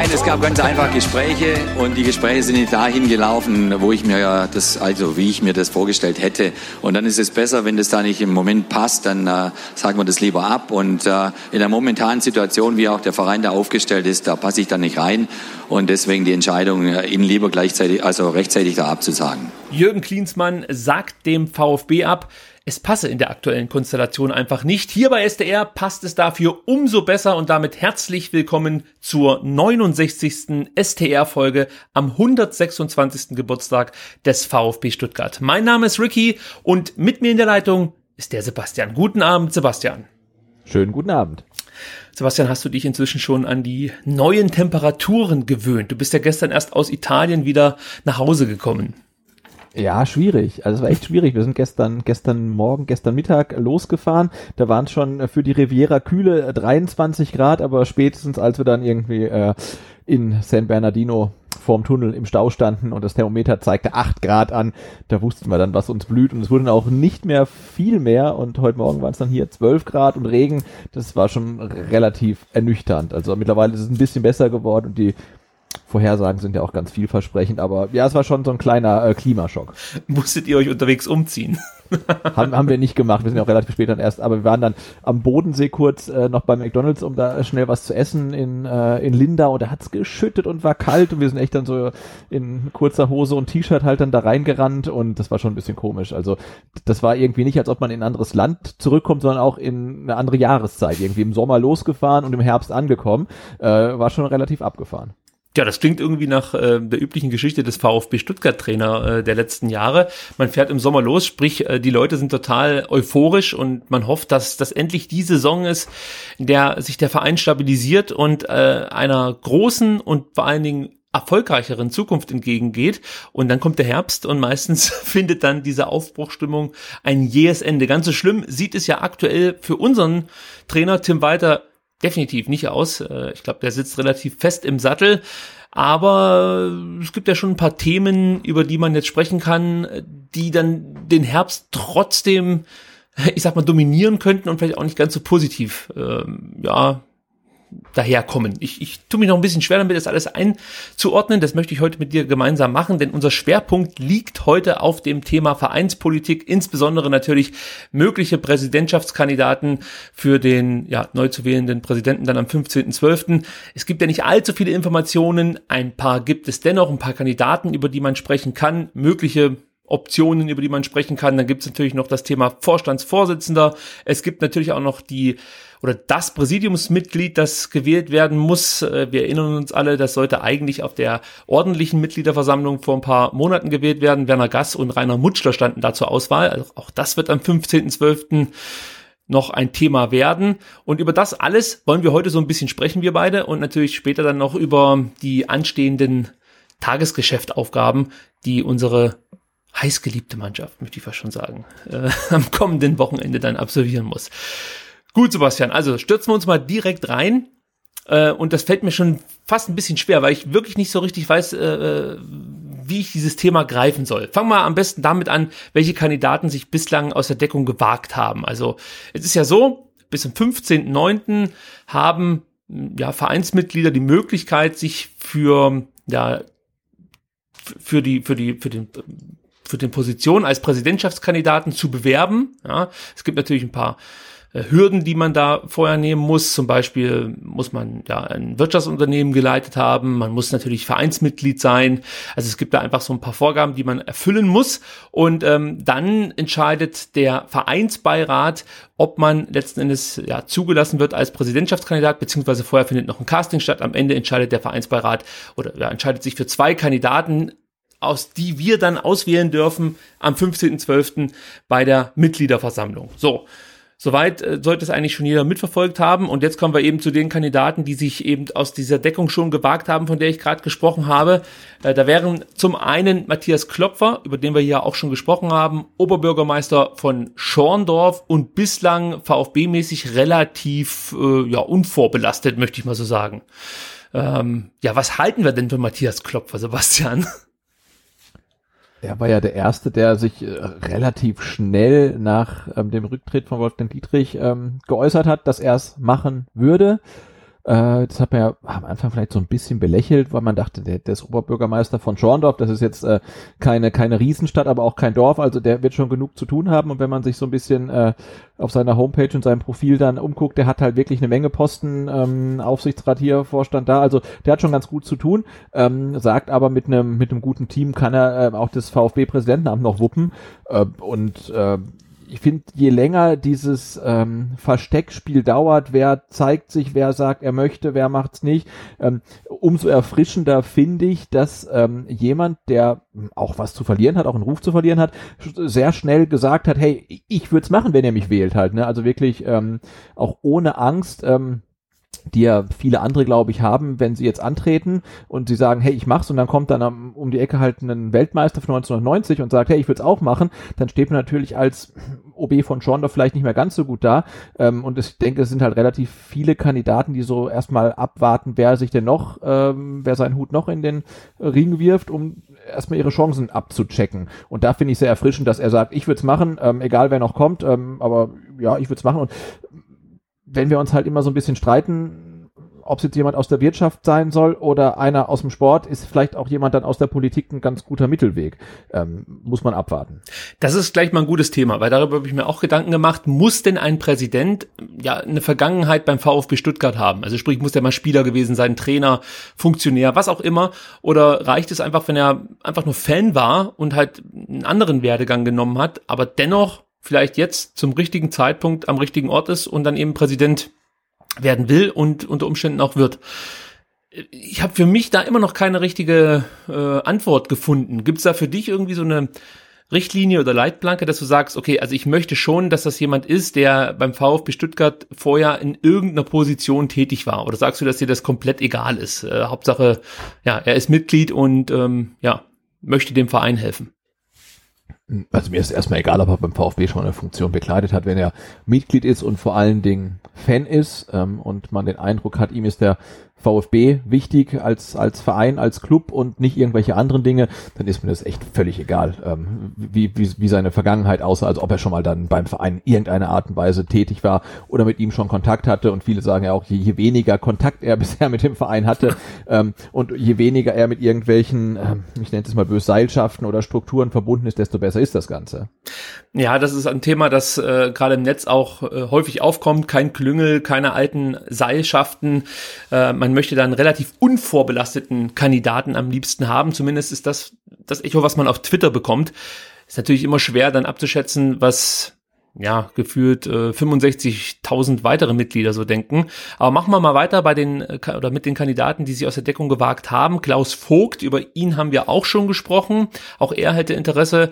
Nein, es gab ganz einfach Gespräche und die Gespräche sind nicht dahin gelaufen, wo ich mir das, also wie ich mir das vorgestellt hätte. Und dann ist es besser, wenn das da nicht im Moment passt, dann äh, sagen wir das lieber ab. Und äh, in der momentanen Situation, wie auch der Verein da aufgestellt ist, da passe ich dann nicht rein. Und deswegen die Entscheidung, äh, ihn lieber gleichzeitig, also rechtzeitig da abzusagen. Jürgen Klinsmann sagt dem VfB ab, es passe in der aktuellen Konstellation einfach nicht. Hier bei SDR passt es dafür umso besser und damit herzlich willkommen zur 69. STR-Folge am 126. Geburtstag des VfB Stuttgart. Mein Name ist Ricky und mit mir in der Leitung ist der Sebastian. Guten Abend, Sebastian. Schönen guten Abend. Sebastian, hast du dich inzwischen schon an die neuen Temperaturen gewöhnt? Du bist ja gestern erst aus Italien wieder nach Hause gekommen. Ja, schwierig. Also es war echt schwierig. Wir sind gestern, gestern Morgen, gestern Mittag losgefahren. Da waren es schon für die Riviera kühle 23 Grad, aber spätestens als wir dann irgendwie äh, in San Bernardino vorm Tunnel im Stau standen und das Thermometer zeigte 8 Grad an, da wussten wir dann, was uns blüht und es wurde dann auch nicht mehr viel mehr und heute Morgen waren es dann hier 12 Grad und Regen. Das war schon relativ ernüchternd. Also mittlerweile ist es ein bisschen besser geworden und die Vorhersagen sind ja auch ganz vielversprechend, aber ja, es war schon so ein kleiner äh, Klimaschock. Musstet ihr euch unterwegs umziehen? haben, haben wir nicht gemacht, wir sind ja auch relativ spät dann erst, aber wir waren dann am Bodensee kurz äh, noch bei McDonalds, um da schnell was zu essen in, äh, in Lindau und da hat's geschüttet und war kalt und wir sind echt dann so in kurzer Hose und T-Shirt halt dann da reingerannt und das war schon ein bisschen komisch. Also das war irgendwie nicht, als ob man in ein anderes Land zurückkommt, sondern auch in eine andere Jahreszeit. Irgendwie im Sommer losgefahren und im Herbst angekommen. Äh, war schon relativ abgefahren. Ja, das klingt irgendwie nach äh, der üblichen Geschichte des VfB Stuttgart-Trainer äh, der letzten Jahre. Man fährt im Sommer los, sprich, äh, die Leute sind total euphorisch und man hofft, dass das endlich die Saison ist, in der sich der Verein stabilisiert und äh, einer großen und vor allen Dingen erfolgreicheren Zukunft entgegengeht. Und dann kommt der Herbst und meistens findet dann diese Aufbruchstimmung ein jähes Ende. Ganz so schlimm sieht es ja aktuell für unseren Trainer Tim Walter definitiv nicht aus. Äh, ich glaube, der sitzt relativ fest im Sattel. Aber es gibt ja schon ein paar Themen, über die man jetzt sprechen kann, die dann den Herbst trotzdem, ich sag mal, dominieren könnten und vielleicht auch nicht ganz so positiv, ähm, ja, daherkommen. Ich, ich tue mich noch ein bisschen schwer damit, das alles einzuordnen. Das möchte ich heute mit dir gemeinsam machen, denn unser Schwerpunkt liegt heute auf dem Thema Vereinspolitik, insbesondere natürlich mögliche Präsidentschaftskandidaten für den ja, neu zu wählenden Präsidenten dann am 15.12. Es gibt ja nicht allzu viele Informationen, ein paar gibt es dennoch, ein paar Kandidaten, über die man sprechen kann, mögliche Optionen, über die man sprechen kann. Dann gibt es natürlich noch das Thema Vorstandsvorsitzender. Es gibt natürlich auch noch die oder das Präsidiumsmitglied, das gewählt werden muss. Äh, wir erinnern uns alle, das sollte eigentlich auf der ordentlichen Mitgliederversammlung vor ein paar Monaten gewählt werden. Werner Gass und Rainer Mutschler standen da zur Auswahl. Also auch das wird am 15.12 noch ein Thema werden. Und über das alles wollen wir heute so ein bisschen sprechen, wir beide. Und natürlich später dann noch über die anstehenden Tagesgeschäftaufgaben, die unsere heißgeliebte Mannschaft, möchte ich fast schon sagen, äh, am kommenden Wochenende dann absolvieren muss. Gut, Sebastian, also stürzen wir uns mal direkt rein. Äh, und das fällt mir schon fast ein bisschen schwer, weil ich wirklich nicht so richtig weiß, äh, wie ich dieses Thema greifen soll. Fangen wir am besten damit an, welche Kandidaten sich bislang aus der Deckung gewagt haben. Also es ist ja so, bis zum 15.09. haben ja, Vereinsmitglieder die Möglichkeit, sich für ja, für die für die für den für den Position als Präsidentschaftskandidaten zu bewerben. Ja, es gibt natürlich ein paar äh, Hürden, die man da vorher nehmen muss. Zum Beispiel muss man ja ein Wirtschaftsunternehmen geleitet haben, man muss natürlich Vereinsmitglied sein. Also es gibt da einfach so ein paar Vorgaben, die man erfüllen muss. Und ähm, dann entscheidet der Vereinsbeirat, ob man letzten Endes ja, zugelassen wird als Präsidentschaftskandidat, beziehungsweise vorher findet noch ein Casting statt. Am Ende entscheidet der Vereinsbeirat oder ja, entscheidet sich für zwei Kandidaten aus die wir dann auswählen dürfen am 15.12. bei der Mitgliederversammlung. So. Soweit äh, sollte es eigentlich schon jeder mitverfolgt haben. Und jetzt kommen wir eben zu den Kandidaten, die sich eben aus dieser Deckung schon gewagt haben, von der ich gerade gesprochen habe. Äh, da wären zum einen Matthias Klopfer, über den wir hier auch schon gesprochen haben, Oberbürgermeister von Schorndorf und bislang VfB-mäßig relativ äh, ja, unvorbelastet, möchte ich mal so sagen. Ähm, ja, was halten wir denn von Matthias Klopfer, Sebastian? Er war ja der Erste, der sich äh, relativ schnell nach ähm, dem Rücktritt von Wolfgang Dietrich ähm, geäußert hat, dass er es machen würde. Äh, das hat man ja am Anfang vielleicht so ein bisschen belächelt, weil man dachte, der, der ist Oberbürgermeister von Schorndorf, das ist jetzt äh, keine, keine Riesenstadt, aber auch kein Dorf, also der wird schon genug zu tun haben. Und wenn man sich so ein bisschen äh, auf seiner Homepage und seinem Profil dann umguckt, der hat halt wirklich eine Menge Posten, ähm, Aufsichtsrat hier, Vorstand da, also der hat schon ganz gut zu tun, ähm, sagt aber mit einem mit einem guten Team kann er äh, auch das VfB-Präsidentenamt noch wuppen äh, und äh, ich finde, je länger dieses ähm, Versteckspiel dauert, wer zeigt sich, wer sagt, er möchte, wer macht's nicht, ähm, umso erfrischender finde ich, dass ähm, jemand, der auch was zu verlieren hat, auch einen Ruf zu verlieren hat, sehr schnell gesagt hat, hey, ich würde es machen, wenn er mich wählt halt. Ne? Also wirklich ähm, auch ohne Angst. Ähm, die ja viele andere, glaube ich, haben, wenn sie jetzt antreten und sie sagen, hey, ich mach's und dann kommt dann um, um die Ecke halt ein Weltmeister von 1990 und sagt, hey, ich will's auch machen, dann steht man natürlich als OB von Schorndorf vielleicht nicht mehr ganz so gut da. Ähm, und ich denke, es sind halt relativ viele Kandidaten, die so erstmal abwarten, wer sich denn noch, ähm, wer seinen Hut noch in den Ring wirft, um erstmal ihre Chancen abzuchecken. Und da finde ich sehr erfrischend, dass er sagt, ich würde es machen, ähm, egal wer noch kommt, ähm, aber ja, ich würde es machen. Und wenn wir uns halt immer so ein bisschen streiten, ob es jetzt jemand aus der Wirtschaft sein soll oder einer aus dem Sport, ist vielleicht auch jemand dann aus der Politik ein ganz guter Mittelweg. Ähm, muss man abwarten. Das ist gleich mal ein gutes Thema, weil darüber habe ich mir auch Gedanken gemacht. Muss denn ein Präsident ja eine Vergangenheit beim VfB Stuttgart haben? Also sprich, muss der mal Spieler gewesen sein, Trainer, Funktionär, was auch immer? Oder reicht es einfach, wenn er einfach nur Fan war und halt einen anderen Werdegang genommen hat, aber dennoch vielleicht jetzt zum richtigen Zeitpunkt am richtigen Ort ist und dann eben Präsident werden will und unter Umständen auch wird. Ich habe für mich da immer noch keine richtige äh, Antwort gefunden. Gibt es da für dich irgendwie so eine Richtlinie oder Leitplanke, dass du sagst, okay, also ich möchte schon, dass das jemand ist, der beim VfB Stuttgart vorher in irgendeiner Position tätig war? Oder sagst du, dass dir das komplett egal ist? Äh, Hauptsache, ja, er ist Mitglied und ähm, ja, möchte dem Verein helfen. Also mir ist erstmal egal, ob er beim VfB schon eine Funktion bekleidet hat, wenn er Mitglied ist und vor allen Dingen Fan ist ähm, und man den Eindruck hat, ihm ist der VfB wichtig als, als Verein, als Club und nicht irgendwelche anderen Dinge, dann ist mir das echt völlig egal, ähm, wie, wie, wie seine Vergangenheit aussah, als ob er schon mal dann beim Verein irgendeiner Art und Weise tätig war oder mit ihm schon Kontakt hatte. Und viele sagen ja auch, je, je weniger Kontakt er bisher mit dem Verein hatte ähm, und je weniger er mit irgendwelchen, ähm, ich nenne es mal böse, Seilschaften oder Strukturen verbunden ist, desto besser ist das Ganze. Ja, das ist ein Thema, das äh, gerade im Netz auch äh, häufig aufkommt. Kein Klüngel, keine alten Seilschaften. Äh, man möchte da einen relativ unvorbelasteten Kandidaten am liebsten haben. Zumindest ist das das Echo, was man auf Twitter bekommt. Ist natürlich immer schwer dann abzuschätzen, was ja, gefühlt äh, 65.000 weitere Mitglieder so denken. Aber machen wir mal weiter bei den äh, oder mit den Kandidaten, die sich aus der Deckung gewagt haben. Klaus Vogt, über ihn haben wir auch schon gesprochen. Auch er hätte Interesse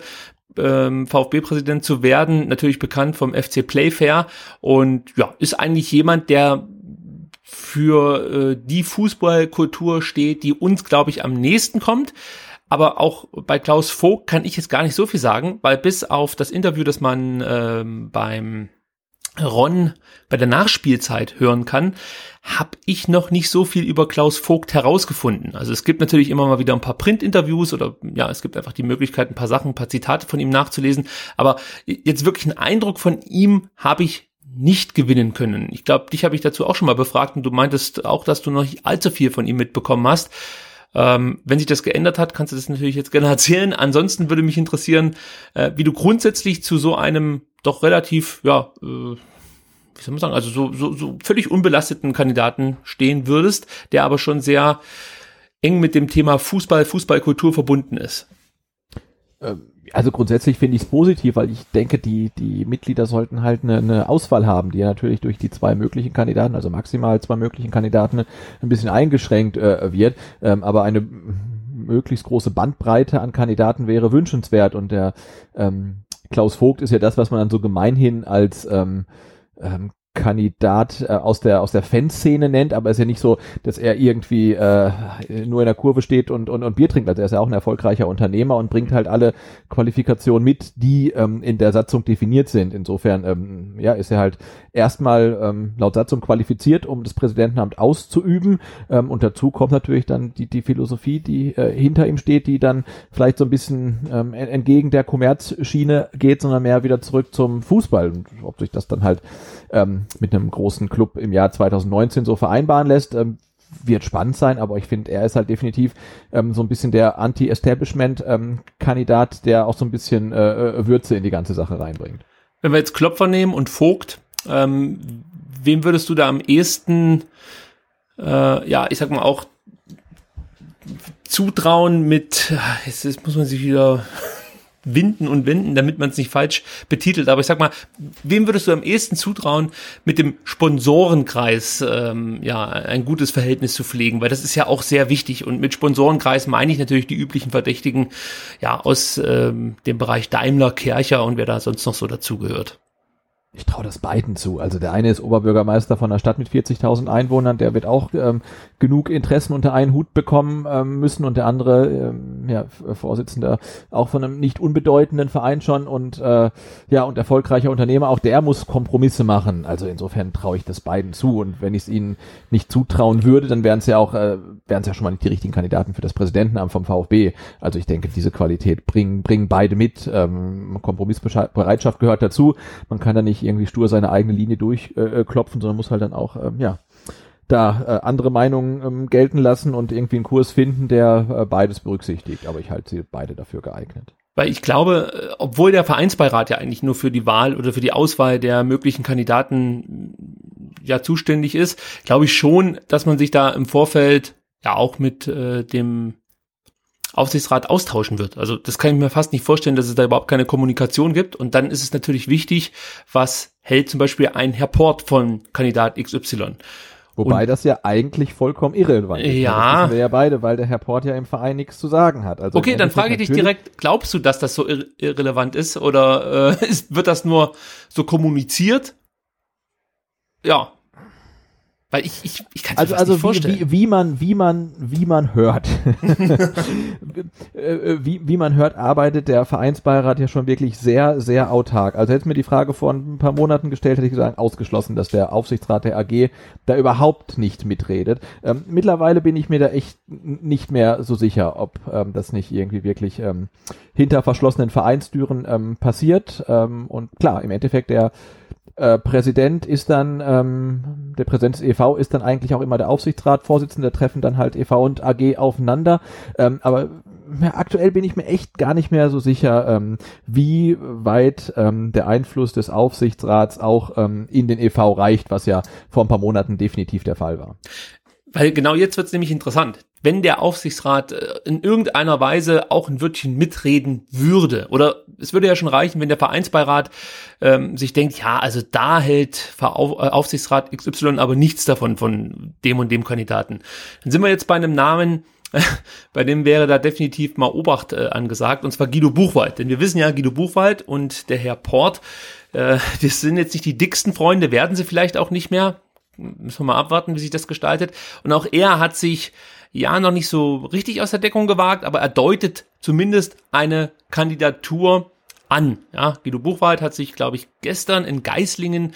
ähm, VfB-Präsident zu werden, natürlich bekannt vom FC Playfair und ja, ist eigentlich jemand, der für äh, die Fußballkultur steht, die uns, glaube ich, am nächsten kommt. Aber auch bei Klaus Vogt kann ich jetzt gar nicht so viel sagen, weil bis auf das Interview, das man ähm, beim Ron bei der Nachspielzeit hören kann, habe ich noch nicht so viel über Klaus Vogt herausgefunden. Also es gibt natürlich immer mal wieder ein paar Print-Interviews oder ja, es gibt einfach die Möglichkeit, ein paar Sachen, ein paar Zitate von ihm nachzulesen. Aber jetzt wirklich einen Eindruck von ihm habe ich nicht gewinnen können. Ich glaube, dich habe ich dazu auch schon mal befragt und du meintest auch, dass du noch nicht allzu viel von ihm mitbekommen hast. Ähm, wenn sich das geändert hat, kannst du das natürlich jetzt gerne erzählen. Ansonsten würde mich interessieren, äh, wie du grundsätzlich zu so einem doch relativ, ja, äh, wie soll man sagen, also so, so, so völlig unbelasteten Kandidaten stehen würdest, der aber schon sehr eng mit dem Thema Fußball, Fußballkultur verbunden ist? Ähm, also grundsätzlich finde ich es positiv, weil ich denke, die, die Mitglieder sollten halt eine, eine Auswahl haben, die ja natürlich durch die zwei möglichen Kandidaten, also maximal zwei möglichen Kandidaten, ein bisschen eingeschränkt äh, wird. Ähm, aber eine möglichst große Bandbreite an Kandidaten wäre wünschenswert und der ähm, Klaus Vogt ist ja das, was man dann so gemeinhin als ähm, ähm, Kandidat äh, aus der aus der Fanszene nennt, aber es ist ja nicht so, dass er irgendwie äh, nur in der Kurve steht und, und und Bier trinkt. Also er ist ja auch ein erfolgreicher Unternehmer und bringt halt alle Qualifikationen mit, die ähm, in der Satzung definiert sind. Insofern ähm, ja ist er halt erstmal ähm, laut Satzung qualifiziert, um das Präsidentenamt auszuüben. Ähm, und dazu kommt natürlich dann die die Philosophie, die äh, hinter ihm steht, die dann vielleicht so ein bisschen ähm, entgegen der Kommerzschiene geht, sondern mehr wieder zurück zum Fußball. Und ob sich das dann halt ähm, mit einem großen Club im Jahr 2019 so vereinbaren lässt. Ähm, wird spannend sein, aber ich finde, er ist halt definitiv ähm, so ein bisschen der Anti-Establishment-Kandidat, ähm, der auch so ein bisschen äh, äh, Würze in die ganze Sache reinbringt. Wenn wir jetzt Klopfer nehmen und Vogt, ähm, wem würdest du da am ehesten, äh, ja, ich sag mal auch zutrauen mit, jetzt, jetzt muss man sich wieder winden und wenden, damit man es nicht falsch betitelt. Aber ich sag mal, wem würdest du am ehesten zutrauen, mit dem Sponsorenkreis ähm, ja ein gutes Verhältnis zu pflegen? Weil das ist ja auch sehr wichtig. Und mit Sponsorenkreis meine ich natürlich die üblichen Verdächtigen ja aus ähm, dem Bereich Daimler, Kercher und wer da sonst noch so dazugehört. Ich traue das beiden zu. Also der eine ist Oberbürgermeister von einer Stadt mit 40.000 Einwohnern, der wird auch ähm, genug Interessen unter einen Hut bekommen ähm, müssen und der andere, ähm, ja, Vorsitzender auch von einem nicht unbedeutenden Verein schon und äh, ja und erfolgreicher Unternehmer, auch der muss Kompromisse machen. Also insofern traue ich das beiden zu und wenn ich es ihnen nicht zutrauen würde, dann wären es ja auch äh, wären es ja schon mal nicht die richtigen Kandidaten für das Präsidentenamt vom VfB. Also ich denke, diese Qualität bringen bringen beide mit. Ähm, Kompromissbereitschaft gehört dazu. Man kann da nicht nicht irgendwie stur seine eigene Linie durchklopfen, äh, sondern muss halt dann auch, ähm, ja, da äh, andere Meinungen ähm, gelten lassen und irgendwie einen Kurs finden, der äh, beides berücksichtigt. Aber ich halte sie beide dafür geeignet. Weil ich glaube, äh, obwohl der Vereinsbeirat ja eigentlich nur für die Wahl oder für die Auswahl der möglichen Kandidaten ja zuständig ist, glaube ich schon, dass man sich da im Vorfeld ja auch mit äh, dem Aufsichtsrat austauschen wird. Also das kann ich mir fast nicht vorstellen, dass es da überhaupt keine Kommunikation gibt. Und dann ist es natürlich wichtig, was hält zum Beispiel ein Herr Port von Kandidat XY. Wobei und, das ja eigentlich vollkommen irrelevant ist. Ja. Das wissen wir ja beide, weil der Herr Port ja im Verein nichts zu sagen hat. Also okay, dann frage ich dich direkt, glaubst du, dass das so irre irrelevant ist oder äh, ist, wird das nur so kommuniziert? Ja, weil ich, ich, ich kann es also, mir also nicht vorstellen. Wie, wie, man, wie man, wie man hört, äh, wie, wie man hört, arbeitet der Vereinsbeirat ja schon wirklich sehr, sehr autark. Also hätte mir die Frage vor ein paar Monaten gestellt, hätte ich gesagt, ausgeschlossen, dass der Aufsichtsrat der AG da überhaupt nicht mitredet. Ähm, mittlerweile bin ich mir da echt nicht mehr so sicher, ob ähm, das nicht irgendwie wirklich ähm, hinter verschlossenen Vereinstüren ähm, passiert. Ähm, und klar, im Endeffekt der äh, Präsident ist dann, ähm, der Präsident des EV ist dann eigentlich auch immer der Aufsichtsratvorsitzende, treffen dann halt EV und AG aufeinander. Ähm, aber ja, aktuell bin ich mir echt gar nicht mehr so sicher, ähm, wie weit ähm, der Einfluss des Aufsichtsrats auch ähm, in den EV reicht, was ja vor ein paar Monaten definitiv der Fall war. Weil genau jetzt wird es nämlich interessant. Wenn der Aufsichtsrat äh, in irgendeiner Weise auch ein Wörtchen mitreden würde, oder es würde ja schon reichen, wenn der Vereinsbeirat ähm, sich denkt, ja, also da hält äh, Aufsichtsrat XY aber nichts davon von dem und dem Kandidaten. Dann sind wir jetzt bei einem Namen, bei dem wäre da definitiv mal Obacht äh, angesagt, und zwar Guido Buchwald. Denn wir wissen ja, Guido Buchwald und der Herr Port, äh, das sind jetzt nicht die dicksten Freunde, werden sie vielleicht auch nicht mehr müssen wir mal abwarten, wie sich das gestaltet. Und auch er hat sich ja noch nicht so richtig aus der Deckung gewagt, aber er deutet zumindest eine Kandidatur an. Ja, Guido Buchwald hat sich, glaube ich, gestern in Geislingen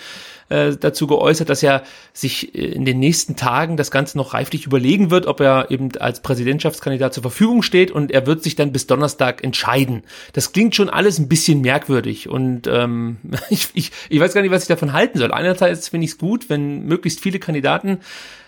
äh, dazu geäußert, dass er sich äh, in den nächsten Tagen das Ganze noch reiflich überlegen wird, ob er eben als Präsidentschaftskandidat zur Verfügung steht und er wird sich dann bis Donnerstag entscheiden. Das klingt schon alles ein bisschen merkwürdig und ähm, ich, ich, ich weiß gar nicht, was ich davon halten soll. Einerseits finde ich es gut, wenn möglichst viele Kandidaten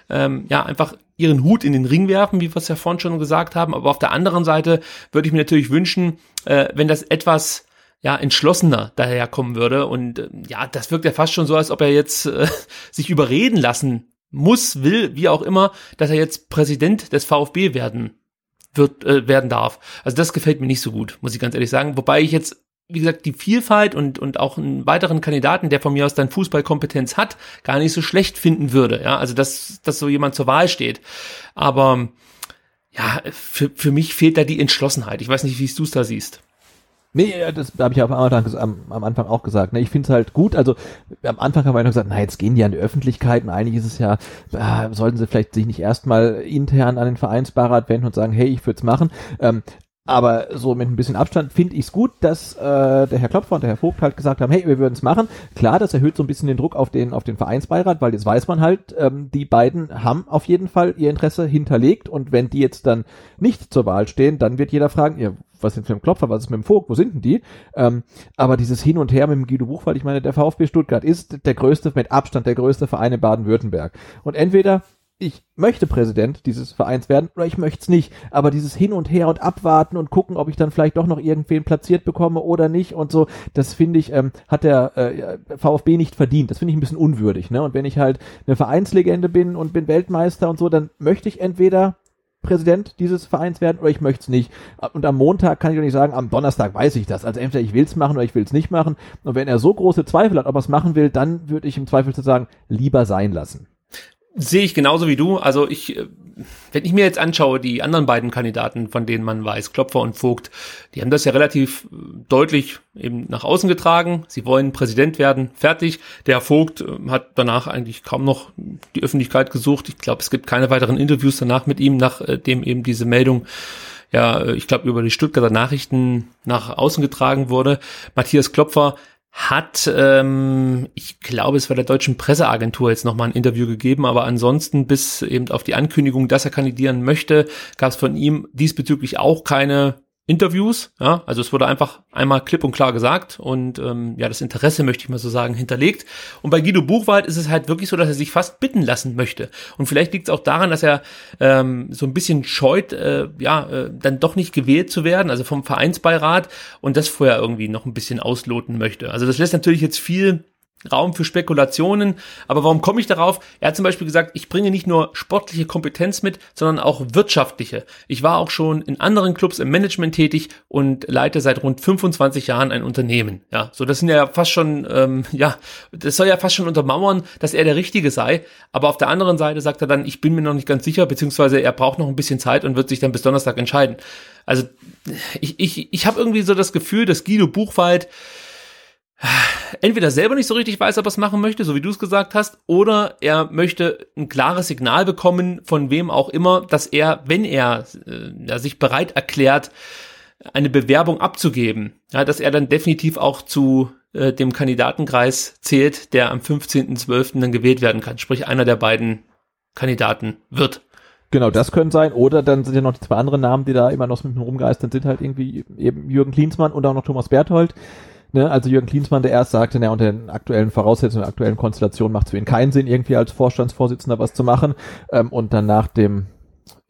ähm, ja einfach ihren Hut in den Ring werfen, wie wir es ja vorhin schon gesagt haben. Aber auf der anderen Seite würde ich mir natürlich wünschen, äh, wenn das etwas ja, entschlossener daherkommen würde. Und äh, ja, das wirkt ja fast schon so, als ob er jetzt äh, sich überreden lassen muss, will, wie auch immer, dass er jetzt Präsident des VfB werden wird, äh, werden darf. Also das gefällt mir nicht so gut, muss ich ganz ehrlich sagen. Wobei ich jetzt, wie gesagt, die Vielfalt und, und auch einen weiteren Kandidaten, der von mir aus dann Fußballkompetenz hat, gar nicht so schlecht finden würde. Ja, also dass, dass so jemand zur Wahl steht. Aber ja, für, für mich fehlt da die Entschlossenheit. Ich weiß nicht, wie du es da siehst. Nee, das habe ich Anfang, am, am Anfang auch gesagt. Ne? Ich finde es halt gut. Also am Anfang haben wir noch gesagt, na jetzt gehen die an die Öffentlichkeit und eigentlich ist es ja, äh, sollten sie vielleicht sich nicht erstmal intern an den Vereinsbeirat wenden und sagen, hey, ich würde es machen. Ähm, aber so mit ein bisschen Abstand finde ich es gut, dass äh, der Herr Klopfer und der Herr Vogt halt gesagt haben, hey, wir würden es machen. Klar, das erhöht so ein bisschen den Druck auf den auf den Vereinsbeirat, weil jetzt weiß man halt, ähm, die beiden haben auf jeden Fall ihr Interesse hinterlegt und wenn die jetzt dann nicht zur Wahl stehen, dann wird jeder fragen, ja, was ist mit dem Klopfer, was ist mit dem Vogt, wo sind denn die? Ähm, aber dieses Hin und Her mit dem Guido Buchwald, ich meine, der VfB Stuttgart ist der größte, mit Abstand der größte Verein in Baden-Württemberg. Und entweder ich möchte Präsident dieses Vereins werden oder ich möchte es nicht. Aber dieses Hin und Her und Abwarten und gucken, ob ich dann vielleicht doch noch irgendwen platziert bekomme oder nicht und so, das finde ich, ähm, hat der äh, VfB nicht verdient. Das finde ich ein bisschen unwürdig. Ne? Und wenn ich halt eine Vereinslegende bin und bin Weltmeister und so, dann möchte ich entweder Präsident dieses Vereins werden oder ich möchte es nicht. Und am Montag kann ich doch nicht sagen, am Donnerstag weiß ich das. Also entweder ich will es machen oder ich will es nicht machen. Und wenn er so große Zweifel hat, ob er es machen will, dann würde ich im Zweifel zu sagen, lieber sein lassen. Sehe ich genauso wie du. Also ich, äh, wenn ich mir jetzt anschaue, die anderen beiden Kandidaten, von denen man weiß, Klopfer und Vogt, die haben das ja relativ äh, deutlich eben nach außen getragen. Sie wollen Präsident werden, fertig. Der Vogt äh, hat danach eigentlich kaum noch die Öffentlichkeit gesucht. Ich glaube, es gibt keine weiteren Interviews danach mit ihm, nachdem eben diese Meldung ja, ich glaube, über die Stuttgarter Nachrichten nach außen getragen wurde. Matthias Klopfer hat, ähm, ich glaube, es war der deutschen Presseagentur jetzt nochmal ein Interview gegeben, aber ansonsten bis eben auf die Ankündigung, dass er kandidieren möchte, gab es von ihm diesbezüglich auch keine Interviews. Ja, also es wurde einfach einmal klipp und klar gesagt und ähm, ja, das Interesse möchte ich mal so sagen hinterlegt. Und bei Guido Buchwald ist es halt wirklich so, dass er sich fast bitten lassen möchte. Und vielleicht liegt es auch daran, dass er ähm, so ein bisschen scheut, äh, ja, äh, dann doch nicht gewählt zu werden, also vom Vereinsbeirat und das vorher irgendwie noch ein bisschen ausloten möchte. Also das lässt natürlich jetzt viel Raum für Spekulationen. Aber warum komme ich darauf? Er hat zum Beispiel gesagt, ich bringe nicht nur sportliche Kompetenz mit, sondern auch wirtschaftliche. Ich war auch schon in anderen Clubs im Management tätig und leite seit rund 25 Jahren ein Unternehmen. Ja, so das sind ja fast schon, ähm, ja, das soll ja fast schon untermauern, dass er der Richtige sei. Aber auf der anderen Seite sagt er dann, ich bin mir noch nicht ganz sicher, beziehungsweise er braucht noch ein bisschen Zeit und wird sich dann bis Donnerstag entscheiden. Also ich, ich, ich habe irgendwie so das Gefühl, dass Guido Buchwald entweder selber nicht so richtig weiß, ob er es machen möchte, so wie du es gesagt hast, oder er möchte ein klares Signal bekommen, von wem auch immer, dass er, wenn er äh, sich bereit erklärt, eine Bewerbung abzugeben, ja, dass er dann definitiv auch zu äh, dem Kandidatenkreis zählt, der am 15.12. dann gewählt werden kann, sprich einer der beiden Kandidaten wird. Genau, das könnte sein. Oder dann sind ja noch die zwei anderen Namen, die da immer noch mit rumgeistern, sind halt irgendwie eben Jürgen Klinsmann und auch noch Thomas Berthold Ne, also Jürgen Klinsmann, der erst sagte, na, unter den aktuellen Voraussetzungen, der aktuellen Konstellation macht es für ihn keinen Sinn, irgendwie als Vorstandsvorsitzender was zu machen. Ähm, und dann nach dem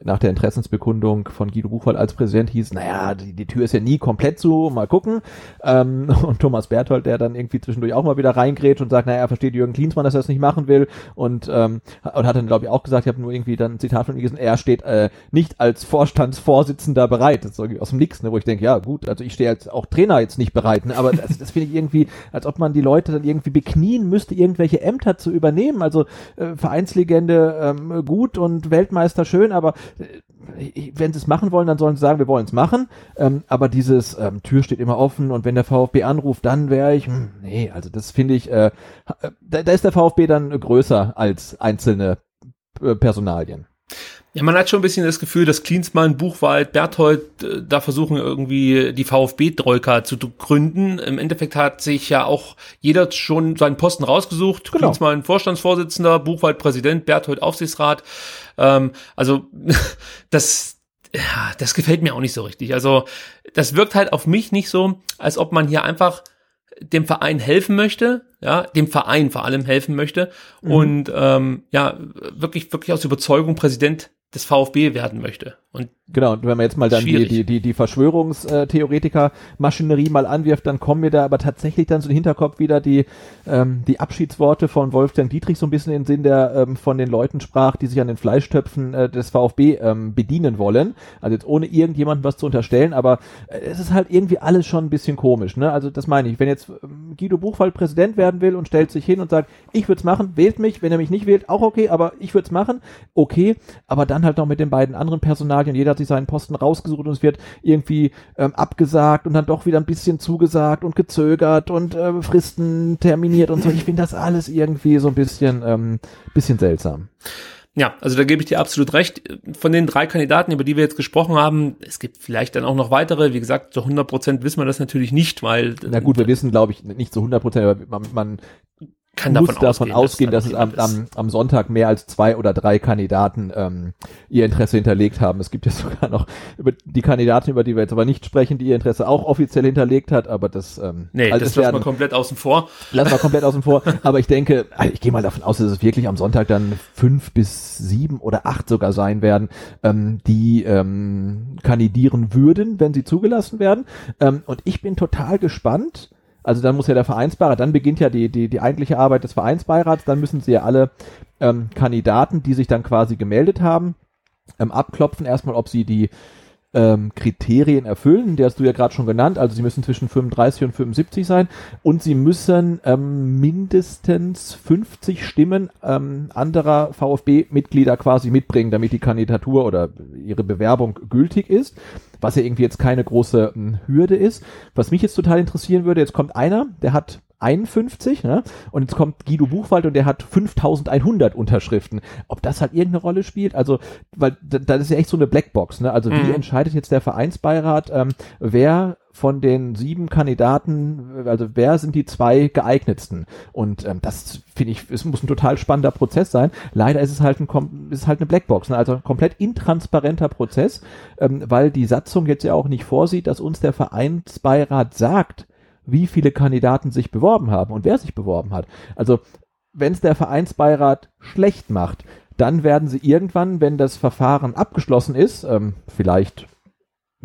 nach der Interessensbekundung von Guido Buchwald als Präsident hieß, naja, die, die Tür ist ja nie komplett zu, mal gucken. Ähm, und Thomas Berthold, der dann irgendwie zwischendurch auch mal wieder reingrätscht und sagt, naja, er versteht Jürgen Klinsmann, dass er das nicht machen will. Und, ähm, und hat dann, glaube ich, auch gesagt, ich habe nur irgendwie dann ein Zitat von ihm gelesen, er steht äh, nicht als Vorstandsvorsitzender bereit. Das ist irgendwie aus dem Nix, ne, wo ich denke, ja gut, also ich stehe als auch Trainer jetzt nicht bereit, ne, aber das, das finde ich irgendwie, als ob man die Leute dann irgendwie beknien müsste, irgendwelche Ämter zu übernehmen. Also äh, Vereinslegende ähm, gut und Weltmeister schön, aber wenn sie es machen wollen, dann sollen sie sagen, wir wollen es machen. Ähm, aber dieses ähm, Tür steht immer offen und wenn der VfB anruft, dann wäre ich, hm, nee, also das finde ich, äh, äh, da, da ist der VfB dann größer als einzelne äh, Personalien. Ja, man hat schon ein bisschen das Gefühl, dass Klinsmann, Buchwald, Berthold äh, da versuchen irgendwie die VfB-Troika zu gründen. Im Endeffekt hat sich ja auch jeder schon seinen Posten rausgesucht. Genau. Klinsmann Vorstandsvorsitzender, Buchwald Präsident, Berthold Aufsichtsrat. Ähm, also das, ja, das gefällt mir auch nicht so richtig. Also das wirkt halt auf mich nicht so, als ob man hier einfach dem Verein helfen möchte, ja, dem Verein vor allem helfen möchte mhm. und ähm, ja, wirklich, wirklich aus Überzeugung Präsident des VfB werden möchte. Und genau, und wenn man jetzt mal dann die, die, die, die Verschwörungstheoretiker-Maschinerie mal anwirft, dann kommen mir da aber tatsächlich dann so im Hinterkopf wieder die, ähm, die Abschiedsworte von Wolfgang Dietrich so ein bisschen in den Sinn, der ähm, von den Leuten sprach, die sich an den Fleischtöpfen äh, des VfB ähm, bedienen wollen. Also jetzt ohne irgendjemandem was zu unterstellen, aber äh, es ist halt irgendwie alles schon ein bisschen komisch. Ne? Also das meine ich. Wenn jetzt ähm, Guido Buchwald Präsident werden will und stellt sich hin und sagt, ich würde es machen, wählt mich, wenn er mich nicht wählt, auch okay, aber ich würde es machen, okay, aber dann halt noch mit den beiden anderen Personalien, jeder hat sich seinen Posten rausgesucht und es wird irgendwie ähm, abgesagt und dann doch wieder ein bisschen zugesagt und gezögert und äh, Fristen terminiert und so. Ich finde das alles irgendwie so ein bisschen, ähm, bisschen seltsam. Ja, also da gebe ich dir absolut recht. Von den drei Kandidaten, über die wir jetzt gesprochen haben, es gibt vielleicht dann auch noch weitere. Wie gesagt, zu 100 Prozent wissen wir das natürlich nicht, weil... Na gut, wir wissen, glaube ich, nicht zu 100 Prozent, aber man, man kann muss davon, davon ausgehen, dass, dass es am, am, am Sonntag mehr als zwei oder drei Kandidaten ähm, ihr Interesse hinterlegt haben. Es gibt ja sogar noch über die Kandidaten, über die wir jetzt aber nicht sprechen, die ihr Interesse auch offiziell hinterlegt hat, aber das ähm, nee, also das lassen wir komplett außen vor. Lassen wir komplett außen vor. Aber ich denke, also ich gehe mal davon aus, dass es wirklich am Sonntag dann fünf bis sieben oder acht sogar sein werden, ähm, die ähm, kandidieren würden, wenn sie zugelassen werden. Ähm, und ich bin total gespannt also dann muss ja der Vereinsbeirat, dann beginnt ja die, die, die eigentliche Arbeit des Vereinsbeirats, dann müssen sie ja alle ähm, Kandidaten, die sich dann quasi gemeldet haben, ähm, abklopfen erstmal, ob sie die ähm, Kriterien erfüllen, die hast du ja gerade schon genannt, also sie müssen zwischen 35 und 75 sein. Und sie müssen ähm, mindestens 50 Stimmen ähm, anderer VfB-Mitglieder quasi mitbringen, damit die Kandidatur oder ihre Bewerbung gültig ist, was ja irgendwie jetzt keine große ähm, Hürde ist. Was mich jetzt total interessieren würde, jetzt kommt einer, der hat 51, ne? Und jetzt kommt Guido Buchwald und der hat 5100 Unterschriften. Ob das halt irgendeine Rolle spielt? Also, weil das ist ja echt so eine Blackbox, ne? Also, wie mhm. entscheidet jetzt der Vereinsbeirat, ähm, wer von den sieben Kandidaten, also wer sind die zwei geeignetsten? Und ähm, das finde ich, es muss ein total spannender Prozess sein. Leider ist es halt ein ist halt eine Blackbox, ne? also ein komplett intransparenter Prozess, ähm, weil die Satzung jetzt ja auch nicht vorsieht, dass uns der Vereinsbeirat sagt, wie viele Kandidaten sich beworben haben und wer sich beworben hat. Also wenn es der Vereinsbeirat schlecht macht, dann werden sie irgendwann, wenn das Verfahren abgeschlossen ist, ähm, vielleicht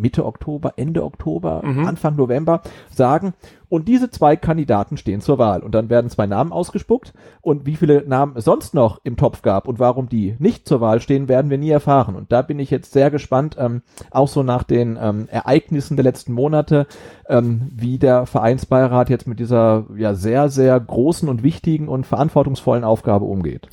Mitte Oktober, Ende Oktober, mhm. Anfang November sagen, und diese zwei Kandidaten stehen zur Wahl. Und dann werden zwei Namen ausgespuckt. Und wie viele Namen es sonst noch im Topf gab und warum die nicht zur Wahl stehen, werden wir nie erfahren. Und da bin ich jetzt sehr gespannt, ähm, auch so nach den ähm, Ereignissen der letzten Monate, ähm, wie der Vereinsbeirat jetzt mit dieser ja sehr, sehr großen und wichtigen und verantwortungsvollen Aufgabe umgeht.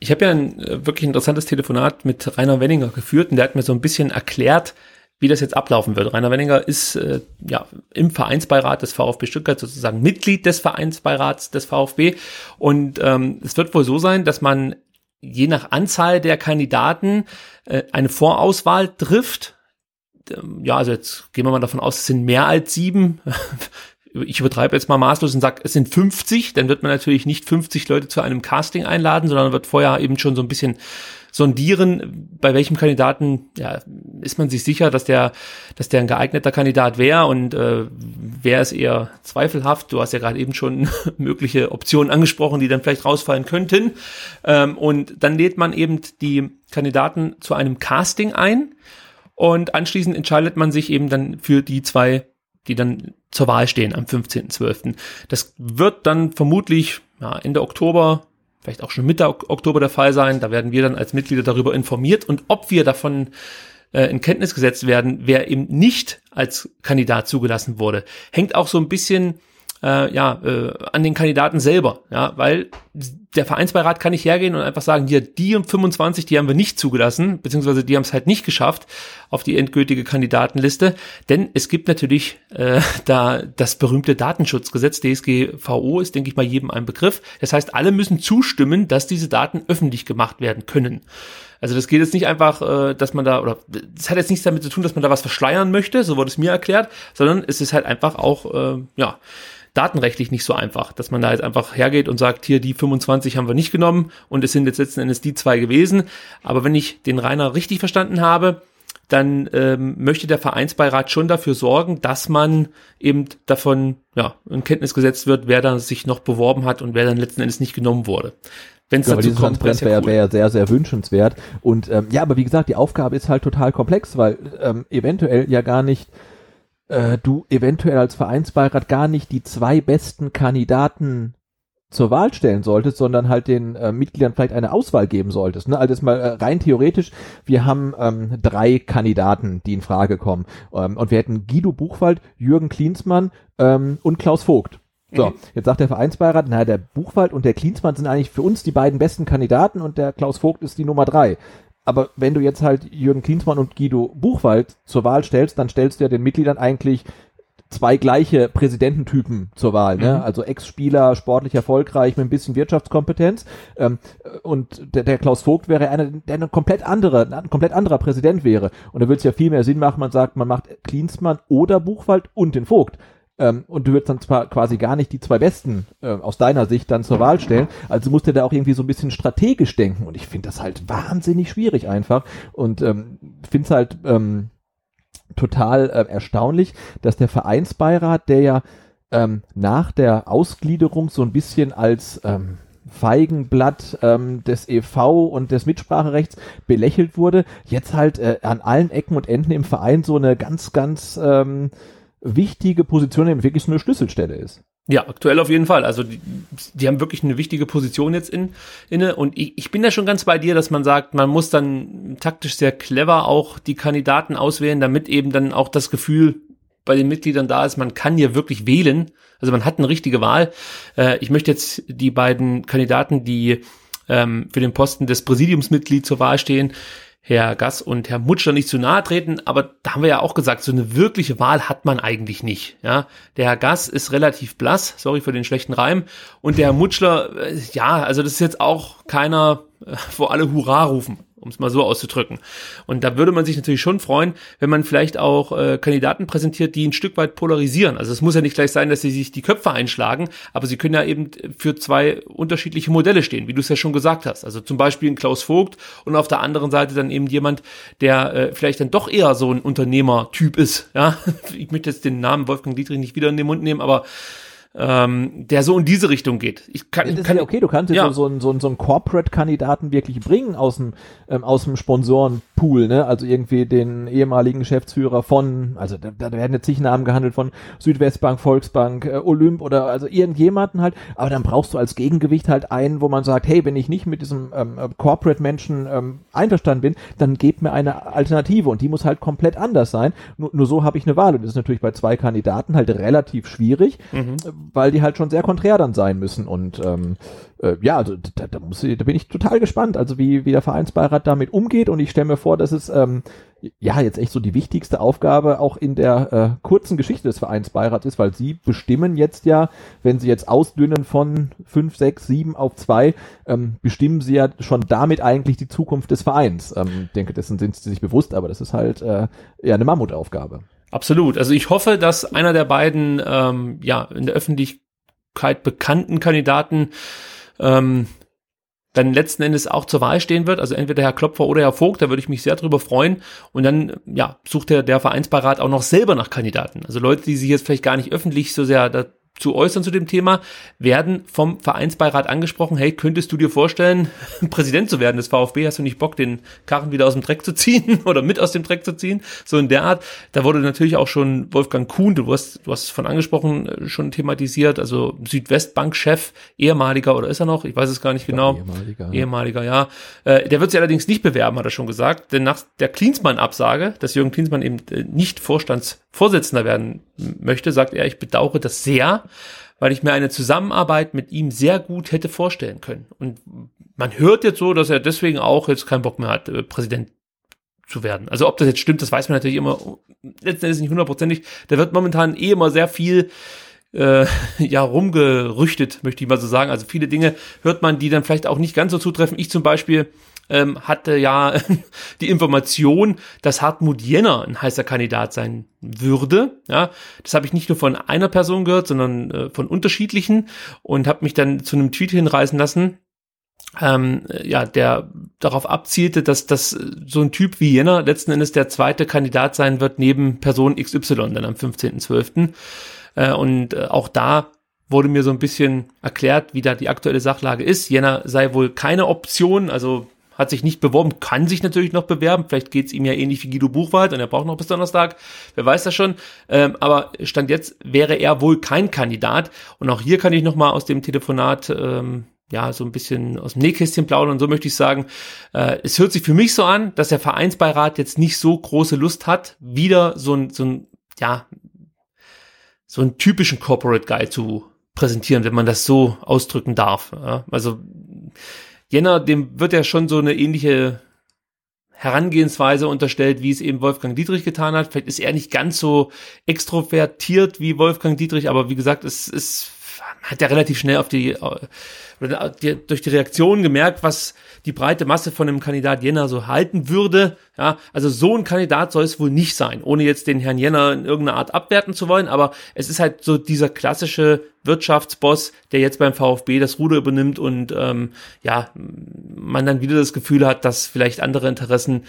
Ich habe ja ein äh, wirklich interessantes Telefonat mit Rainer Wenninger geführt und der hat mir so ein bisschen erklärt, wie das jetzt ablaufen wird. Rainer Wenninger ist äh, ja im Vereinsbeirat des VfB Stuttgart sozusagen Mitglied des Vereinsbeirats des VfB und ähm, es wird wohl so sein, dass man je nach Anzahl der Kandidaten äh, eine Vorauswahl trifft. Ähm, ja, also jetzt gehen wir mal davon aus, es sind mehr als sieben. ich übertreibe jetzt mal maßlos und sage, es sind 50, dann wird man natürlich nicht 50 Leute zu einem Casting einladen, sondern wird vorher eben schon so ein bisschen sondieren, bei welchem Kandidaten ja, ist man sich sicher, dass der, dass der ein geeigneter Kandidat wäre und äh, wer ist eher zweifelhaft. Du hast ja gerade eben schon mögliche Optionen angesprochen, die dann vielleicht rausfallen könnten. Ähm, und dann lädt man eben die Kandidaten zu einem Casting ein und anschließend entscheidet man sich eben dann für die zwei, die dann zur Wahl stehen am 15.12. Das wird dann vermutlich ja, Ende Oktober vielleicht auch schon Mitte Oktober der Fall sein. Da werden wir dann als Mitglieder darüber informiert und ob wir davon äh, in Kenntnis gesetzt werden, wer eben nicht als Kandidat zugelassen wurde, hängt auch so ein bisschen äh, ja, äh, an den Kandidaten selber, ja, weil der Vereinsbeirat kann nicht hergehen und einfach sagen, hier, die um 25, die haben wir nicht zugelassen, beziehungsweise die haben es halt nicht geschafft auf die endgültige Kandidatenliste, denn es gibt natürlich äh, da das berühmte Datenschutzgesetz, DSGVO ist, denke ich mal, jedem ein Begriff. Das heißt, alle müssen zustimmen, dass diese Daten öffentlich gemacht werden können. Also das geht jetzt nicht einfach, äh, dass man da, oder das hat jetzt nichts damit zu tun, dass man da was verschleiern möchte, so wurde es mir erklärt, sondern es ist halt einfach auch, äh, ja, datenrechtlich nicht so einfach, dass man da jetzt einfach hergeht und sagt, hier die 25 haben wir nicht genommen und es sind jetzt letzten Endes die zwei gewesen. Aber wenn ich den Rainer richtig verstanden habe, dann ähm, möchte der Vereinsbeirat schon dafür sorgen, dass man eben davon ja, in Kenntnis gesetzt wird, wer da sich noch beworben hat und wer dann letzten Endes nicht genommen wurde. Wenn es ja, dazu kommt, wäre ja wär cool. ja sehr, sehr wünschenswert. Und ähm, ja, aber wie gesagt, die Aufgabe ist halt total komplex, weil ähm, eventuell ja gar nicht äh, du eventuell als Vereinsbeirat gar nicht die zwei besten Kandidaten zur Wahl stellen solltest, sondern halt den äh, Mitgliedern vielleicht eine Auswahl geben solltest. Ne? Also jetzt mal äh, rein theoretisch, wir haben ähm, drei Kandidaten, die in Frage kommen. Ähm, und wir hätten Guido Buchwald, Jürgen Klinsmann ähm, und Klaus Vogt. So, jetzt sagt der Vereinsbeirat, naja, der Buchwald und der Klinsmann sind eigentlich für uns die beiden besten Kandidaten und der Klaus Vogt ist die Nummer drei. Aber wenn du jetzt halt Jürgen Klinsmann und Guido Buchwald zur Wahl stellst, dann stellst du ja den Mitgliedern eigentlich zwei gleiche Präsidententypen zur Wahl, ne? Mhm. Also Ex-Spieler, sportlich erfolgreich, mit ein bisschen Wirtschaftskompetenz. Ähm, und der, der Klaus Vogt wäre einer, der ein komplett andere, ein komplett anderer Präsident wäre. Und da würde es ja viel mehr Sinn machen, man sagt, man macht Klinsmann oder Buchwald und den Vogt. Ähm, und du würdest dann zwar quasi gar nicht die zwei Besten äh, aus deiner Sicht dann zur Wahl stellen, also musst du da auch irgendwie so ein bisschen strategisch denken. Und ich finde das halt wahnsinnig schwierig einfach. Und ähm, finde es halt ähm, total äh, erstaunlich, dass der Vereinsbeirat, der ja ähm, nach der Ausgliederung so ein bisschen als ähm, Feigenblatt ähm, des EV und des Mitspracherechts belächelt wurde, jetzt halt äh, an allen Ecken und Enden im Verein so eine ganz, ganz ähm, wichtige Position, eben wirklich so eine Schlüsselstelle ist. Ja, aktuell auf jeden Fall. Also die, die haben wirklich eine wichtige Position jetzt in, inne. Und ich, ich bin da schon ganz bei dir, dass man sagt, man muss dann taktisch sehr clever auch die Kandidaten auswählen, damit eben dann auch das Gefühl bei den Mitgliedern da ist, man kann hier wirklich wählen. Also man hat eine richtige Wahl. Äh, ich möchte jetzt die beiden Kandidaten, die ähm, für den Posten des Präsidiumsmitglieds zur Wahl stehen, Herr Gass und Herr Mutschler nicht zu nahe treten, aber da haben wir ja auch gesagt, so eine wirkliche Wahl hat man eigentlich nicht. Ja, der Herr Gass ist relativ blass, sorry für den schlechten Reim, und der Herr Mutschler, äh, ja, also das ist jetzt auch keiner, äh, wo alle Hurra rufen, um es mal so auszudrücken. Und da würde man sich natürlich schon freuen, wenn man vielleicht auch äh, Kandidaten präsentiert, die ein Stück weit polarisieren. Also es muss ja nicht gleich sein, dass sie sich die Köpfe einschlagen, aber sie können ja eben für zwei unterschiedliche Modelle stehen, wie du es ja schon gesagt hast. Also zum Beispiel ein Klaus Vogt und auf der anderen Seite dann eben jemand, der äh, vielleicht dann doch eher so ein Unternehmertyp ist. Ja, ich möchte jetzt den Namen Wolfgang Dietrich nicht wieder in den Mund nehmen, aber ähm, der so in diese Richtung geht. Ich kann, Das ist kann ja okay, du kannst jetzt ja. so, so, einen- so, einen- so einen Corporate-Kandidaten wirklich bringen aus dem, ähm, aus dem Sponsorenpool, ne? Also irgendwie den ehemaligen Geschäftsführer von, also da, da werden jetzt zig Namen gehandelt von Südwestbank, Volksbank, äh, Olymp oder also irgendjemanden halt, aber dann brauchst du als Gegengewicht halt einen, wo man sagt, hey, wenn ich nicht mit diesem ähm, äh, Corporate-Menschen ähm, einverstanden bin, dann gebt mir eine Alternative und die muss halt komplett anders sein. Nur, nur so habe ich eine Wahl und das ist natürlich bei zwei Kandidaten halt relativ schwierig, Mhm. weil die halt schon sehr konträr dann sein müssen. Und ähm, äh, ja, also da, da, muss ich, da bin ich total gespannt, also wie, wie der Vereinsbeirat damit umgeht. Und ich stelle mir vor, dass es ähm, ja jetzt echt so die wichtigste Aufgabe auch in der äh, kurzen Geschichte des Vereinsbeirats ist, weil sie bestimmen jetzt ja, wenn sie jetzt ausdünnen von fünf, sechs, sieben auf zwei, ähm, bestimmen sie ja schon damit eigentlich die Zukunft des Vereins. Ähm, ich denke, dessen sind sie sich bewusst, aber das ist halt äh, ja eine Mammutaufgabe. Absolut. Also ich hoffe, dass einer der beiden ähm, ja in der Öffentlichkeit bekannten Kandidaten ähm, dann letzten Endes auch zur Wahl stehen wird. Also entweder Herr Klopfer oder Herr Vogt, da würde ich mich sehr drüber freuen. Und dann ja sucht der, der Vereinsbeirat auch noch selber nach Kandidaten. Also Leute, die sich jetzt vielleicht gar nicht öffentlich so sehr dazu äußern zu dem Thema, werden vom Vereinsbeirat angesprochen, hey, könntest du dir vorstellen, Präsident zu werden des VfB? Hast du nicht Bock, den Karren wieder aus dem Dreck zu ziehen oder mit aus dem Dreck zu ziehen? So in der Art. Da wurde natürlich auch schon Wolfgang Kuhn, du hast, du hast es von angesprochen, äh, schon thematisiert, also Südwestbank-Chef, ehemaliger oder ist er noch? Ich weiß es gar nicht genau. Ehemaliger. Ehemaliger, ja. Äh, der wird sich allerdings nicht bewerben, hat er schon gesagt, denn nach der Klinsmann-Absage, dass Jürgen Klinsmann eben äh, nicht Vorstandsvorsitzender werden möchte, sagt er, ich bedauere das sehr, weil ich mir eine Zusammenarbeit mit ihm sehr gut hätte vorstellen können. Und man hört jetzt so, dass er deswegen auch jetzt keinen Bock mehr hat, äh, Präsident zu werden. Also ob das jetzt stimmt, das weiß man natürlich immer letzten Endes nicht hundertprozentig. Da wird momentan eh immer sehr viel äh, ja rumgerüchtet, möchte ich mal so sagen. Also viele Dinge hört man, die dann vielleicht auch nicht ganz so zutreffen. Ich zum Beispiel ähm, hatte ja die Information, dass Hartmut Jenner ein heißer Kandidat sein würde. Ja, das habe ich nicht nur von einer Person gehört, sondern äh, von unterschiedlichen und habe mich dann zu einem Tweet hinreißen lassen, ähm, ja, der darauf abzielte, dass das so ein Typ wie Jenner letzten Endes der zweite Kandidat sein wird neben Person XY dann am 15.12. Äh, und äh, auch da wurde mir so ein bisschen erklärt, wie da die aktuelle Sachlage ist. Jena sei wohl keine Option, also hat sich nicht beworben, kann sich natürlich noch bewerben. Vielleicht geht's ihm ja ähnlich wie Guido Buchwald und er braucht noch bis Donnerstag. Wer weiß das schon. Ähm, aber Stand jetzt wäre er wohl kein Kandidat. Und auch hier kann ich nochmal aus dem Telefonat ähm, ja, so ein bisschen aus dem Nähkästchen plaudern so möchte ich sagen, äh, es hört sich für mich so an, dass der Vereinsbeirat jetzt nicht so große Lust hat, wieder so ein, so ein, ja, so einen typischen Corporate Guy zu präsentieren, wenn man das so ausdrücken darf. Ja? Also Jenner, dem wird ja schon so eine ähnliche Herangehensweise unterstellt, wie es eben Wolfgang Dietrich getan hat. Vielleicht ist er nicht ganz so extrovertiert wie Wolfgang Dietrich, aber wie gesagt, es ist hat er relativ schnell auf die, die, durch die Reaktion gemerkt, was die breite Masse von dem Kandidat Jenner so halten würde. Ja, also so ein Kandidat soll es wohl nicht sein, ohne jetzt den Herrn Jenner in irgendeiner Art abwerten zu wollen, aber es ist halt so dieser klassische Wirtschaftsboss, der jetzt beim VfB das Ruder übernimmt und ähm, ja, man dann wieder das Gefühl hat, dass vielleicht andere Interessen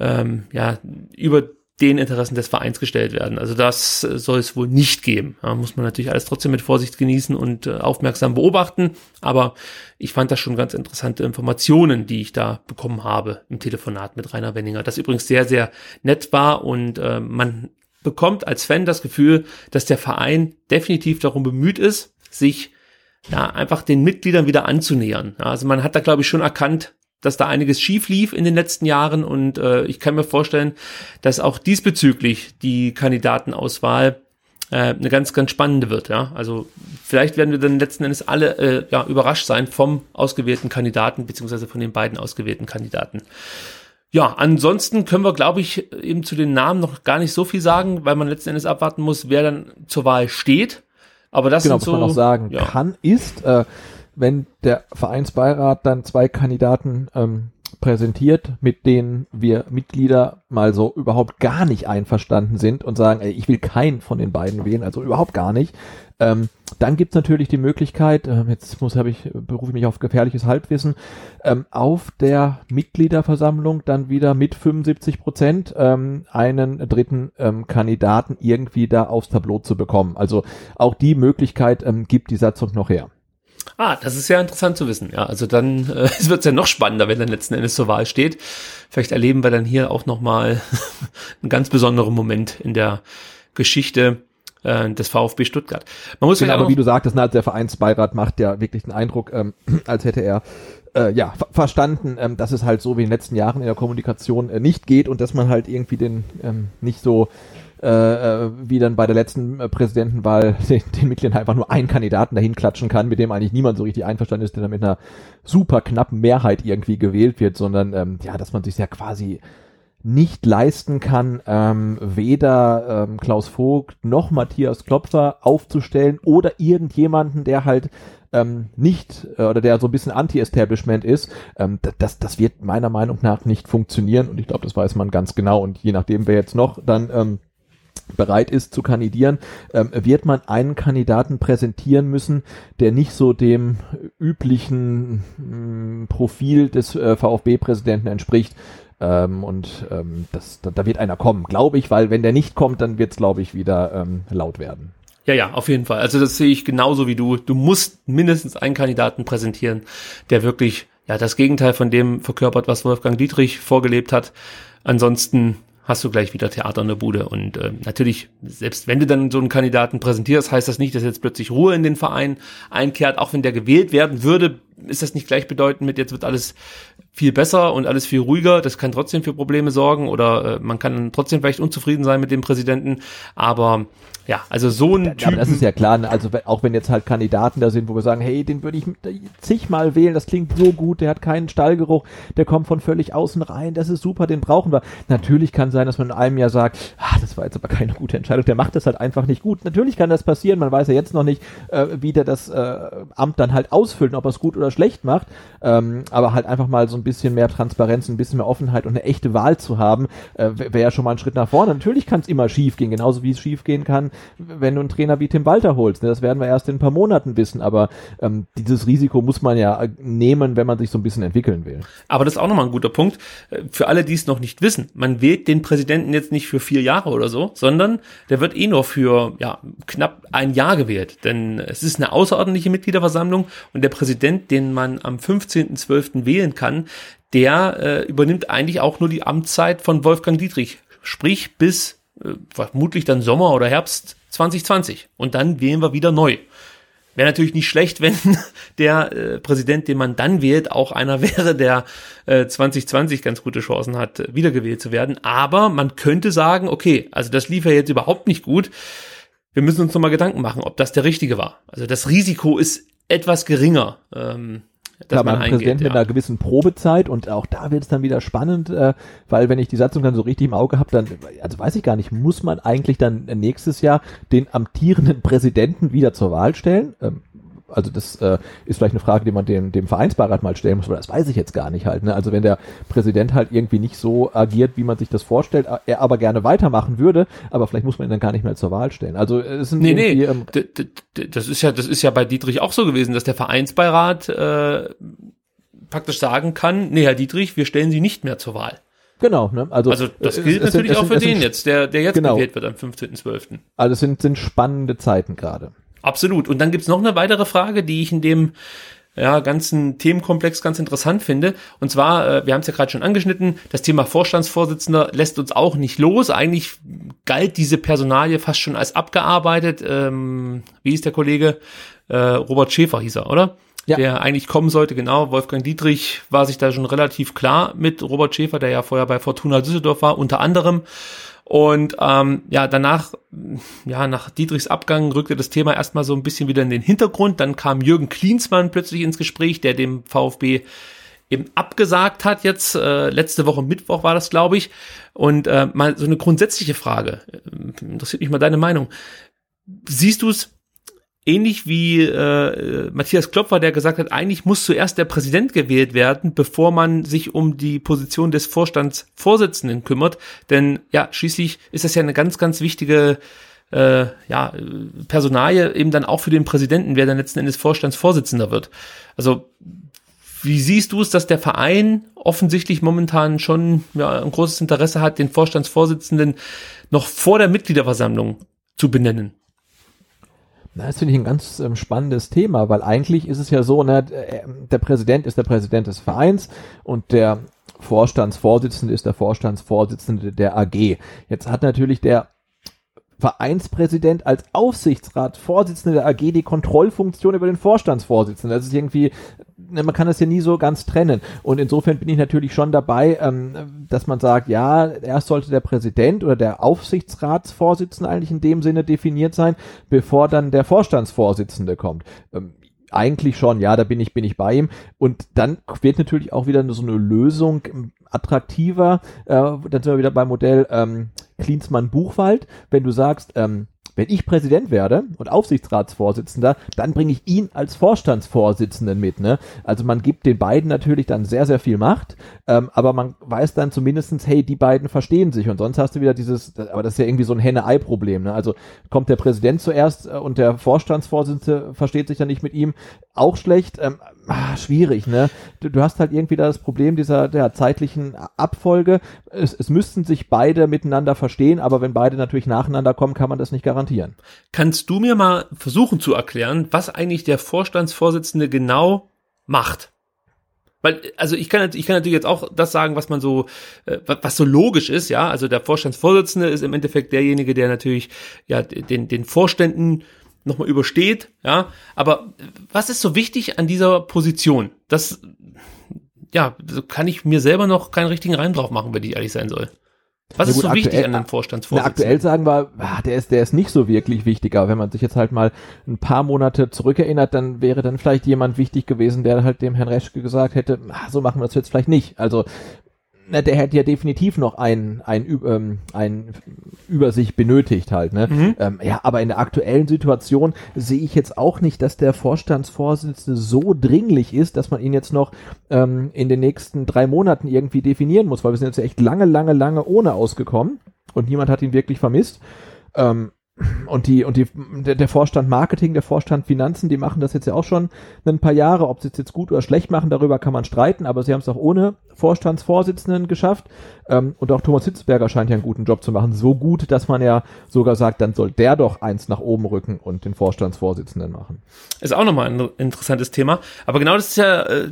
ähm, ja über den Interessen des Vereins gestellt werden. Also das äh, soll es wohl nicht geben. Da muss man natürlich alles trotzdem mit Vorsicht genießen und äh, aufmerksam beobachten. Aber ich fand das schon ganz interessante Informationen, die ich da bekommen habe im Telefonat mit Rainer Wenninger. Das übrigens sehr, sehr nett war und äh, man bekommt als Fan das Gefühl, dass der Verein definitiv darum bemüht ist, sich ja, einfach den Mitgliedern wieder anzunähern. Also man hat da, glaube ich, schon erkannt, dass da einiges schief lief in den letzten Jahren und äh, ich kann mir vorstellen, dass auch diesbezüglich die Kandidatenauswahl äh, eine ganz, ganz spannende wird. Ja, also vielleicht werden wir dann letzten Endes alle äh, ja, überrascht sein vom ausgewählten Kandidaten beziehungsweise von den beiden ausgewählten Kandidaten. Ja, ansonsten können wir, glaube ich, eben zu den Namen noch gar nicht so viel sagen, weil man letzten Endes abwarten muss, wer dann zur Wahl steht. Aber das genau, sind so, was man auch sagen ja. kann, ist, äh, wenn der Vereinsbeirat dann zwei Kandidaten ähm, präsentiert, mit denen wir Mitglieder mal so überhaupt gar nicht einverstanden sind und sagen, ey, ich will keinen von den beiden wählen, also überhaupt gar nicht. Ähm, dann gibt's natürlich die Möglichkeit, äh, jetzt muss habe ich berufe ich mich auf gefährliches Halbwissen, ähm, auf der Mitgliederversammlung dann wieder mit 75 Prozent ähm, einen dritten ähm, Kandidaten irgendwie da aufs Tableau zu bekommen. Also auch die Möglichkeit ähm, gibt die Satzung noch her. Ah, das ist ja interessant zu wissen. Ja, also dann äh, es wird ja noch spannender, wenn dann letzten Endes zur Wahl steht. Vielleicht erleben wir dann hier auch noch mal einen ganz besonderen Moment in der Geschichte äh, des VfB Stuttgart. Man muss genau, aber wie du sagtest, also der Vereinsbeirat macht ja wirklich den Eindruck, ähm, als hätte er äh, ja ver verstanden, ähm, dass es halt so wie in den letzten Jahren in der Kommunikation äh, nicht geht und dass man halt irgendwie den ähm, nicht so äh, äh, wie dann bei der letzten äh, Präsidentenwahl den, den Mitgliedern einfach nur einen Kandidaten dahin klatschen kann, mit dem eigentlich niemand so richtig einverstanden ist, der dann mit einer super knappen Mehrheit irgendwie gewählt wird, sondern ähm, ja, dass man sich ja quasi nicht leisten kann, ähm, weder ähm, Klaus Vogt noch Matthias Klopfer aufzustellen oder irgendjemanden, der halt ähm, nicht äh, oder der so ein bisschen Anti-Establishment ist, ähm, das, das wird meiner Meinung nach nicht funktionieren und ich glaube, das weiß man ganz genau. Und je nachdem, wer jetzt noch dann ähm, bereit ist zu kandidieren, ähm, wird man einen Kandidaten präsentieren müssen, der nicht so dem üblichen mh, mm, Profil des äh, VfB-Präsidenten entspricht. Ähm, und ähm, das, da, da, wird einer kommen, glaube ich, weil wenn der nicht kommt, dann wird es, glaube ich, wieder ähm, laut werden. Ja, ja, auf jeden Fall. Also das sehe ich genauso wie du. Du musst mindestens einen Kandidaten präsentieren, der wirklich ja das Gegenteil von dem verkörpert, was Wolfgang Dietrich vorgelebt hat. Ansonsten hast du gleich wieder Theater in der Bude. Und äh, natürlich, selbst wenn du dann so einen Kandidaten präsentierst, heißt das nicht, dass jetzt plötzlich Ruhe in den Verein einkehrt. Auch wenn der gewählt werden würde, ist das nicht gleichbedeutend mit, jetzt wird alles viel besser und alles viel ruhiger. Das kann trotzdem für Probleme sorgen oder äh, man kann trotzdem vielleicht unzufrieden sein mit dem Präsidenten. Aber ja, also so ein Typ. das ist ja klar, ne? also auch wenn jetzt halt Kandidaten da sind, wo wir sagen, hey, den würde ich zigmal wählen, das klingt so gut, der hat keinen Stallgeruch, der kommt von völlig außen rein, das ist super, den brauchen wir. Natürlich kann sein, dass man in einem Jahr sagt, ah, das war jetzt aber keine gute Entscheidung, der macht das halt einfach nicht gut. Natürlich kann das passieren, man weiß ja jetzt noch nicht, äh, wie der das äh, Amt dann halt ausfüllt, ob er es gut oder schlecht macht, ähm, aber halt einfach mal so, bisschen mehr Transparenz, ein bisschen mehr Offenheit und eine echte Wahl zu haben, äh, wäre ja schon mal ein Schritt nach vorne. Natürlich kann es immer schief gehen, genauso wie es schief gehen kann, wenn du einen Trainer wie Tim Walter holst. Ne? Das werden wir erst in ein paar Monaten wissen, aber ähm, dieses Risiko muss man ja äh, nehmen, wenn man sich so ein bisschen entwickeln will. Aber das ist auch nochmal ein guter Punkt. Äh, für alle, die es noch nicht wissen, man wählt den Präsidenten jetzt nicht für vier Jahre oder so, sondern der wird eh nur für ja, knapp ein Jahr gewählt. Denn es ist eine außerordentliche Mitgliederversammlung und der Präsident, den man am 15.12. wählen kann, der äh, übernimmt eigentlich auch nur die Amtszeit von Wolfgang Dietrich. Sprich bis äh, vermutlich dann Sommer oder Herbst 2020. Und dann wählen wir wieder neu. Wäre natürlich nicht schlecht, wenn der äh, Präsident, den man dann wählt, auch einer wäre, der äh, 2020 ganz gute Chancen hat, wiedergewählt zu werden. Aber man könnte sagen, okay, also das lief ja jetzt überhaupt nicht gut. Wir müssen uns nochmal Gedanken machen, ob das der richtige war. Also das Risiko ist etwas geringer. Ähm, Klar, man eingeht, Präsident ja. mit einer gewissen Probezeit und auch da wird es dann wieder spannend, äh, weil wenn ich die Satzung dann so richtig im Auge habe, dann, also weiß ich gar nicht, muss man eigentlich dann nächstes Jahr den amtierenden Präsidenten wieder zur Wahl stellen? Ähm, also das äh, ist vielleicht eine Frage, die man dem, dem Vereinsbeirat mal stellen muss, aber das weiß ich jetzt gar nicht halt. Ne? Also wenn der Präsident halt irgendwie nicht so agiert, wie man sich das vorstellt, er aber gerne weitermachen würde, aber vielleicht muss man ihn dann gar nicht mehr zur Wahl stellen. Also es sind nee, nee, ähm, das ist ja, das ist ja bei Dietrich auch so gewesen, dass der Vereinsbeirat äh, praktisch sagen kann, nee, Herr Dietrich, wir stellen Sie nicht mehr zur Wahl. Genau, ne? Also, also das gilt es, natürlich es, auch für den jetzt, der, der jetzt genau. gewählt wird am 15.12. Also es sind, sind spannende Zeiten gerade. Absolut. Und dann gibt's noch eine weitere Frage, die ich in dem ja, ganzen Themenkomplex ganz interessant finde. Und zwar, äh, wir haben es ja gerade schon angeschnitten, das Thema Vorstandsvorsitzender lässt uns auch nicht los. Eigentlich galt diese Personalie fast schon als abgearbeitet. Ähm, wie ist der Kollege? Äh, Robert Schäfer hieß er, oder? Ja. Der eigentlich kommen sollte, genau. Wolfgang Dietrich war sich da schon relativ klar mit Robert Schäfer, der ja vorher bei Fortuna Düsseldorf war, unter anderem. Und ähm, ja, danach, ja, nach Dietrichs Abgang rückte das Thema erstmal so ein bisschen wieder in den Hintergrund. Dann kam Jürgen Klinsmann plötzlich ins Gespräch, der dem VfB eben abgesagt hat jetzt. Äh, letzte Woche Mittwoch war das, glaube ich. Und äh, mal so eine grundsätzliche Frage. Äh, interessiert mich mal deine Meinung. Siehst du es ähnlich wie äh, Matthias Klopfer, der gesagt hat, eigentlich muss zuerst der Präsident gewählt werden, bevor man sich um die Position des Vorstandsvorsitzenden kümmert. Denn ja, schließlich ist das ja eine ganz, ganz wichtige äh, ja, Personalie eben dann auch für den Präsidenten, wer dann letzten Endes Vorstandsvorsitzender wird. Also wie siehst du es, dass der Verein offensichtlich momentan schon ja, ein großes Interesse hat, den Vorstandsvorsitzenden noch vor der Mitgliederversammlung zu benennen? Na, das finde ich ein ganz ähm, spannendes Thema, weil eigentlich ist es ja so, ne, der Präsident ist der Präsident des Vereins und der Vorstandsvorsitzende ist der Vorstandsvorsitzende der AG. Jetzt hat natürlich der Vereinspräsident als Aufsichtsrat Vorsitzende der AG die Kontrollfunktion über den Vorstandsvorsitzenden. Das ist irgendwie Ne, man kann das ja nie so ganz trennen. Und insofern bin ich natürlich schon dabei, ähm, dass man sagt, ja, erst sollte der Präsident oder der Aufsichtsratsvorsitzende eigentlich in dem Sinne definiert sein, bevor dann der Vorstandsvorsitzende kommt. Ähm, eigentlich schon, ja, da bin ich, bin ich bei ihm. Und dann wird natürlich auch wieder so eine Lösung attraktiver. Äh, dann sind wir wieder beim Modell ähm, Klinsmann-Buchwald. Wenn du sagst, ähm, wenn ich Präsident werde und Aufsichtsratsvorsitzender, dann bringe ich ihn als Vorstandsvorsitzenden mit. Ne? Also man gibt den beiden natürlich dann sehr, sehr viel Macht, ähm, aber man weiß dann zumindestens, hey, die beiden verstehen sich und sonst hast du wieder dieses, aber das ist ja irgendwie so ein Henne-Ei-Problem. Ne? Also kommt der Präsident zuerst äh, und der Vorstandsvorsitzende versteht sich dann nicht mit ihm, auch schlecht. Ähm, ah, schwierig, ne? Du, du, hast halt irgendwie da das Problem dieser der zeitlichen Abfolge. Es, es müssten sich beide miteinander verstehen, aber wenn beide natürlich nacheinander kommen, kann man das nicht garantieren. Kannst du mir mal versuchen zu erklären, was eigentlich der Vorstandsvorsitzende genau macht? Weil, also ich kann, ich kann natürlich jetzt auch das sagen, was man so, äh, was so logisch ist, ja. Also der Vorstandsvorsitzende ist im Endeffekt derjenige, der natürlich ja den, den Vorständen nochmal übersteht, ja. Aber was ist so wichtig an dieser Position? Das, ja, kann ich mir selber noch keinen richtigen Reim drauf machen, wenn ich ehrlich sein soll. Was ist so aktuell, wichtig an dem Vorstandsvorsitzenden? Aktuell sagen wir, ah, der ist, der ist nicht so wirklich wichtig, aber wenn man sich jetzt halt mal ein paar Monate zurückerinnert, dann wäre dann vielleicht jemand wichtig gewesen, der halt dem Herrn Reschke gesagt hätte, ach, so machen wir das jetzt vielleicht nicht. Also na, der hätte ja definitiv noch ein, ein, ähm, ein Übersicht benötigt halt, ne? Mhm. Ähm, ja, aber in der aktuellen Situation sehe ich jetzt auch nicht, dass der Vorstandsvorsitzende so dringlich ist, dass man ihn jetzt noch ähm, in den nächsten drei Monaten irgendwie definieren muss, weil wir sind jetzt echt lange, lange, lange ohne ausgekommen und niemand hat ihn wirklich vermisst. Ähm, und die und die der, der Vorstand Marketing, der Vorstand Finanzen, die machen das jetzt ja auch schon ein paar Jahre. Ob sie es jetzt gut oder schlecht machen, darüber kann man streiten, aber sie haben es auch ohne Vorstandsvorsitzenden geschafft. Ähm, und auch Thomas Hitzberger scheint ja einen guten Job zu machen. So gut, dass man ja sogar sagt, dann soll der doch eins nach oben rücken und den Vorstandsvorsitzenden machen. Ist auch nochmal ein interessantes Thema. Aber genau das ist ja äh,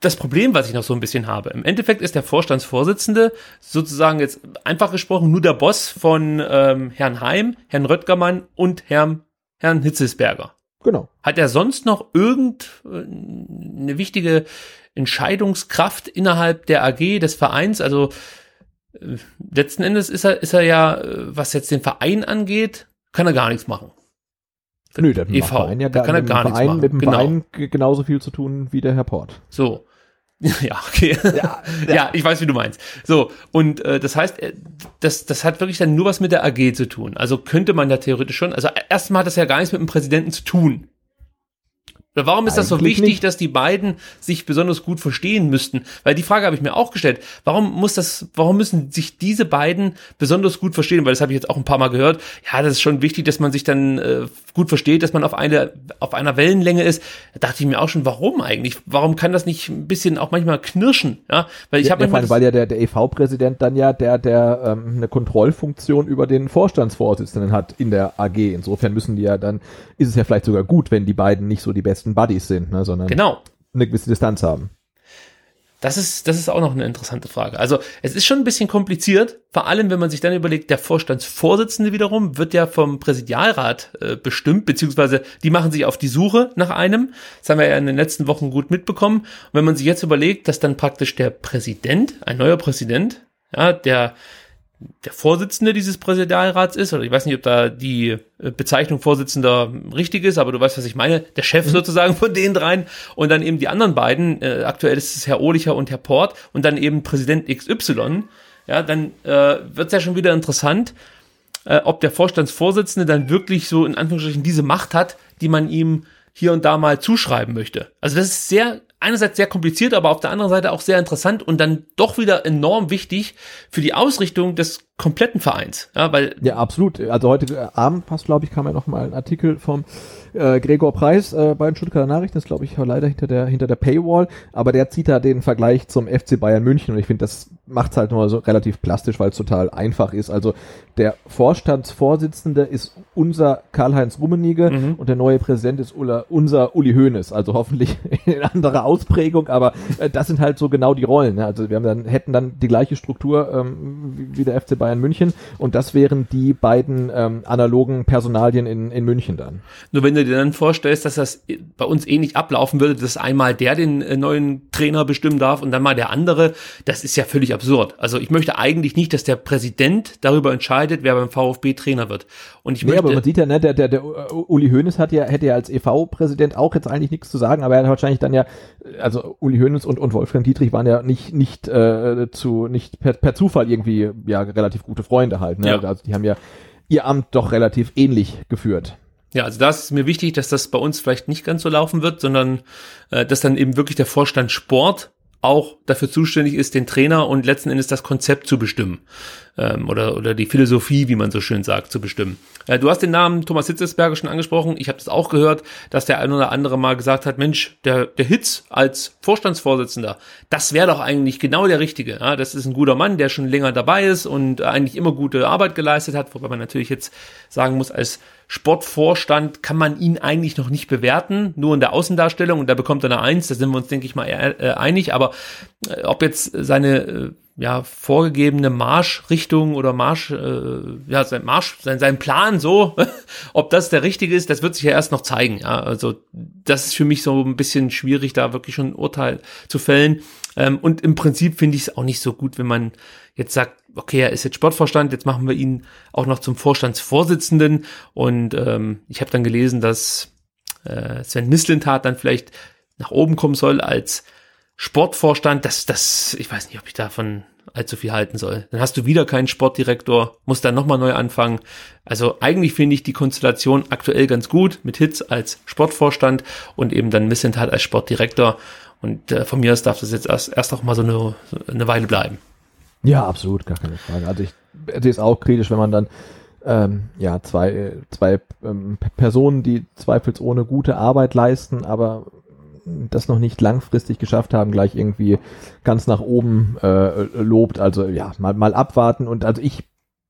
das Problem, was ich noch so ein bisschen habe. Im Endeffekt ist der Vorstandsvorsitzende sozusagen jetzt einfach gesprochen nur der Boss von ähm, Herrn Heim, Herrn Röttgermann und Herrn, Herrn Hitzesberger. Genau. Hat er sonst noch irgendeine wichtige Entscheidungskraft innerhalb der AG, des Vereins? Also äh, letzten Endes ist er, ist er ja, äh, was jetzt den Verein angeht, kann er gar nichts machen. Nö, der EV, macht Verein ja da gar, kann er mit dem gar nichts Verein, machen. Mit dem Genau. Verein genauso viel zu tun wie der Herr Port. So. Ja, okay. Ja, Ja, ich weiß, wie du meinst. So, und äh, das heißt, äh, das, das hat wirklich dann nur was mit der AG zu tun. Also könnte man ja theoretisch schon, also erstmal hat das ja gar nichts mit dem Präsidenten zu tun. Warum ist das so Eigentlich wichtig, nicht. dass die beiden sich besonders gut verstehen müssten? Weil die Frage habe ich mir auch gestellt. Warum muss das, warum müssen sich diese beiden besonders gut verstehen? Weil das habe ich jetzt auch ein paar Mal gehört. Ja, das ist schon wichtig, dass man sich dann äh, gut versteht, dass man auf eine, auf einer Wellenlänge ist. Da dachte ich mir auch schon, warum eigentlich? Warum kann das nicht ein bisschen auch manchmal knirschen? Ja, weil ich ja, habe ja, manchmal weil ja der, der EV-Präsident dann ja der, der ähm, eine Kontrollfunktion über den Vorstandsvorsitzenden hat in der AG. Insofern müssen die ja dann, ist es ja vielleicht sogar gut, wenn die beiden nicht so die besten Buddies sind, ne, sondern genau. eine gewisse Distanz haben. Das ist, das ist auch noch eine interessante Frage. Also es ist schon ein bisschen kompliziert, vor allem wenn man sich dann überlegt, der Vorstandsvorsitzende wiederum wird ja vom Präsidialrat äh, bestimmt, beziehungsweise die machen sich auf die Suche nach einem. Das haben wir ja in den letzten Wochen gut mitbekommen. Und wenn man sich jetzt überlegt, dass dann praktisch der Präsident, ein neuer Präsident, ja, der der Vorsitzende dieses Präsidialrats ist, oder ich weiß nicht, ob da die äh, Bezeichnung Vorsitzender richtig ist, aber du weißt, was ich meine, der Chef sozusagen von den dreien und dann eben die anderen beiden, äh, aktuell ist es Herr Ohlicher und Herr Port und dann eben Präsident XY, ja, dann äh, wird es ja schon wieder interessant, äh, ob der Vorstandsvorsitzende dann wirklich so in Anführungsstrichen diese Macht hat, die man ihm hier und da mal zuschreiben möchte. Also das ist sehr, einerseits sehr kompliziert, aber auf der anderen Seite auch sehr interessant und dann doch wieder enorm wichtig für die Ausrichtung des kompletten Vereins. Ja, weil Ja, absolut. Also heute äh, Abend passt, glaube ich, kam ja noch mal ein Artikel vom äh, Gregor Preis äh, bei den Stuttgarter Nachrichten, das glaube ich leider hinter der hinter der Paywall, aber der zieht da den Vergleich zum FC Bayern München und ich finde, das macht's halt nur so relativ plastisch, weil es total einfach ist. Also der Vorstandsvorsitzende ist unser Karl-Heinz Rummenigge Mhm. und der neue Präsident ist Ulla, unser Uli Hoeneß. Also hoffentlich in anderer Ausprägung, aber äh, das sind halt so genau die Rollen. Ne? Also wir haben dann, hätten dann die gleiche Struktur ähm, wie, wie der FC Bayern München und das wären die beiden ähm, analogen Personalien in, in München dann. Nur wenn du dir dann vorstellst, dass das bei uns ähnlich ablaufen würde, dass einmal der den äh, neuen Trainer bestimmen darf und dann mal der andere, das ist ja völlig absurd. Also ich möchte eigentlich nicht, dass der Präsident darüber entscheidet, wer beim VfB Trainer wird. Und ich Nee, aber man möchte, sieht ja, ne, der, der, der Uli Hoeneß hat ja, hätte ja als EV-Präsident auch jetzt eigentlich nichts zu sagen, aber er hat wahrscheinlich dann ja, also Uli Hoeneß und, und Wolfgang Dietrich waren ja nicht, nicht äh, zu, nicht per, per Zufall irgendwie ja relativ gute Freunde halt. Ne? Ja. Also die haben ja ihr Amt doch relativ ähnlich geführt. ja, also da ist es mir wichtig, dass das bei uns vielleicht nicht ganz so laufen wird, sondern äh, dass dann eben wirklich der Vorstand Sport auch dafür zuständig ist, den Trainer und letzten Endes das Konzept zu bestimmen. Ähm, oder, oder die Philosophie, wie man so schön sagt, zu bestimmen. Äh, du hast den Namen Thomas Hitzesberger schon angesprochen. Ich habe das auch gehört, dass der ein oder andere mal gesagt hat, Mensch, der, der Hitz als Vorstandsvorsitzender, das wäre doch eigentlich genau der Richtige. Ja, das ist ein guter Mann, der schon länger dabei ist und eigentlich immer gute Arbeit geleistet hat, wobei man natürlich jetzt sagen muss, als Sportvorstand kann man ihn eigentlich noch nicht bewerten, nur in der Außendarstellung und da bekommt er eine Eins, da sind wir uns, denke ich mal, äh, einig, aber äh, ob jetzt seine äh, ja, vorgegebene Marschrichtung oder Marsch, äh, ja, sein Marsch, sein, sein Plan so, ob das der richtige ist, das wird sich ja erst noch zeigen, ja, also das ist für mich so ein bisschen schwierig, da wirklich schon ein Urteil zu fällen ähm, und im Prinzip finde ich es auch nicht so gut, wenn man jetzt sagt, okay, er ist jetzt Sportvorstand, jetzt machen wir ihn auch noch zum Vorstandsvorsitzenden. Und ähm, ich habe dann gelesen, dass äh, Sven Mislintat dann vielleicht nach oben kommen soll als Sportvorstand. Das, das, ich weiß nicht, ob ich davon allzu viel halten soll. Dann hast du wieder keinen Sportdirektor, musst dann nochmal neu anfangen. Also eigentlich finde ich die Konstellation aktuell ganz gut, mit Hitz als Sportvorstand und eben dann Missentat als Sportdirektor. Und äh, von mir aus darf das jetzt erst, erst auch mal so eine, eine Weile bleiben. Ja, absolut, gar keine Frage. Also ich sehe es auch kritisch, wenn man dann ähm, ja zwei, zwei ähm, Personen, die zweifelsohne gute Arbeit leisten, aber das noch nicht langfristig geschafft haben, gleich irgendwie ganz nach oben äh, lobt. Also ja, mal, mal abwarten. Und also ich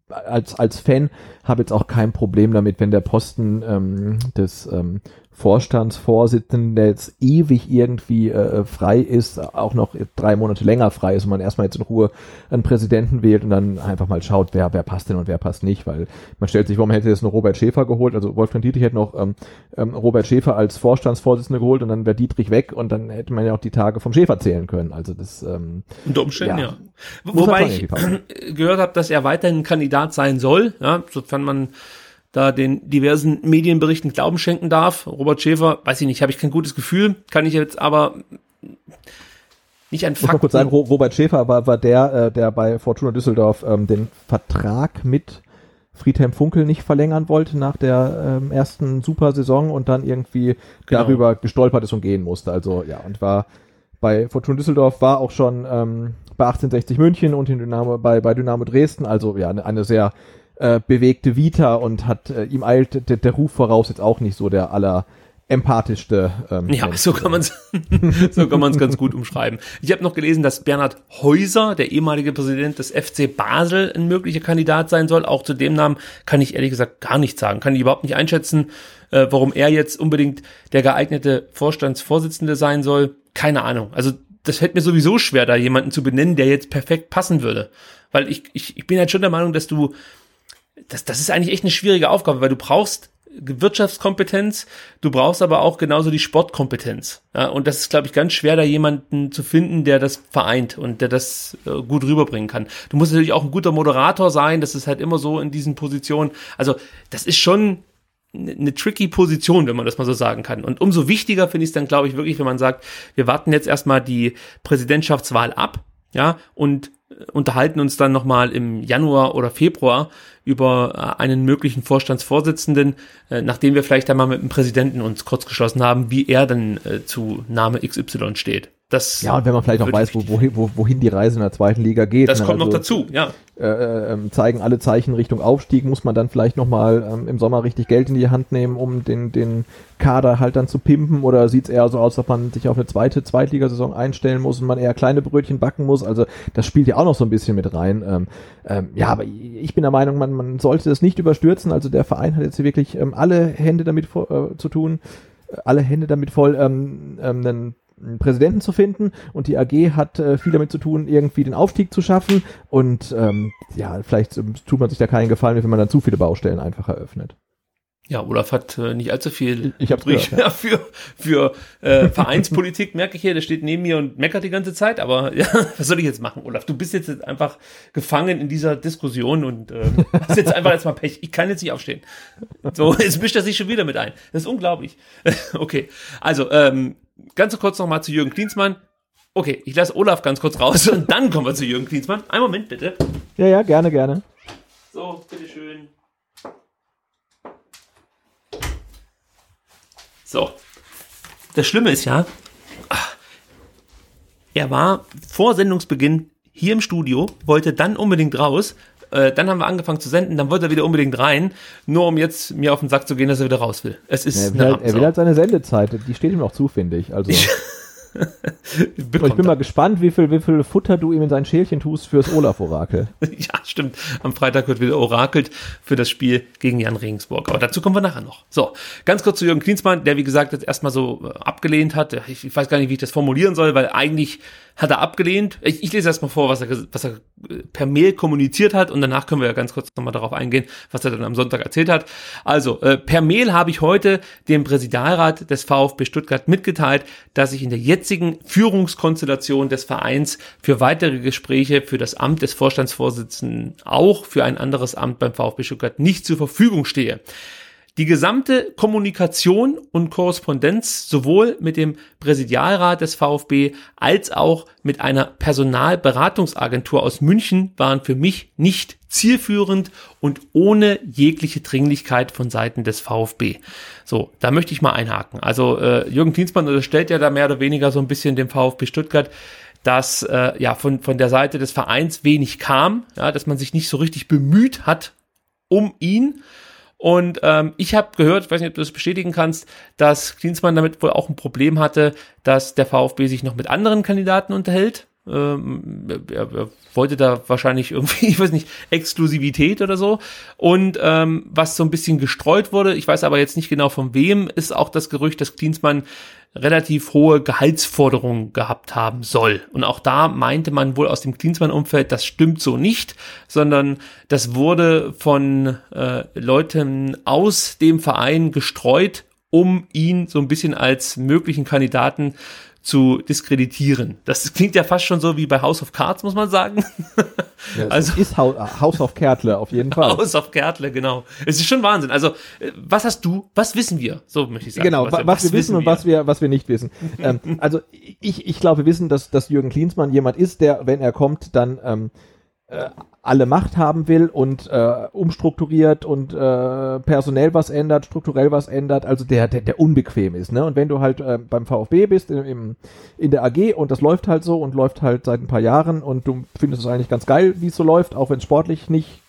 als, als Fan habe jetzt auch kein Problem damit, wenn der Posten ähm, des ähm, Vorstandsvorsitzenden, der jetzt ewig irgendwie äh, frei ist, auch noch drei Monate länger frei ist und man erstmal jetzt in Ruhe einen Präsidenten wählt und dann einfach mal schaut, wer, wer passt denn und wer passt nicht, weil man stellt sich, warum hätte jetzt noch Robert Schäfer geholt, also Wolfgang Dietrich hätte noch ähm, ähm, Robert Schäfer als Vorstandsvorsitzender geholt und dann wäre Dietrich weg und dann hätte man ja auch die Tage vom Schäfer zählen können, also das ähm, Unter Umständen, ja. ja. Wobei ich gehört habe, dass er weiterhin Kandidat sein soll, ja, sofern man da den diversen Medienberichten Glauben schenken darf. Robert Schäfer, weiß ich nicht, habe ich kein gutes Gefühl, kann ich jetzt aber nicht ein Fakt. Ich muss kurz sagen, Robert Schäfer war, war der, äh, der bei Fortuna Düsseldorf ähm, den Vertrag mit Friedhelm Funkel nicht verlängern wollte nach der ähm, ersten Supersaison und dann irgendwie genau. darüber gestolpert ist und gehen musste. Also ja, und war bei Fortuna Düsseldorf, war auch schon ähm, bei 1860 München und in Dynamo, bei, bei Dynamo Dresden. Also ja, eine, eine sehr äh, bewegte Vita und hat äh, ihm eilt der, der Ruf voraus jetzt auch nicht so der aller empathischste. Ähm, ja, so kann man es so kann man es ganz gut umschreiben. Ich habe noch gelesen, dass Bernhard Häuser, der ehemalige Präsident des FC Basel, ein möglicher Kandidat sein soll. Auch zu dem Namen kann ich ehrlich gesagt gar nichts sagen. Kann ich überhaupt nicht einschätzen, äh, warum er jetzt unbedingt der geeignete Vorstandsvorsitzende sein soll. Keine Ahnung. Also das fällt mir sowieso schwer, da jemanden zu benennen, der jetzt perfekt passen würde. Weil ich, ich, ich bin halt schon der Meinung, dass du das, das ist eigentlich echt eine schwierige Aufgabe, weil du brauchst Wirtschaftskompetenz, du brauchst aber auch genauso die Sportkompetenz. Ja, und das ist, glaube ich, ganz schwer, da jemanden zu finden, der das vereint und der das äh, gut rüberbringen kann. Du musst natürlich auch ein guter Moderator sein, das ist halt immer so in diesen Positionen. Also, das ist schon eine tricky Position, wenn man das mal so sagen kann. Und umso wichtiger finde ich es dann, glaube ich, wirklich, wenn man sagt, wir warten jetzt erstmal die Präsidentschaftswahl ab, ja, und unterhalten uns dann nochmal im Januar oder Februar über äh, einen möglichen Vorstandsvorsitzenden, äh, nachdem wir vielleicht einmal mit dem Präsidenten uns kurz geschlossen haben, wie er dann äh, zu Name XY steht. Das ja, und wenn man vielleicht auch weiß, wo, wohin, wohin die Reise in der zweiten Liga geht. Das ne? kommt also, noch dazu, ja. Äh, äh, zeigen alle Zeichen Richtung Aufstieg, muss man dann vielleicht nochmal ähm, im Sommer richtig Geld in die Hand nehmen, um den, den Kader halt dann zu pimpen oder sieht es eher so aus, dass man sich auf eine zweite Zweitligasaison einstellen muss und man eher kleine Brötchen backen muss. Also das spielt ja auch noch so ein bisschen mit rein. Ähm, ähm, ja, aber ich bin der Meinung, man, man sollte das nicht überstürzen. Also der Verein hat jetzt wirklich ähm, alle Hände damit äh, zu tun, alle Hände damit voll, ähm, ähm, einen Präsidenten zu finden und die AG hat äh, viel damit zu tun, irgendwie den Aufstieg zu schaffen und ähm, ja, vielleicht ähm, tut man sich da keinen Gefallen, wenn man dann zu viele Baustellen einfach eröffnet. Ja, Olaf hat äh, nicht allzu viel ich, ich hab's gehört, ja. für, für äh, Vereinspolitik, merke ich hier, der steht neben mir und meckert die ganze Zeit, aber ja, was soll ich jetzt machen, Olaf? Du bist jetzt einfach gefangen in dieser Diskussion und äh, hast jetzt einfach jetzt mal Pech. Ich kann jetzt nicht aufstehen. So, jetzt mischt er sich schon wieder mit ein. Das ist unglaublich. okay, also ähm, ganz kurz noch mal zu Jürgen Klinsmann. Okay, ich lasse Olaf ganz kurz raus und dann kommen wir zu Jürgen Klinsmann. Einen Moment bitte. Ja, ja, gerne, gerne. So, bitteschön. So. Das Schlimme ist ja, er war vor Sendungsbeginn hier im Studio, wollte dann unbedingt raus, äh, dann haben wir angefangen zu senden, dann wollte er wieder unbedingt rein, nur um jetzt mir auf den Sack zu gehen, dass er wieder raus will. Es ist ja, er, will halt, er will halt seine Sendezeit, die steht ihm auch zu, finde ich. Also. ich bin mal gespannt, wie viel, wie viel Futter du ihm in sein Schälchen tust fürs Olaf-Orakel. ja, stimmt. Am Freitag wird wieder orakelt für das Spiel gegen Jan Regensburg. Aber dazu kommen wir nachher noch. So, ganz kurz zu Jürgen Klinsmann, der wie gesagt jetzt erstmal so äh, abgelehnt hat. Ich, ich weiß gar nicht, wie ich das formulieren soll, weil eigentlich hat er abgelehnt. Ich, ich lese erstmal vor, was er, was er äh, per Mail kommuniziert hat und danach können wir ja ganz kurz nochmal darauf eingehen, was er dann am Sonntag erzählt hat. Also, äh, per Mail habe ich heute dem Präsidialrat des VfB Stuttgart mitgeteilt, dass ich in der jetzigen Führungskonstellation des Vereins für weitere Gespräche für das Amt des Vorstandsvorsitzenden auch für ein anderes Amt beim VfB Stuttgart nicht zur Verfügung stehe. Die gesamte Kommunikation und Korrespondenz sowohl mit dem Präsidialrat des VfB als auch mit einer Personalberatungsagentur aus München waren für mich nicht zielführend und ohne jegliche Dringlichkeit von Seiten des VfB. So, da möchte ich mal einhaken. Also äh, Jürgen Klinsmann unterstellt ja da mehr oder weniger so ein bisschen dem VfB Stuttgart, dass äh, ja von, von der Seite des Vereins wenig kam, ja, dass man sich nicht so richtig bemüht hat um ihn. Und ähm, ich habe gehört, ich weiß nicht, ob du das bestätigen kannst, dass Klinsmann damit wohl auch ein Problem hatte, dass der VfB sich noch mit anderen Kandidaten unterhält. Ähm, er, er wollte da wahrscheinlich irgendwie, ich weiß nicht, Exklusivität oder so. Und ähm, was so ein bisschen gestreut wurde, ich weiß aber jetzt nicht genau von wem, ist auch das Gerücht, dass Klinsmann relativ hohe Gehaltsforderungen gehabt haben soll. Und auch da meinte man wohl aus dem Klinsmann-Umfeld, das stimmt so nicht, sondern das wurde von äh, Leuten aus dem Verein gestreut, um ihn so ein bisschen als möglichen Kandidaten zu diskreditieren. Das klingt ja fast schon so wie bei House of Cards, muss man sagen. Ja, also ist House of Kärtle auf jeden Fall. House of Kärtle, genau. Es ist schon Wahnsinn. Also, äh, was hast du, was wissen wir? So möchte ich sagen. Genau, was, was, was wir wissen und was wir, was wir nicht wissen. ähm, also, ich, ich glaube, wir wissen, dass, dass Jürgen Klinsmann jemand ist, der, wenn er kommt, dann ähm, äh, alle Macht haben will und äh, umstrukturiert und äh, personell was ändert, strukturell was ändert, also der, der, der unbequem ist. Ne? Und wenn du halt äh, beim VfB bist, im, im, in der AG und das läuft halt so und läuft halt seit ein paar Jahren und du findest es eigentlich ganz geil, wie es so läuft, auch wenn es sportlich nicht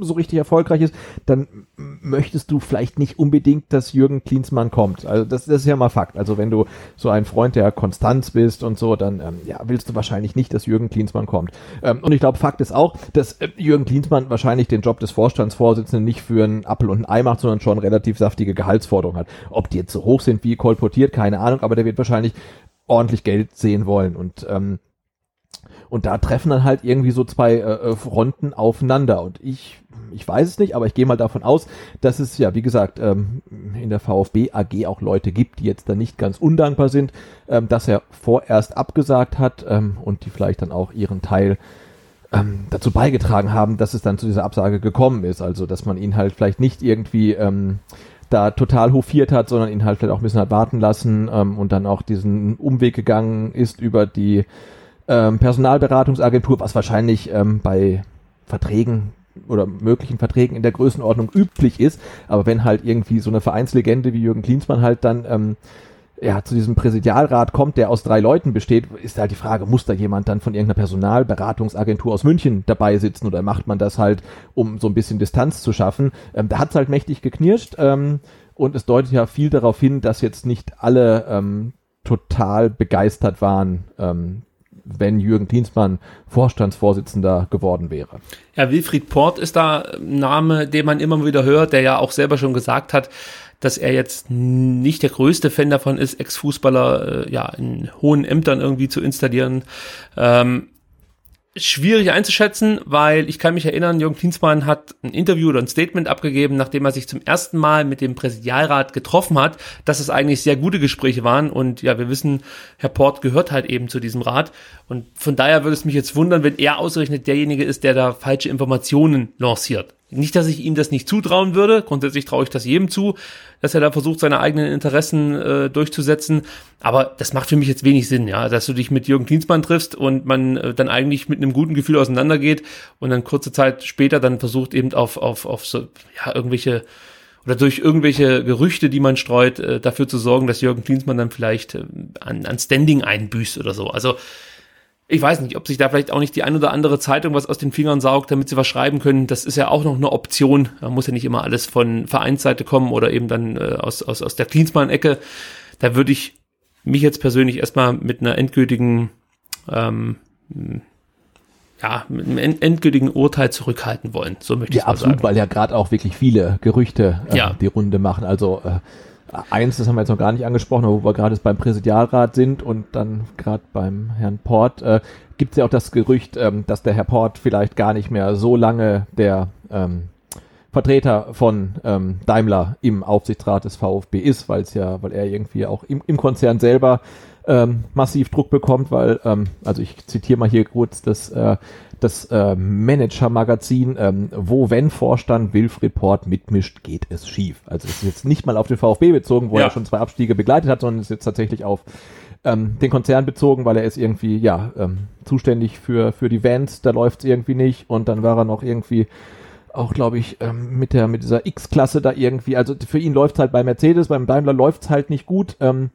so richtig erfolgreich ist, dann möchtest du vielleicht nicht unbedingt, dass Jürgen Klinsmann kommt. Also das, das ist ja mal Fakt. Also wenn du so ein Freund der Konstanz bist und so, dann ähm, ja, willst du wahrscheinlich nicht, dass Jürgen Klinsmann kommt. Ähm, und ich glaube, Fakt ist auch, dass äh, Jürgen Klinsmann wahrscheinlich den Job des Vorstandsvorsitzenden nicht für einen Appel und ein Ei macht, sondern schon relativ saftige Gehaltsforderungen hat. Ob die jetzt so hoch sind wie kolportiert, keine Ahnung, aber der wird wahrscheinlich ordentlich Geld sehen wollen und ähm, und da treffen dann halt irgendwie so zwei äh, äh, Fronten aufeinander. Und ich, ich weiß es nicht, aber ich gehe mal davon aus, dass es ja, wie gesagt, ähm, in der VfB AG auch Leute gibt, die jetzt da nicht ganz undankbar sind, ähm, dass er vorerst abgesagt hat ähm, und die vielleicht dann auch ihren Teil ähm, dazu beigetragen haben, dass es dann zu dieser Absage gekommen ist. Also, dass man ihn halt vielleicht nicht irgendwie ähm, da total hofiert hat, sondern ihn halt vielleicht auch ein bisschen hat warten lassen ähm, und dann auch diesen Umweg gegangen ist über die ähm, Personalberatungsagentur, was wahrscheinlich ähm, bei Verträgen oder möglichen Verträgen in der Größenordnung üblich ist. Aber wenn halt irgendwie so eine Vereinslegende wie Jürgen Klinsmann halt dann ähm, ja, zu diesem Präsidialrat kommt, der aus drei Leuten besteht, ist halt die Frage, muss da jemand dann von irgendeiner Personalberatungsagentur aus München dabei sitzen oder macht man das halt, um so ein bisschen Distanz zu schaffen? Ähm, da hat es halt mächtig geknirscht ähm, und es deutet ja viel darauf hin, dass jetzt nicht alle ähm, total begeistert waren, ähm, wenn Jürgen Klinsmann Vorstandsvorsitzender geworden wäre. Ja, Wilfried Port ist da ein Name, den man immer wieder hört, der ja auch selber schon gesagt hat, dass er jetzt nicht der größte Fan davon ist, Ex-Fußballer äh, ja in hohen Ämtern irgendwie zu installieren. Ähm, schwierig einzuschätzen, weil ich kann mich erinnern, Jürgen Klinsmann hat ein Interview oder ein Statement abgegeben, nachdem er sich zum ersten Mal mit dem Präsidialrat getroffen hat, dass es eigentlich sehr gute Gespräche waren und ja, wir wissen, Herr Port gehört halt eben zu diesem Rat und von daher würde es mich jetzt wundern, wenn er ausgerechnet derjenige ist, der da falsche Informationen lanciert. Nicht, dass ich ihm das nicht zutrauen würde. Grundsätzlich traue ich das jedem zu, dass er da versucht, seine eigenen Interessen äh, durchzusetzen. Aber das macht für mich jetzt wenig Sinn, ja, dass du dich mit Jürgen Klinsmann triffst und man äh, dann eigentlich mit einem guten Gefühl auseinandergeht und dann kurze Zeit später dann versucht eben auf auf auf so ja irgendwelche oder durch irgendwelche Gerüchte, die man streut, äh, dafür zu sorgen, dass Jürgen Klinsmann dann vielleicht äh, an, an Standing einbüßt oder so. Also ich weiß nicht, ob sich da vielleicht auch nicht die ein oder andere Zeitung was aus den Fingern saugt, damit sie was schreiben können. Das ist ja auch noch eine Option. Da muss ja nicht immer alles von Vereinsseite kommen oder eben dann äh, aus, aus, aus der Klinsmann-Ecke. Da würde ich mich jetzt persönlich erstmal mit einer endgültigen, ähm, ja, mit einem endgültigen Urteil zurückhalten wollen. So möchte ich ja, absolut, sagen. weil ja gerade auch wirklich viele Gerüchte äh, ja. die Runde machen. Also äh, Eins, das haben wir jetzt noch gar nicht angesprochen, wo wir gerade beim Präsidialrat sind und dann gerade beim Herrn Port, äh, gibt es ja auch das Gerücht, ähm, dass der Herr Port vielleicht gar nicht mehr so lange der ähm, Vertreter von ähm, Daimler im Aufsichtsrat des VfB ist, weil es ja, weil er irgendwie auch im, im Konzern selber ähm, massiv Druck bekommt, weil, ähm, also ich zitiere mal hier kurz das, äh, das äh, Manager-Magazin, ähm, wo wenn Vorstand Wilfried Port mitmischt, geht es schief. Also es ist jetzt nicht mal auf den VfB bezogen, wo Ja. er schon zwei Abstiege begleitet hat, sondern es ist jetzt tatsächlich auf ähm, den Konzern bezogen, weil er ist irgendwie, ja, ähm, zuständig für, für die Vans, da läuft's irgendwie nicht und dann war er noch irgendwie auch, glaube ich, ähm, mit der mit dieser X-Klasse da irgendwie, also für ihn läuft's halt bei Mercedes, beim Daimler läuft's halt nicht gut. Ähm,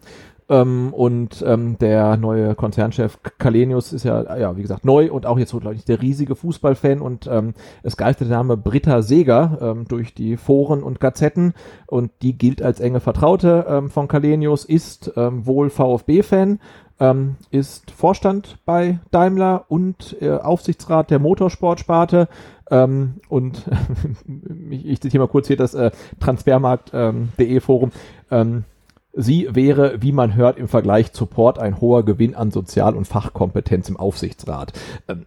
ähm, und ähm, der neue Konzernchef Kalenius ist ja, ja, wie gesagt, neu und auch jetzt so, glaube ich, der riesige Fußballfan und ähm, es geistert der Name Britta Seeger ähm, durch die Foren und Gazetten und die gilt als enge Vertraute ähm, von Kalenius, ist ähm, wohl VfB-Fan, ähm, ist Vorstand bei Daimler und äh, Aufsichtsrat der Motorsportsparte ähm, und ich, ich zitiere mal kurz hier das äh, Transfermarkt.de Forum. Ähm, Sie wäre, wie man hört, im Vergleich zu Port ein hoher Gewinn an Sozial- und Fachkompetenz im Aufsichtsrat. Ähm,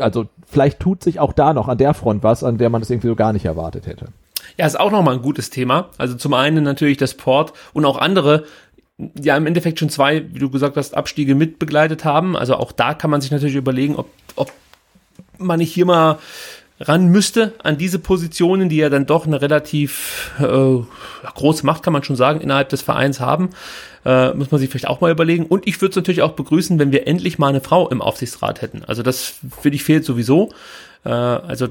also vielleicht tut sich auch da noch an der Front was, an der man das irgendwie so gar nicht erwartet hätte. Ja, ist auch nochmal ein gutes Thema. Also zum einen natürlich das Port und auch andere, ja im Endeffekt schon zwei, wie du gesagt hast, Abstiege mitbegleitet haben. Also auch da kann man sich natürlich überlegen, ob, ob man nicht hier mal ran müsste an diese Positionen, die ja dann doch eine relativ äh, große Macht, kann man schon sagen, innerhalb des Vereins haben. Äh, muss man sich vielleicht auch mal überlegen. Und ich würde es natürlich auch begrüßen, wenn wir endlich mal eine Frau im Aufsichtsrat hätten. Also das finde ich fehlt sowieso. Äh, also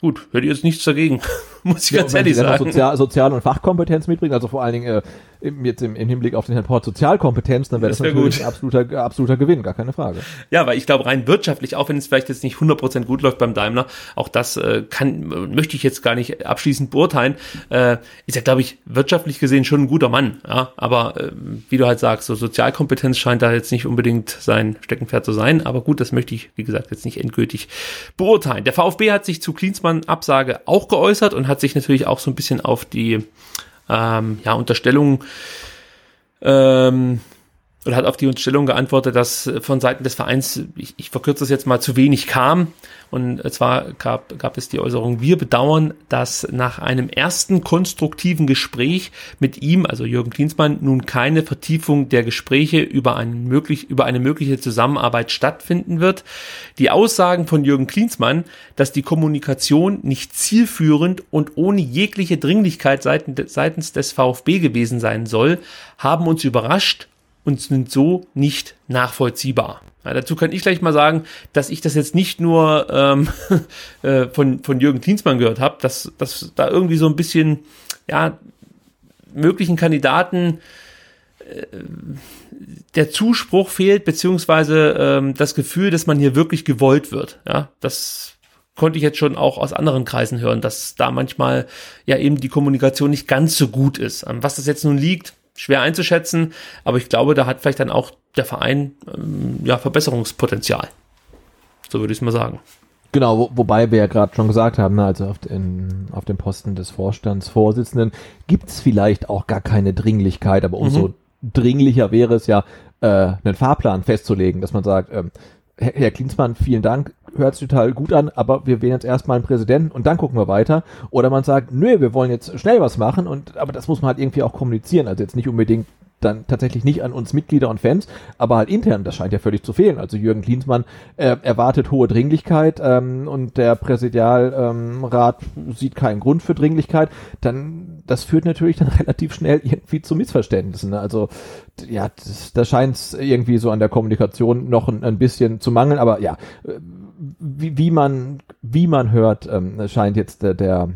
gut, hätte ich jetzt nichts dagegen, muss ich Ja, ganz ehrlich sagen. Sozial, Sozial- und Fachkompetenz mitbringen, also vor allen Dingen äh, im- jetzt im, im Hinblick auf den Herrn Port Sozialkompetenz, dann wäre das, Das wär natürlich gut. ein absoluter, absoluter Gewinn, gar keine Frage. Ja, weil ich glaube, rein wirtschaftlich, auch wenn es vielleicht jetzt nicht 100% gut läuft beim Daimler, auch das äh, kann, möchte ich jetzt gar nicht abschließend beurteilen, äh, ist ja, glaube ich, wirtschaftlich gesehen schon ein guter Mann. Ja? Aber äh, wie du halt sagst, so Sozialkompetenz scheint da jetzt nicht unbedingt sein Steckenpferd zu sein. Aber gut, das möchte ich, wie gesagt, jetzt nicht endgültig beurteilen. Der VfB hat sich zu Klinsmann Absage auch geäußert und hat sich natürlich auch so ein bisschen auf die ähm, ja, Unterstellung ähm, oder hat auf die Unterstellung geantwortet, dass äh, von Seiten des Vereins, ich, ich verkürze das jetzt mal, zu wenig kam. Und zwar gab, gab es die Äußerung, wir bedauern, dass nach einem ersten konstruktiven Gespräch mit ihm, also Jürgen Klinsmann, nun keine Vertiefung der Gespräche über, einen möglich, über eine mögliche Zusammenarbeit stattfinden wird. Die Aussagen von Jürgen Klinsmann, dass die Kommunikation nicht zielführend und ohne jegliche Dringlichkeit seiten, seitens des VfB gewesen sein soll, haben uns überrascht und sind so nicht nachvollziehbar. Ja, dazu kann ich gleich mal sagen, dass ich das jetzt nicht nur ähm, äh, von, von Jürgen Klinsmann gehört habe, dass, dass da irgendwie so ein bisschen ja, möglichen Kandidaten äh, der Zuspruch fehlt, beziehungsweise ähm, das Gefühl, dass man hier wirklich gewollt wird. Ja, das konnte ich jetzt schon auch aus anderen Kreisen hören, dass da manchmal ja eben die Kommunikation nicht ganz so gut ist. An was das jetzt nun liegt, schwer einzuschätzen, aber ich glaube, da hat vielleicht dann auch der Verein ähm, ja Verbesserungspotenzial. So würde ich es mal sagen. Genau, wo, wobei wir ja gerade schon gesagt haben, ne, also auf, den, auf dem Posten des Vorstandsvorsitzenden gibt's vielleicht auch gar keine Dringlichkeit, aber umso dringlicher wäre es ja, äh, einen Fahrplan festzulegen, dass man sagt, ähm, Herr, Herr Klinsmann, vielen Dank, hört sich total gut an, aber wir wählen jetzt erstmal einen Präsidenten und dann gucken wir weiter. Oder man sagt, nö, wir wollen jetzt schnell was machen und aber das muss man halt irgendwie auch kommunizieren. Also jetzt nicht unbedingt dann tatsächlich nicht an uns Mitglieder und Fans, aber halt intern, das scheint ja völlig zu fehlen. Also Jürgen Klinsmann äh, erwartet hohe Dringlichkeit ähm, und der Präsidialrat ähm, sieht keinen Grund für Dringlichkeit, dann das führt natürlich dann relativ schnell irgendwie zu Missverständnissen. Ne? Also ja, da scheint es irgendwie so an der Kommunikation noch ein, ein bisschen zu mangeln, aber ja, äh, wie, wie man wie man hört, ähm, scheint jetzt der, der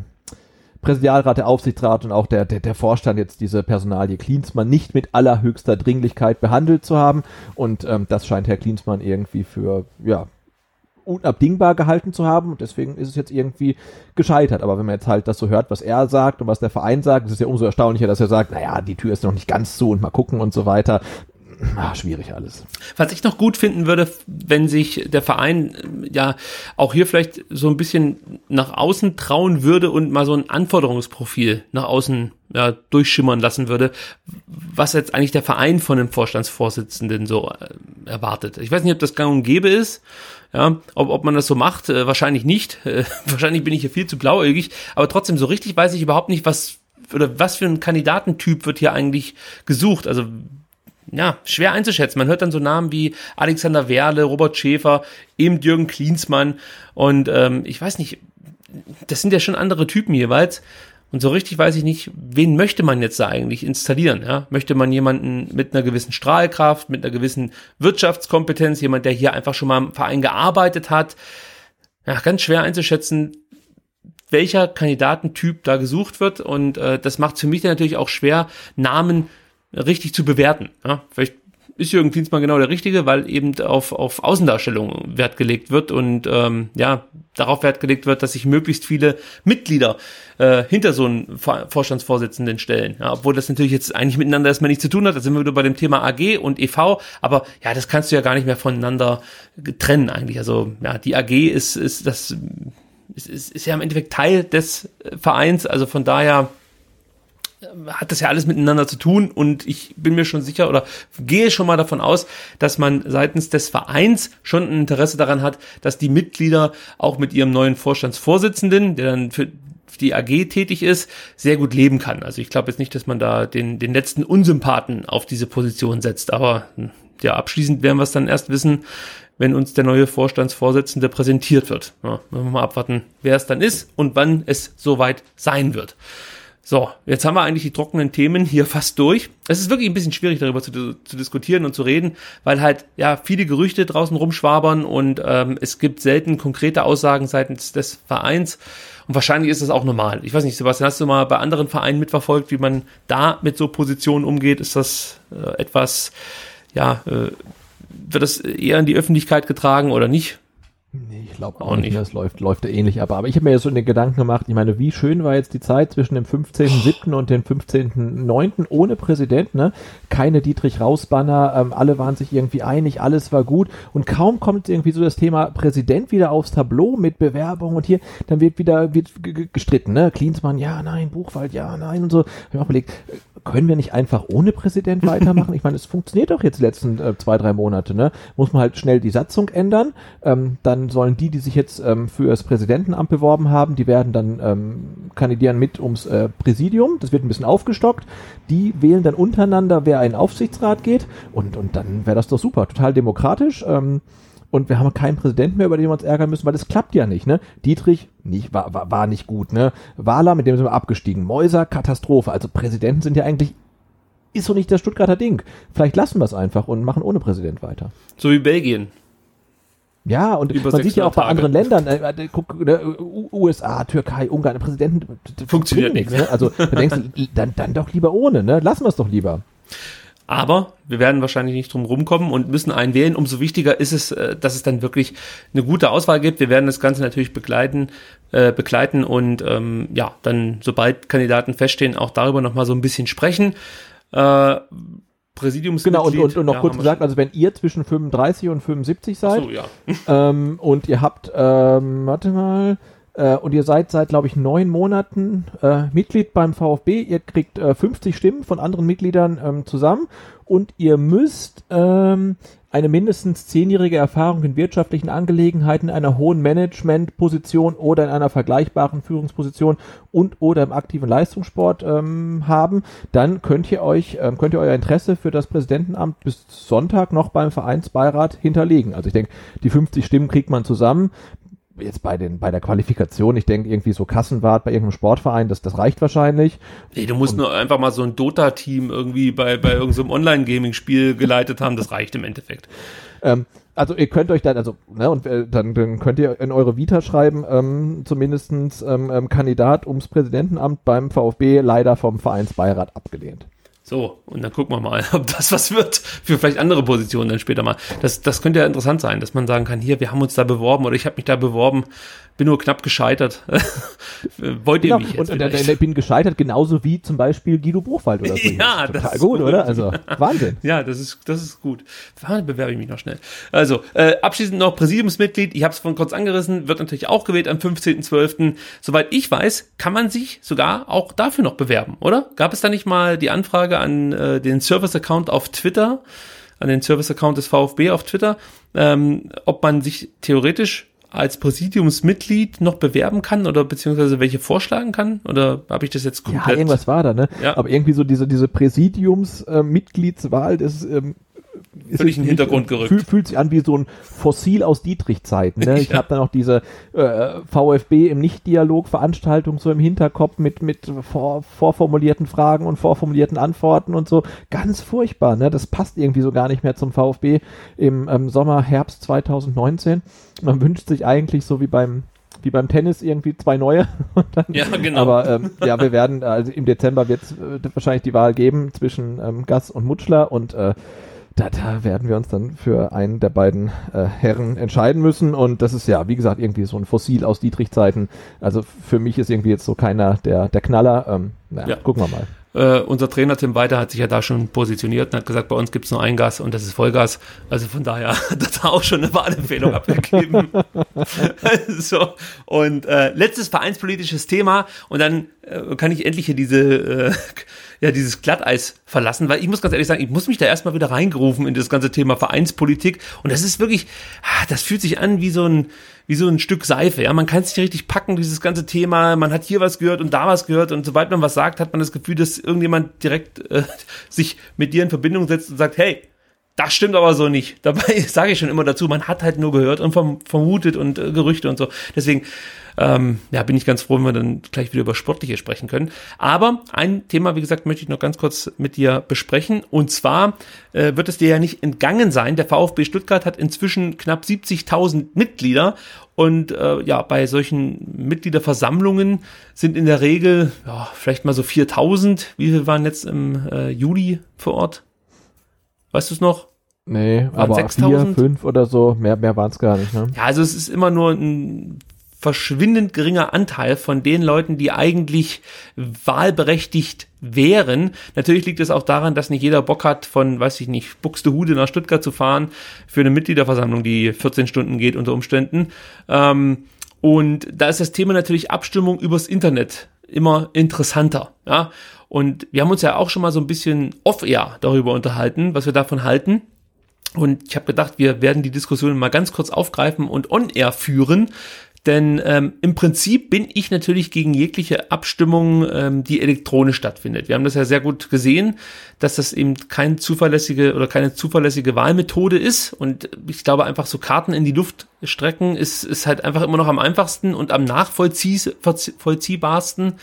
Präsidialrat, der Aufsichtsrat und auch der, der, der Vorstand jetzt diese Personalie Klinsmann nicht mit allerhöchster Dringlichkeit behandelt zu haben. Und ähm, das scheint Herr Klinsmann irgendwie für, ja, unabdingbar gehalten zu haben und deswegen ist es jetzt irgendwie gescheitert. Aber wenn man jetzt halt das so hört, was er sagt und was der Verein sagt, ist es ja umso erstaunlicher, dass er sagt, naja, die Tür ist noch nicht ganz zu und mal gucken und so weiter. Ah, schwierig alles. Was ich noch gut finden würde, wenn sich der Verein äh, ja auch hier vielleicht so ein bisschen nach außen trauen würde und mal so ein Anforderungsprofil nach außen ja, durchschimmern lassen würde, was jetzt eigentlich der Verein von dem Vorstandsvorsitzenden so äh, erwartet. Ich weiß nicht, ob das gang und gäbe ist, ja, ob, ob man das so macht, äh, wahrscheinlich nicht. Äh, wahrscheinlich bin ich hier viel zu blauäugig, aber trotzdem so richtig weiß ich überhaupt nicht, was oder was für ein Kandidatentyp wird hier eigentlich gesucht. Also ja, schwer einzuschätzen. Man hört dann so Namen wie Alexander Werle, Robert Schäfer, eben Jürgen Klinsmann und ähm, ich weiß nicht, das sind ja schon andere Typen jeweils. Und so richtig weiß ich nicht, wen möchte man jetzt da eigentlich installieren? Ja? Möchte man jemanden mit einer gewissen Strahlkraft, mit einer gewissen Wirtschaftskompetenz, jemand, der hier einfach schon mal im Verein gearbeitet hat? Ja, ganz schwer einzuschätzen, welcher Kandidatentyp da gesucht wird. Und äh, das macht für mich dann natürlich auch schwer, Namen richtig zu bewerten. Ja? Vielleicht ist Jürgen Klinsmann genau der Richtige, weil eben auf, auf Außendarstellung Wert gelegt wird und ähm, ja, darauf Wert gelegt wird, dass sich möglichst viele Mitglieder äh, hinter so einen Vorstandsvorsitzenden stellen. Ja, obwohl das natürlich jetzt eigentlich miteinander erstmal nichts zu tun hat. Da sind wir wieder bei dem Thema AG und EV, aber ja, das kannst du ja gar nicht mehr voneinander trennen eigentlich. Also ja, die AG ist, ist das ist, ist, ist ja im Endeffekt Teil des Vereins, also von daher hat das ja alles miteinander zu tun und ich bin mir schon sicher oder gehe schon mal davon aus, dass man seitens des Vereins schon ein Interesse daran hat, dass die Mitglieder auch mit ihrem neuen Vorstandsvorsitzenden, der dann für die AG tätig ist, sehr gut leben kann. Also ich glaube jetzt nicht, dass man da den, den letzten Unsympathen auf diese Position setzt, aber hm, ja, abschließend werden wir es dann erst wissen, wenn uns der neue Vorstandsvorsitzende präsentiert wird. Ja, müssen wir mal abwarten, wer es dann ist und wann es soweit sein wird. So, jetzt haben wir eigentlich die trockenen Themen hier fast durch. Es ist wirklich ein bisschen schwierig darüber zu, zu diskutieren und zu reden, weil halt ja viele Gerüchte draußen rumschwabern und ähm, es gibt selten konkrete Aussagen seitens des Vereins. Und wahrscheinlich ist das auch normal. Ich weiß nicht, Sebastian, hast du mal bei anderen Vereinen mitverfolgt, wie man da mit so Positionen umgeht? Ist das äh, etwas, ja, äh, wird das eher in die Öffentlichkeit getragen oder nicht? Nee, ich glaube auch, nicht. Das läuft, läuft ähnlich ab. Aber ich habe mir jetzt so den Gedanken gemacht, ich meine, wie schön war jetzt die Zeit zwischen dem 15.07. und dem 15.09. ohne Präsident, ne? Keine Dietrich-Raus-Banner, ähm, alle waren sich irgendwie einig, alles war gut. Und kaum kommt irgendwie so das Thema Präsident wieder aufs Tableau mit Bewerbung und hier, dann wird wieder wird gestritten, ne? Klinsmann, ja, nein, Buchwald, ja, nein und so. Hab ich auch überlegt, können wir nicht einfach ohne Präsident weitermachen? ich meine, es funktioniert doch jetzt die letzten äh, zwei, drei Monate, ne? Muss man halt schnell die Satzung ändern, ähm, dann dann sollen die, die sich jetzt ähm, für das Präsidentenamt beworben haben, die werden dann ähm, kandidieren mit ums äh, Präsidium. Das wird ein bisschen aufgestockt. Die wählen dann untereinander, wer einen Aufsichtsrat geht. Und, und dann wäre das doch super. Total demokratisch. Ähm, und wir haben keinen Präsidenten mehr, über den wir uns ärgern müssen, weil das klappt ja nicht, ne? Dietrich nicht, war, war, war nicht gut, ne? Wahler, mit dem sind wir abgestiegen. Mäuser, Katastrophe. Also Präsidenten sind ja eigentlich ist so nicht das Stuttgarter Ding. Vielleicht lassen wir es einfach und machen ohne Präsident weiter. So wie Belgien. Ja, und Über man sieht ja auch bei Tage. anderen Ländern, äh, äh guck, äh, USA, Türkei, Ungarn, Präsidenten funktioniert nichts. Ne? Also da denkst du, dann, dann doch lieber ohne, ne? Lassen wir es doch lieber. Aber wir werden wahrscheinlich nicht drum rumkommen und müssen einen wählen. Umso wichtiger ist es, äh, dass es dann wirklich eine gute Auswahl gibt. Wir werden das Ganze natürlich begleiten, äh, begleiten und ähm, ja, dann sobald Kandidaten feststehen, auch darüber nochmal so ein bisschen sprechen. Äh, Präsidiumsmitglied. Genau, und, und, und noch ja, kurz gesagt, also wenn ihr zwischen 35 und 75 seid so, ja. ähm, und ihr habt, ähm, warte mal, äh, und ihr seid seit, glaube ich, neun Monaten äh, Mitglied beim VfB, ihr kriegt äh, 50 Stimmen von anderen Mitgliedern ähm, zusammen und ihr müsst ähm, eine mindestens zehnjährige Erfahrung in wirtschaftlichen Angelegenheiten, einer hohen Managementposition oder in einer vergleichbaren Führungsposition und oder im aktiven Leistungssport ähm, haben, dann könnt ihr euch, ähm, könnt ihr euer Interesse für das Präsidentenamt bis Sonntag noch beim Vereinsbeirat hinterlegen. Also ich denke, die 50 Stimmen kriegt man zusammen jetzt bei den bei der Qualifikation, ich denke irgendwie so Kassenwart bei irgendeinem Sportverein, das das reicht wahrscheinlich. Nee, du musst und, nur einfach mal so ein Dota Team irgendwie bei bei irgendeinem Online Gaming Spiel geleitet haben, das reicht im Endeffekt. Ähm, also ihr könnt euch dann, also, ne, und äh, dann, dann könnt ihr in eure Vita schreiben, ähm, zumindestens ähm, ähm, Kandidat ums Präsidentenamt beim VfB leider vom Vereinsbeirat abgelehnt. So, und dann gucken wir mal, ob das was wird für vielleicht andere Positionen dann später mal. Das, das könnte ja interessant sein, dass man sagen kann, hier, wir haben uns da beworben oder ich habe mich da beworben, bin nur knapp gescheitert. Wollt ihr genau. mich jetzt? Und, und, und, bin gescheitert, genauso wie zum Beispiel Guido Buchwald oder so. ja, das total ist gut, gut, oder? Also Wahnsinn. ja, das ist das ist gut. Da bewerbe ich mich noch schnell. Also äh, abschließend noch Präsidiumsmitglied. Ich habe es von kurz angerissen, wird natürlich auch gewählt am 15.12. Soweit ich weiß, kann man sich sogar auch dafür noch bewerben, oder? Gab es da nicht mal die Anfrage an äh, den Service-Account auf Twitter? an den Service-Account des VfB auf Twitter, ähm, ob man sich theoretisch als Präsidiumsmitglied noch bewerben kann oder beziehungsweise welche vorschlagen kann? Oder habe ich das jetzt komplett? Ja, irgendwas war da, ne? Ja. Aber irgendwie so diese, diese Präsidiumsmitgliedswahl, das ähm, ist Völlig in den Hintergrund gerückt. Fühlt, fühlt sich an wie so ein Fossil aus Dietrich-Zeiten. Ne? Ich Ja. habe dann auch diese äh, VfB im Nicht-Dialog-Veranstaltung so im Hinterkopf mit, mit vor, vorformulierten Fragen und vorformulierten Antworten und so. Ganz furchtbar. Ne? Das passt irgendwie so gar nicht mehr zum VfB im ähm, Sommer, Herbst 2019. Man wünscht sich eigentlich so wie beim wie beim Tennis irgendwie zwei neue. Dann, Ja, genau. Aber ähm, ja, wir werden, also im Dezember wird es äh, wahrscheinlich die Wahl geben zwischen ähm, Gass und Mutschler und äh, da, da werden wir uns dann für einen der beiden äh, Herren entscheiden müssen. Und das ist ja, wie gesagt, irgendwie so ein Fossil aus Dietrich-Zeiten. Also für mich ist irgendwie jetzt so keiner der, der Knaller. Ähm, naja, Ja. gucken wir mal. Äh, unser Trainer Tim Weiter hat sich ja da schon positioniert und hat gesagt, bei uns gibt's nur ein Gas und das ist Vollgas. Also von daher hat er auch schon eine Wahlempfehlung abgegeben. so, und äh, letztes vereinspolitisches Thema und dann äh, kann ich endlich hier diese, ja, dieses Glatteis verlassen, weil ich muss ganz ehrlich sagen, ich muss mich da erstmal wieder reingerufen in das ganze Thema Vereinspolitik und das ist wirklich, ah, das fühlt sich an wie so ein, wie so ein Stück Seife, ja, man kann es nicht richtig packen, dieses ganze Thema, man hat hier was gehört und da was gehört und sobald man was sagt, hat man das Gefühl, dass irgendjemand direkt äh, sich mit dir in Verbindung setzt und sagt, hey, das stimmt aber so nicht. Dabei sage ich schon immer dazu, man hat halt nur gehört und verm vermutet und äh, Gerüchte und so. Deswegen ähm, ja, bin ich ganz froh, wenn wir dann gleich wieder über Sportliche sprechen können. Aber ein Thema, wie gesagt, möchte ich noch ganz kurz mit dir besprechen. Und zwar äh, wird es dir ja nicht entgangen sein. Der VfB Stuttgart hat inzwischen knapp 70.000 Mitglieder. Und äh, ja, bei solchen Mitgliederversammlungen sind in der Regel ja, vielleicht mal so 4.000. Wie viel waren jetzt im äh, Juli vor Ort? Weißt du es noch? Nee, Waren aber 6000? vier, fünf oder so, mehr, mehr waren es gar nicht. Ne? Ja, also es ist immer nur ein verschwindend geringer Anteil von den Leuten, die eigentlich wahlberechtigt wären. Natürlich liegt es auch daran, dass nicht jeder Bock hat, von, weiß ich nicht, Buxtehude nach Stuttgart zu fahren für eine Mitgliederversammlung, die 14 Stunden geht unter Umständen. Ähm, und da ist das Thema natürlich Abstimmung übers Internet immer interessanter. Ja? Und wir haben uns ja auch schon mal so ein bisschen off-air darüber unterhalten, was wir davon halten. Und ich habe gedacht, wir werden die Diskussion mal ganz kurz aufgreifen und on-air führen. Denn ähm, im Prinzip bin ich natürlich gegen jegliche Abstimmung, ähm, die elektronisch stattfindet. Wir haben das ja sehr gut gesehen, dass das eben keine zuverlässige oder keine zuverlässige Wahlmethode ist. Und ich glaube einfach so Karten in die Luft strecken ist, ist halt einfach immer noch am einfachsten und am nachvollziehbarsten.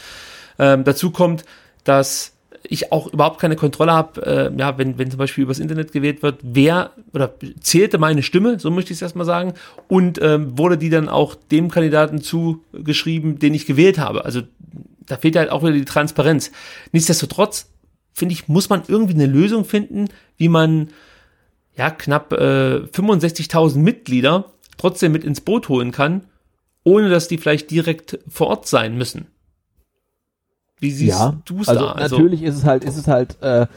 Ähm, dazu kommt, dass ich auch überhaupt keine Kontrolle habe, äh, ja, wenn, wenn zum Beispiel übers Internet gewählt wird, wer oder zählte meine Stimme, so möchte ich es erstmal sagen, und ähm, wurde die dann auch dem Kandidaten zugeschrieben, den ich gewählt habe. Also da fehlt halt auch wieder die Transparenz. Nichtsdestotrotz, finde ich, muss man irgendwie eine Lösung finden, wie man ja knapp äh, 65.000 Mitglieder trotzdem mit ins Boot holen kann, ohne dass die vielleicht direkt vor Ort sein müssen. Wie siehst ja, du es also da? natürlich ist es halt, ist es halt, äh,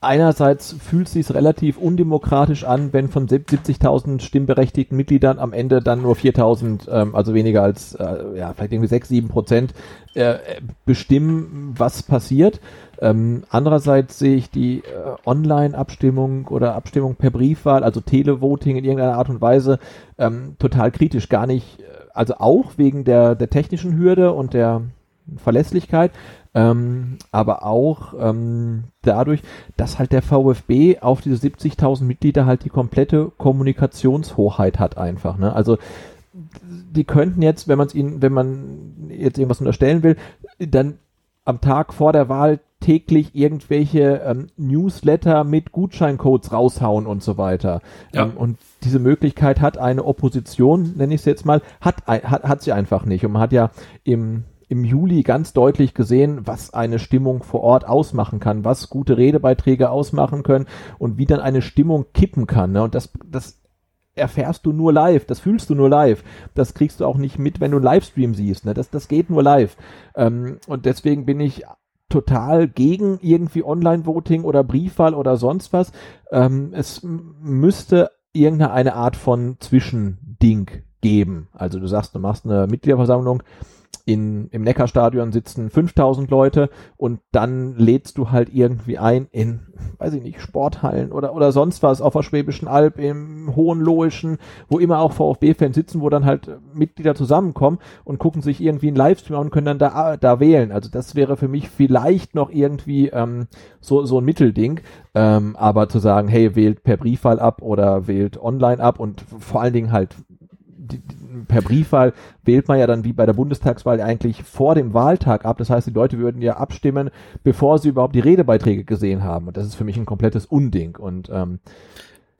einerseits fühlt es sich relativ undemokratisch an, wenn von 70.000 stimmberechtigten Mitgliedern am Ende dann nur 4.000, ähm, also weniger als, äh, ja, vielleicht irgendwie 6, 7 Prozent, äh, bestimmen, was passiert. Ähm, andererseits sehe ich die äh, Online-Abstimmung oder Abstimmung per Briefwahl, also Televoting in irgendeiner Art und Weise, ähm, total kritisch. Gar nicht, äh, also auch wegen der, der technischen Hürde und der Verlässlichkeit, ähm, aber auch ähm, dadurch, dass halt der VfB auf diese 70.000 Mitglieder halt die komplette Kommunikationshoheit hat einfach. Ne? Also die könnten jetzt, wenn man es ihnen, wenn man jetzt irgendwas unterstellen will, dann am Tag vor der Wahl täglich irgendwelche ähm, Newsletter mit Gutscheincodes raushauen und so weiter. Ja. Ähm, und diese Möglichkeit hat eine Opposition, nenne ich es jetzt mal, hat, hat, hat sie einfach nicht. Und man hat ja im im Juli ganz deutlich gesehen, was eine Stimmung vor Ort ausmachen kann, was gute Redebeiträge ausmachen können und wie dann eine Stimmung kippen kann. Ne? Und das, das erfährst du nur live, das fühlst du nur live. Das kriegst du auch nicht mit, wenn du einen Livestream siehst. Ne? Das, das geht nur live. Ähm, und deswegen bin ich total gegen irgendwie Online-Voting oder Briefwahl oder sonst was. Ähm, es müsste irgendeine Art von Zwischending geben. Also du sagst, du machst eine Mitgliederversammlung in, im Neckarstadion sitzen 5000 Leute und dann lädst du halt irgendwie ein in, weiß ich nicht, Sporthallen oder, oder sonst was auf der Schwäbischen Alb, im Hohenlohischen, wo immer auch VfB-Fans sitzen, wo dann halt Mitglieder zusammenkommen und gucken sich irgendwie einen Livestream an und können dann da, da wählen. Also das wäre für mich vielleicht noch irgendwie ähm, so, so ein Mittelding. Ähm, aber zu sagen, hey, wählt per Briefwahl ab oder wählt online ab und vor allen Dingen halt per Briefwahl wählt man ja dann wie bei der Bundestagswahl eigentlich vor dem Wahltag ab. Das heißt, die Leute würden ja abstimmen, bevor sie überhaupt die Redebeiträge gesehen haben. Und das ist für mich ein komplettes Unding. Und ähm,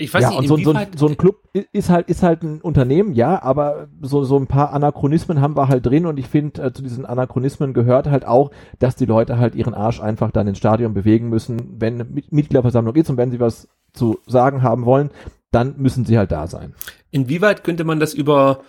ich weiß ja, nicht, und so, so, ein, so ein Club ist halt, ist halt ein Unternehmen, ja, aber so, so ein paar Anachronismen haben wir halt drin und ich finde, äh, zu diesen Anachronismen gehört halt auch, dass die Leute halt ihren Arsch einfach dann ins Stadion bewegen müssen, wenn Mitgliederversammlung ist und wenn sie was zu sagen haben wollen, dann müssen sie halt da sein. Inwieweit könnte man das über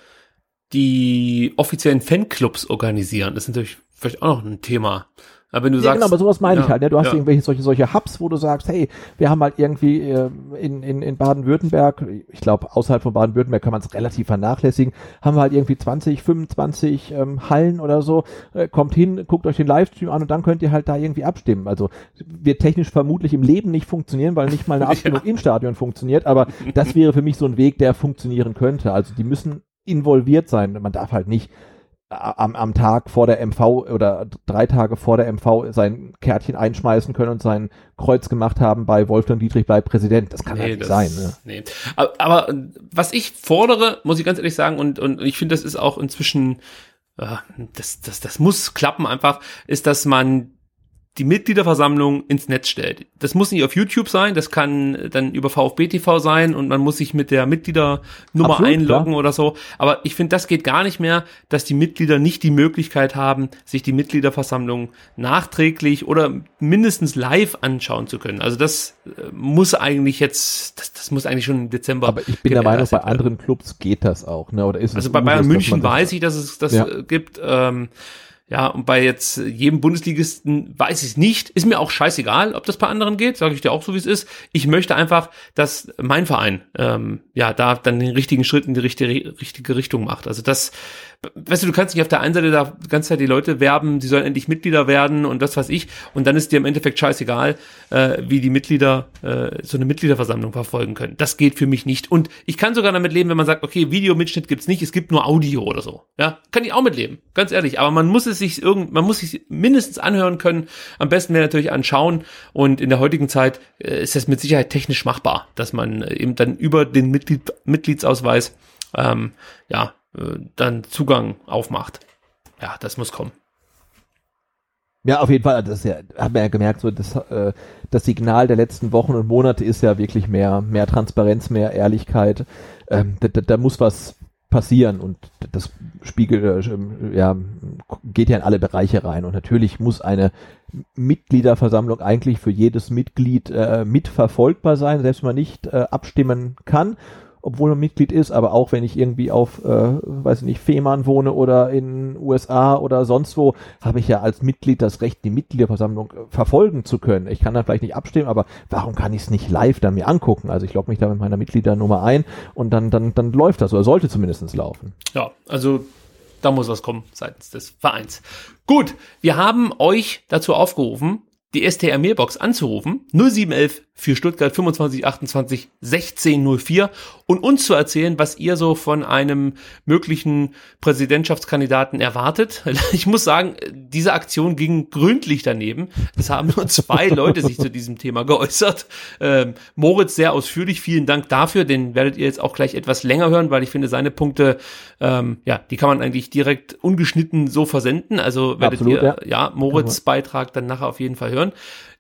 die offiziellen Fanclubs organisieren? Das ist natürlich vielleicht auch noch ein Thema. Aber wenn du ja, sagst, genau, aber sowas meine ja, ich halt. Ne? Du hast ja. irgendwelche solche solche Hubs, wo du sagst, hey, wir haben halt irgendwie äh, in, in, in Baden-Württemberg, ich glaube außerhalb von Baden-Württemberg kann man es relativ vernachlässigen, haben wir halt irgendwie 20, 25 ähm, Hallen oder so. Äh, kommt hin, guckt euch den Livestream an und dann könnt ihr halt da irgendwie abstimmen. Also wird technisch vermutlich im Leben nicht funktionieren, weil nicht mal eine Abstimmung im Stadion funktioniert. Aber das wäre für mich so ein Weg, der funktionieren könnte. Also die müssen involviert sein. Man darf halt nicht am, am Tag vor der MV oder drei Tage vor der MV sein Kärtchen einschmeißen können und sein Kreuz gemacht haben bei Wolfgang Dietrich bleibt Präsident. Das kann nee, halt nicht sein. Ne? Nee. Aber, aber was ich fordere, muss ich ganz ehrlich sagen, und, und ich finde, das ist auch inzwischen, äh, das, das, das muss klappen einfach, ist, dass man die Mitgliederversammlung ins Netz stellt. Das muss nicht auf YouTube sein, das kann dann über VfB TV sein und man muss sich mit der Mitgliedernummer Absolut, einloggen klar. oder so. Aber ich finde, das geht gar nicht mehr, dass die Mitglieder nicht die Möglichkeit haben, sich die Mitgliederversammlung nachträglich oder mindestens live anschauen zu können. Also das äh, muss eigentlich jetzt, das, das muss eigentlich schon im Dezember. Aber ich bin der Meinung, bei anderen Clubs geht das auch, ne? Oder ist also bei Bayern München weiß ich, dass es das ja. gibt. Ähm, ja, und bei jetzt jedem Bundesligisten weiß ich es nicht. Ist mir auch scheißegal, ob das bei anderen geht, sage ich dir auch so, wie es ist. Ich möchte einfach, dass mein Verein ähm, ja da dann den richtigen Schritt in die richtige, richtige Richtung macht. Also das weißt du, du kannst nicht auf der einen Seite da die ganze Zeit die Leute werben, die sollen endlich Mitglieder werden und das weiß ich. Und dann ist dir im Endeffekt scheißegal, äh, wie die Mitglieder äh, so eine Mitgliederversammlung verfolgen können. Das geht für mich nicht. Und ich kann sogar damit leben, wenn man sagt, okay, Videomitschnitt gibt's nicht, es gibt nur Audio oder so. Ja, kann ich auch mitleben, ganz ehrlich. Aber man muss es sich irgend, man muss sich mindestens anhören können. Am besten wäre natürlich anschauen. Und in der heutigen Zeit äh, ist das mit Sicherheit technisch machbar, dass man äh, eben dann über den Mitglied, Mitgliedsausweis ähm, ja, äh, dann Zugang aufmacht. Ja, das muss kommen. Ja, auf jeden Fall. Das ist ja, hat man ja gemerkt, so das, äh, das Signal der letzten Wochen und Monate ist ja wirklich mehr, mehr Transparenz, mehr Ehrlichkeit. Ähm, da, da, da muss was passieren und das spiegelt, äh, ja, geht ja in alle Bereiche rein. Und natürlich muss eine Mitgliederversammlung eigentlich für jedes Mitglied äh, mitverfolgbar sein, selbst wenn man nicht äh, abstimmen kann obwohl man Mitglied ist, aber auch wenn ich irgendwie auf, äh, weiß ich nicht, Fehmarn wohne oder in USA oder sonst wo, habe ich ja als Mitglied das Recht, die Mitgliederversammlung äh, verfolgen zu können. Ich kann dann vielleicht nicht abstimmen, aber warum kann ich es nicht live dann mir angucken? Also ich logge mich da mit meiner Mitgliedernummer ein und dann, dann, dann läuft das oder sollte zumindest laufen. Ja, also da muss was kommen seitens des Vereins. Gut, wir haben euch dazu aufgerufen, die STR Mailbox anzurufen, 0711 für Stuttgart 25 28 16 04 und uns zu erzählen, was ihr so von einem möglichen Präsidentschaftskandidaten erwartet. Ich muss sagen, diese Aktion ging gründlich daneben. Es haben nur zwei Leute sich zu diesem Thema geäußert. Ähm, Moritz sehr ausführlich, vielen Dank dafür. Den werdet ihr jetzt auch gleich etwas länger hören, weil ich finde, seine Punkte, ähm, ja, die kann man eigentlich direkt ungeschnitten so versenden. Also werdet Absolut, ihr, ja, ja Moritz Beitrag dann nachher auf jeden Fall hören.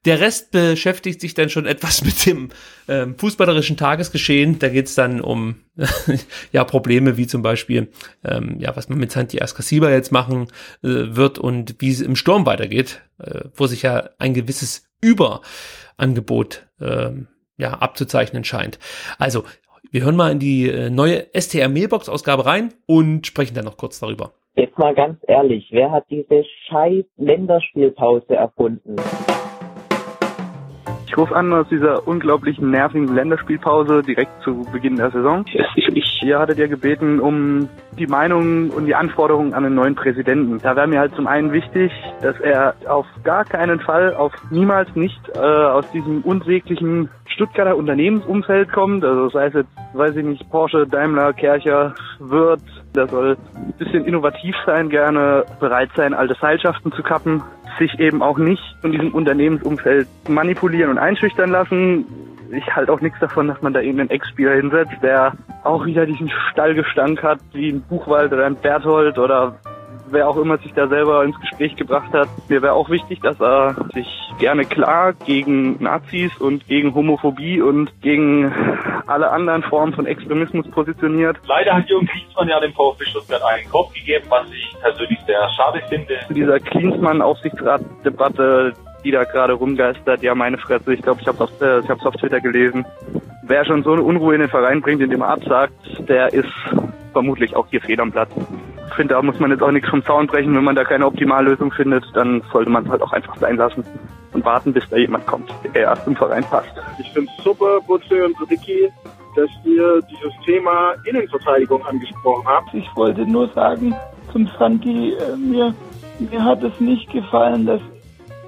Der Rest beschäftigt sich dann schon etwas mit dem ähm, fußballerischen Tagesgeschehen. Da geht's dann um ja Probleme wie zum Beispiel ähm, ja was man mit Santi Ascasiba jetzt machen äh, wird und wie es im Sturm weitergeht, äh, wo sich ja ein gewisses Überangebot äh, ja abzuzeichnen scheint. Also wir hören mal in die äh, neue STR Mailbox Ausgabe rein und sprechen dann noch kurz darüber. Jetzt mal ganz ehrlich, wer hat diese scheiß Länderspielpause erfunden? Ich rufe an aus dieser unglaublichen nervigen Länderspielpause direkt zu Beginn der Saison. Ich, ihr hattet ja gebeten um die Meinung und die Anforderungen an einen neuen Präsidenten. Da wäre mir halt zum einen wichtig, dass er auf gar keinen Fall, auf niemals nicht äh, aus diesem unsäglichen Stuttgarter Unternehmensumfeld kommt. Also sei es jetzt, weiß ich nicht, Porsche, Daimler, Kercher, Wirth. Der soll ein bisschen innovativ sein, gerne bereit sein, alte Seilschaften zu kappen, sich eben auch nicht von diesem Unternehmensumfeld manipulieren und einschüchtern lassen. Ich halte auch nichts davon, dass man da irgendeinen Ex-Spieler hinsetzt, der auch wieder diesen Stallgestank hat, wie ein Buchwald oder ein Berthold oder wer auch immer sich da selber ins Gespräch gebracht hat. Mir wäre auch wichtig, dass er sich gerne klar gegen Nazis und gegen Homophobie und gegen alle anderen Formen von Extremismus positioniert. Leider hat Jürgen Klinsmann ja dem VfB Stuttgart einen Kopf gegeben, was ich persönlich sehr schade finde. Dieser Klinsmann-Aufsichtsrat-Debatte, die da gerade rumgeistert, ja meine Fresse, ich glaube, ich habe es äh, ich hab's auf Twitter gelesen. Wer schon so eine Unruhe in den Verein bringt, indem er absagt, der ist vermutlich auch hier fehl am Platz. Ich finde, da muss man jetzt auch nichts vom Zaun brechen. Wenn man da keine Optimallösung findet, dann sollte man es halt auch einfach sein lassen und warten, bis da jemand kommt, der erst im Verein passt. Ich finde es super, Butze und Ricky, dass ihr dieses Thema Innenverteidigung angesprochen habt. Ich wollte nur sagen zum Frankie, äh, mir, mir hat es nicht gefallen, dass,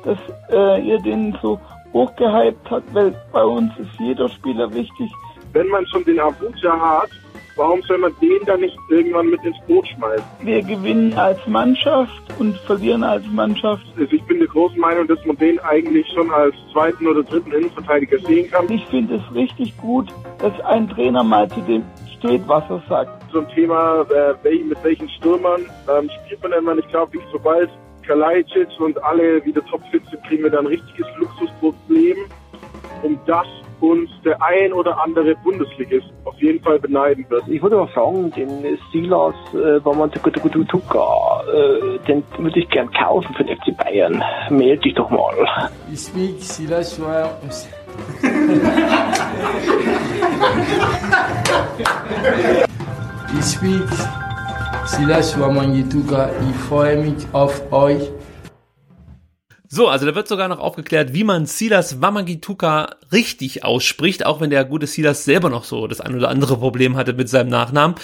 dass äh, ihr den so hochgehypt habt, weil bei uns ist jeder Spieler wichtig. Wenn man schon den Abuja hat, warum soll man den dann nicht irgendwann mit ins Boot schmeißen? Wir gewinnen als Mannschaft und verlieren als Mannschaft. Also ich bin der großen Meinung, dass man den eigentlich schon als zweiten oder dritten Innenverteidiger sehen kann. Ich finde es richtig gut, dass ein Trainer mal zu dem steht, was er sagt. Ein Thema, äh, mit welchen Stürmern ähm, spielt man immer. Ich glaube, sobald Kalajdzic und alle wieder topfit sind, kriegen wir da ein richtiges Luxusproblem, um das uns der ein oder andere Bundesligist auf jeden Fall beneiden wird. Ich würde auch sagen, den Silas äh, Wamantukutukutuka, äh, den würde ich gern kaufen für den FC Bayern. Meld dich doch mal. You speak Silas Ich speak Silas Wamangituka. Ich freue mich auf euch. So, also da wird sogar noch aufgeklärt, wie man Silas Wamagituka richtig ausspricht, auch wenn der gute Silas selber noch so das ein oder andere Problem hatte mit seinem Nachnamen.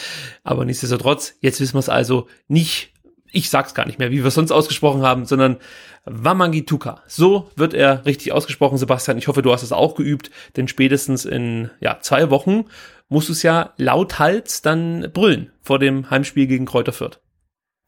Aber nichtsdestotrotz, jetzt wissen wir es also nicht, ich sag's gar nicht mehr, wie wir es sonst ausgesprochen haben, sondern Wamangituka. So wird er richtig ausgesprochen, Sebastian. Ich hoffe, du hast es auch geübt, denn spätestens in ja, zwei Wochen musst du es ja lauthals dann brüllen vor dem Heimspiel gegen Kräuter Fürth.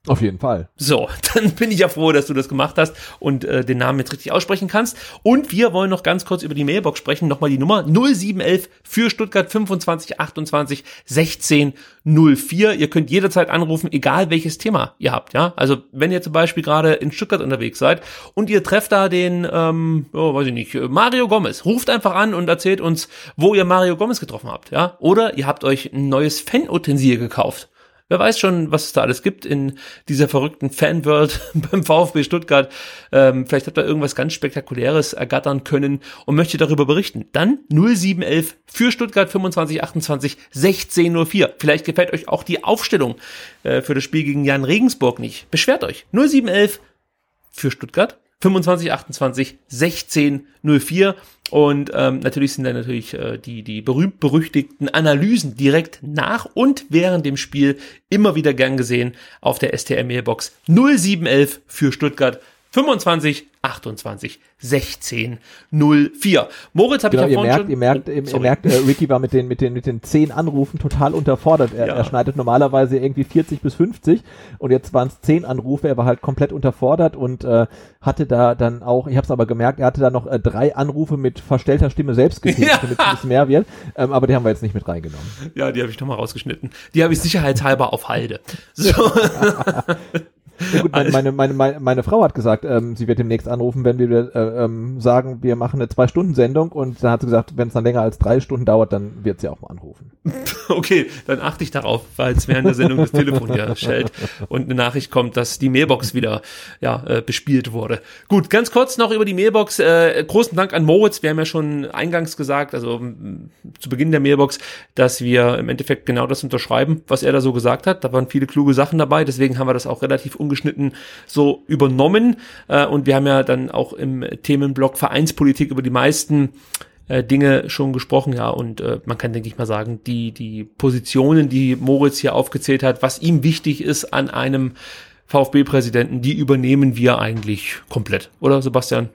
Auf jeden Fall. So, dann bin ich ja froh, dass du das gemacht hast und äh, den Namen jetzt richtig aussprechen kannst. Und wir wollen noch ganz kurz über die Mailbox sprechen. Nochmal die Nummer 0711 für Stuttgart 25 28 16 04. Ihr könnt jederzeit anrufen, egal welches Thema ihr habt. Ja, also wenn ihr zum Beispiel gerade in Stuttgart unterwegs seid und ihr trefft da den, ähm, oh, weiß ich nicht, Mario Gomez, ruft einfach an und erzählt uns, wo ihr Mario Gomez getroffen habt. Ja, oder ihr habt euch ein neues Fan-Utensil gekauft Wer weiß schon, was es da alles gibt in dieser verrückten Fanworld beim VfB Stuttgart. Ähm, vielleicht habt ihr irgendwas ganz Spektakuläres ergattern können und möchtet darüber berichten. Dann 0711 für Stuttgart 2528 1604. Vielleicht gefällt euch auch die Aufstellung äh, für das Spiel gegen Jan Regensburg nicht. Beschwert euch. 0711 für Stuttgart 25, 28, 16, 04. Und ähm, natürlich sind da natürlich äh, die, die berühmt-berüchtigten Analysen direkt nach und während dem Spiel immer wieder gern gesehen auf der STR-Mailbox 0711 für Stuttgart 25 28 16 04. Moritz habe genau, ich ja ihr merkt, schon. Ihr merkt, ihr, ihr merkt äh, Ricky war mit den, mit den, mit den zehn Anrufen total unterfordert. Er, Ja. er schneidet normalerweise irgendwie 40 bis 50 und jetzt waren es zehn Anrufe. Er war halt komplett unterfordert und äh, hatte da dann auch, ich habe es aber gemerkt, er hatte da noch äh, drei Anrufe mit verstellter Stimme selbst getätigt, Ja. damit es ein bisschen mehr wird. Ähm, aber die haben wir jetzt nicht mit reingenommen. Ja, die habe ich nochmal rausgeschnitten. Die habe ich sicherheitshalber auf Halde. So. Ja, gut, meine, meine, meine, meine, meine Frau hat gesagt, ähm, sie wird demnächst anrufen, wenn wir äh, ähm, sagen, wir machen eine Zwei-Stunden-Sendung und dann hat sie gesagt, wenn es dann länger als drei Stunden dauert, dann wird sie auch mal anrufen. Okay, dann achte ich darauf, weil es während der Sendung das Telefon hier schellt und eine Nachricht kommt, dass die Mailbox wieder ja, äh, bespielt wurde. Gut, ganz kurz noch über die Mailbox. Äh, großen Dank an Moritz. Wir haben ja schon eingangs gesagt, also zu Beginn der Mailbox, dass wir im Endeffekt genau das unterschreiben, was er da so gesagt hat. Da waren viele kluge Sachen dabei, deswegen haben wir das auch relativ ungeschnitten so übernommen. Äh, und wir haben ja dann auch im Themenblock Vereinspolitik über die meisten äh, Dinge schon gesprochen, ja, und äh, man kann, denke ich mal sagen, die, die Positionen, die Moritz hier aufgezählt hat, was ihm wichtig ist an einem VfB-Präsidenten, die übernehmen wir eigentlich komplett, oder Sebastian?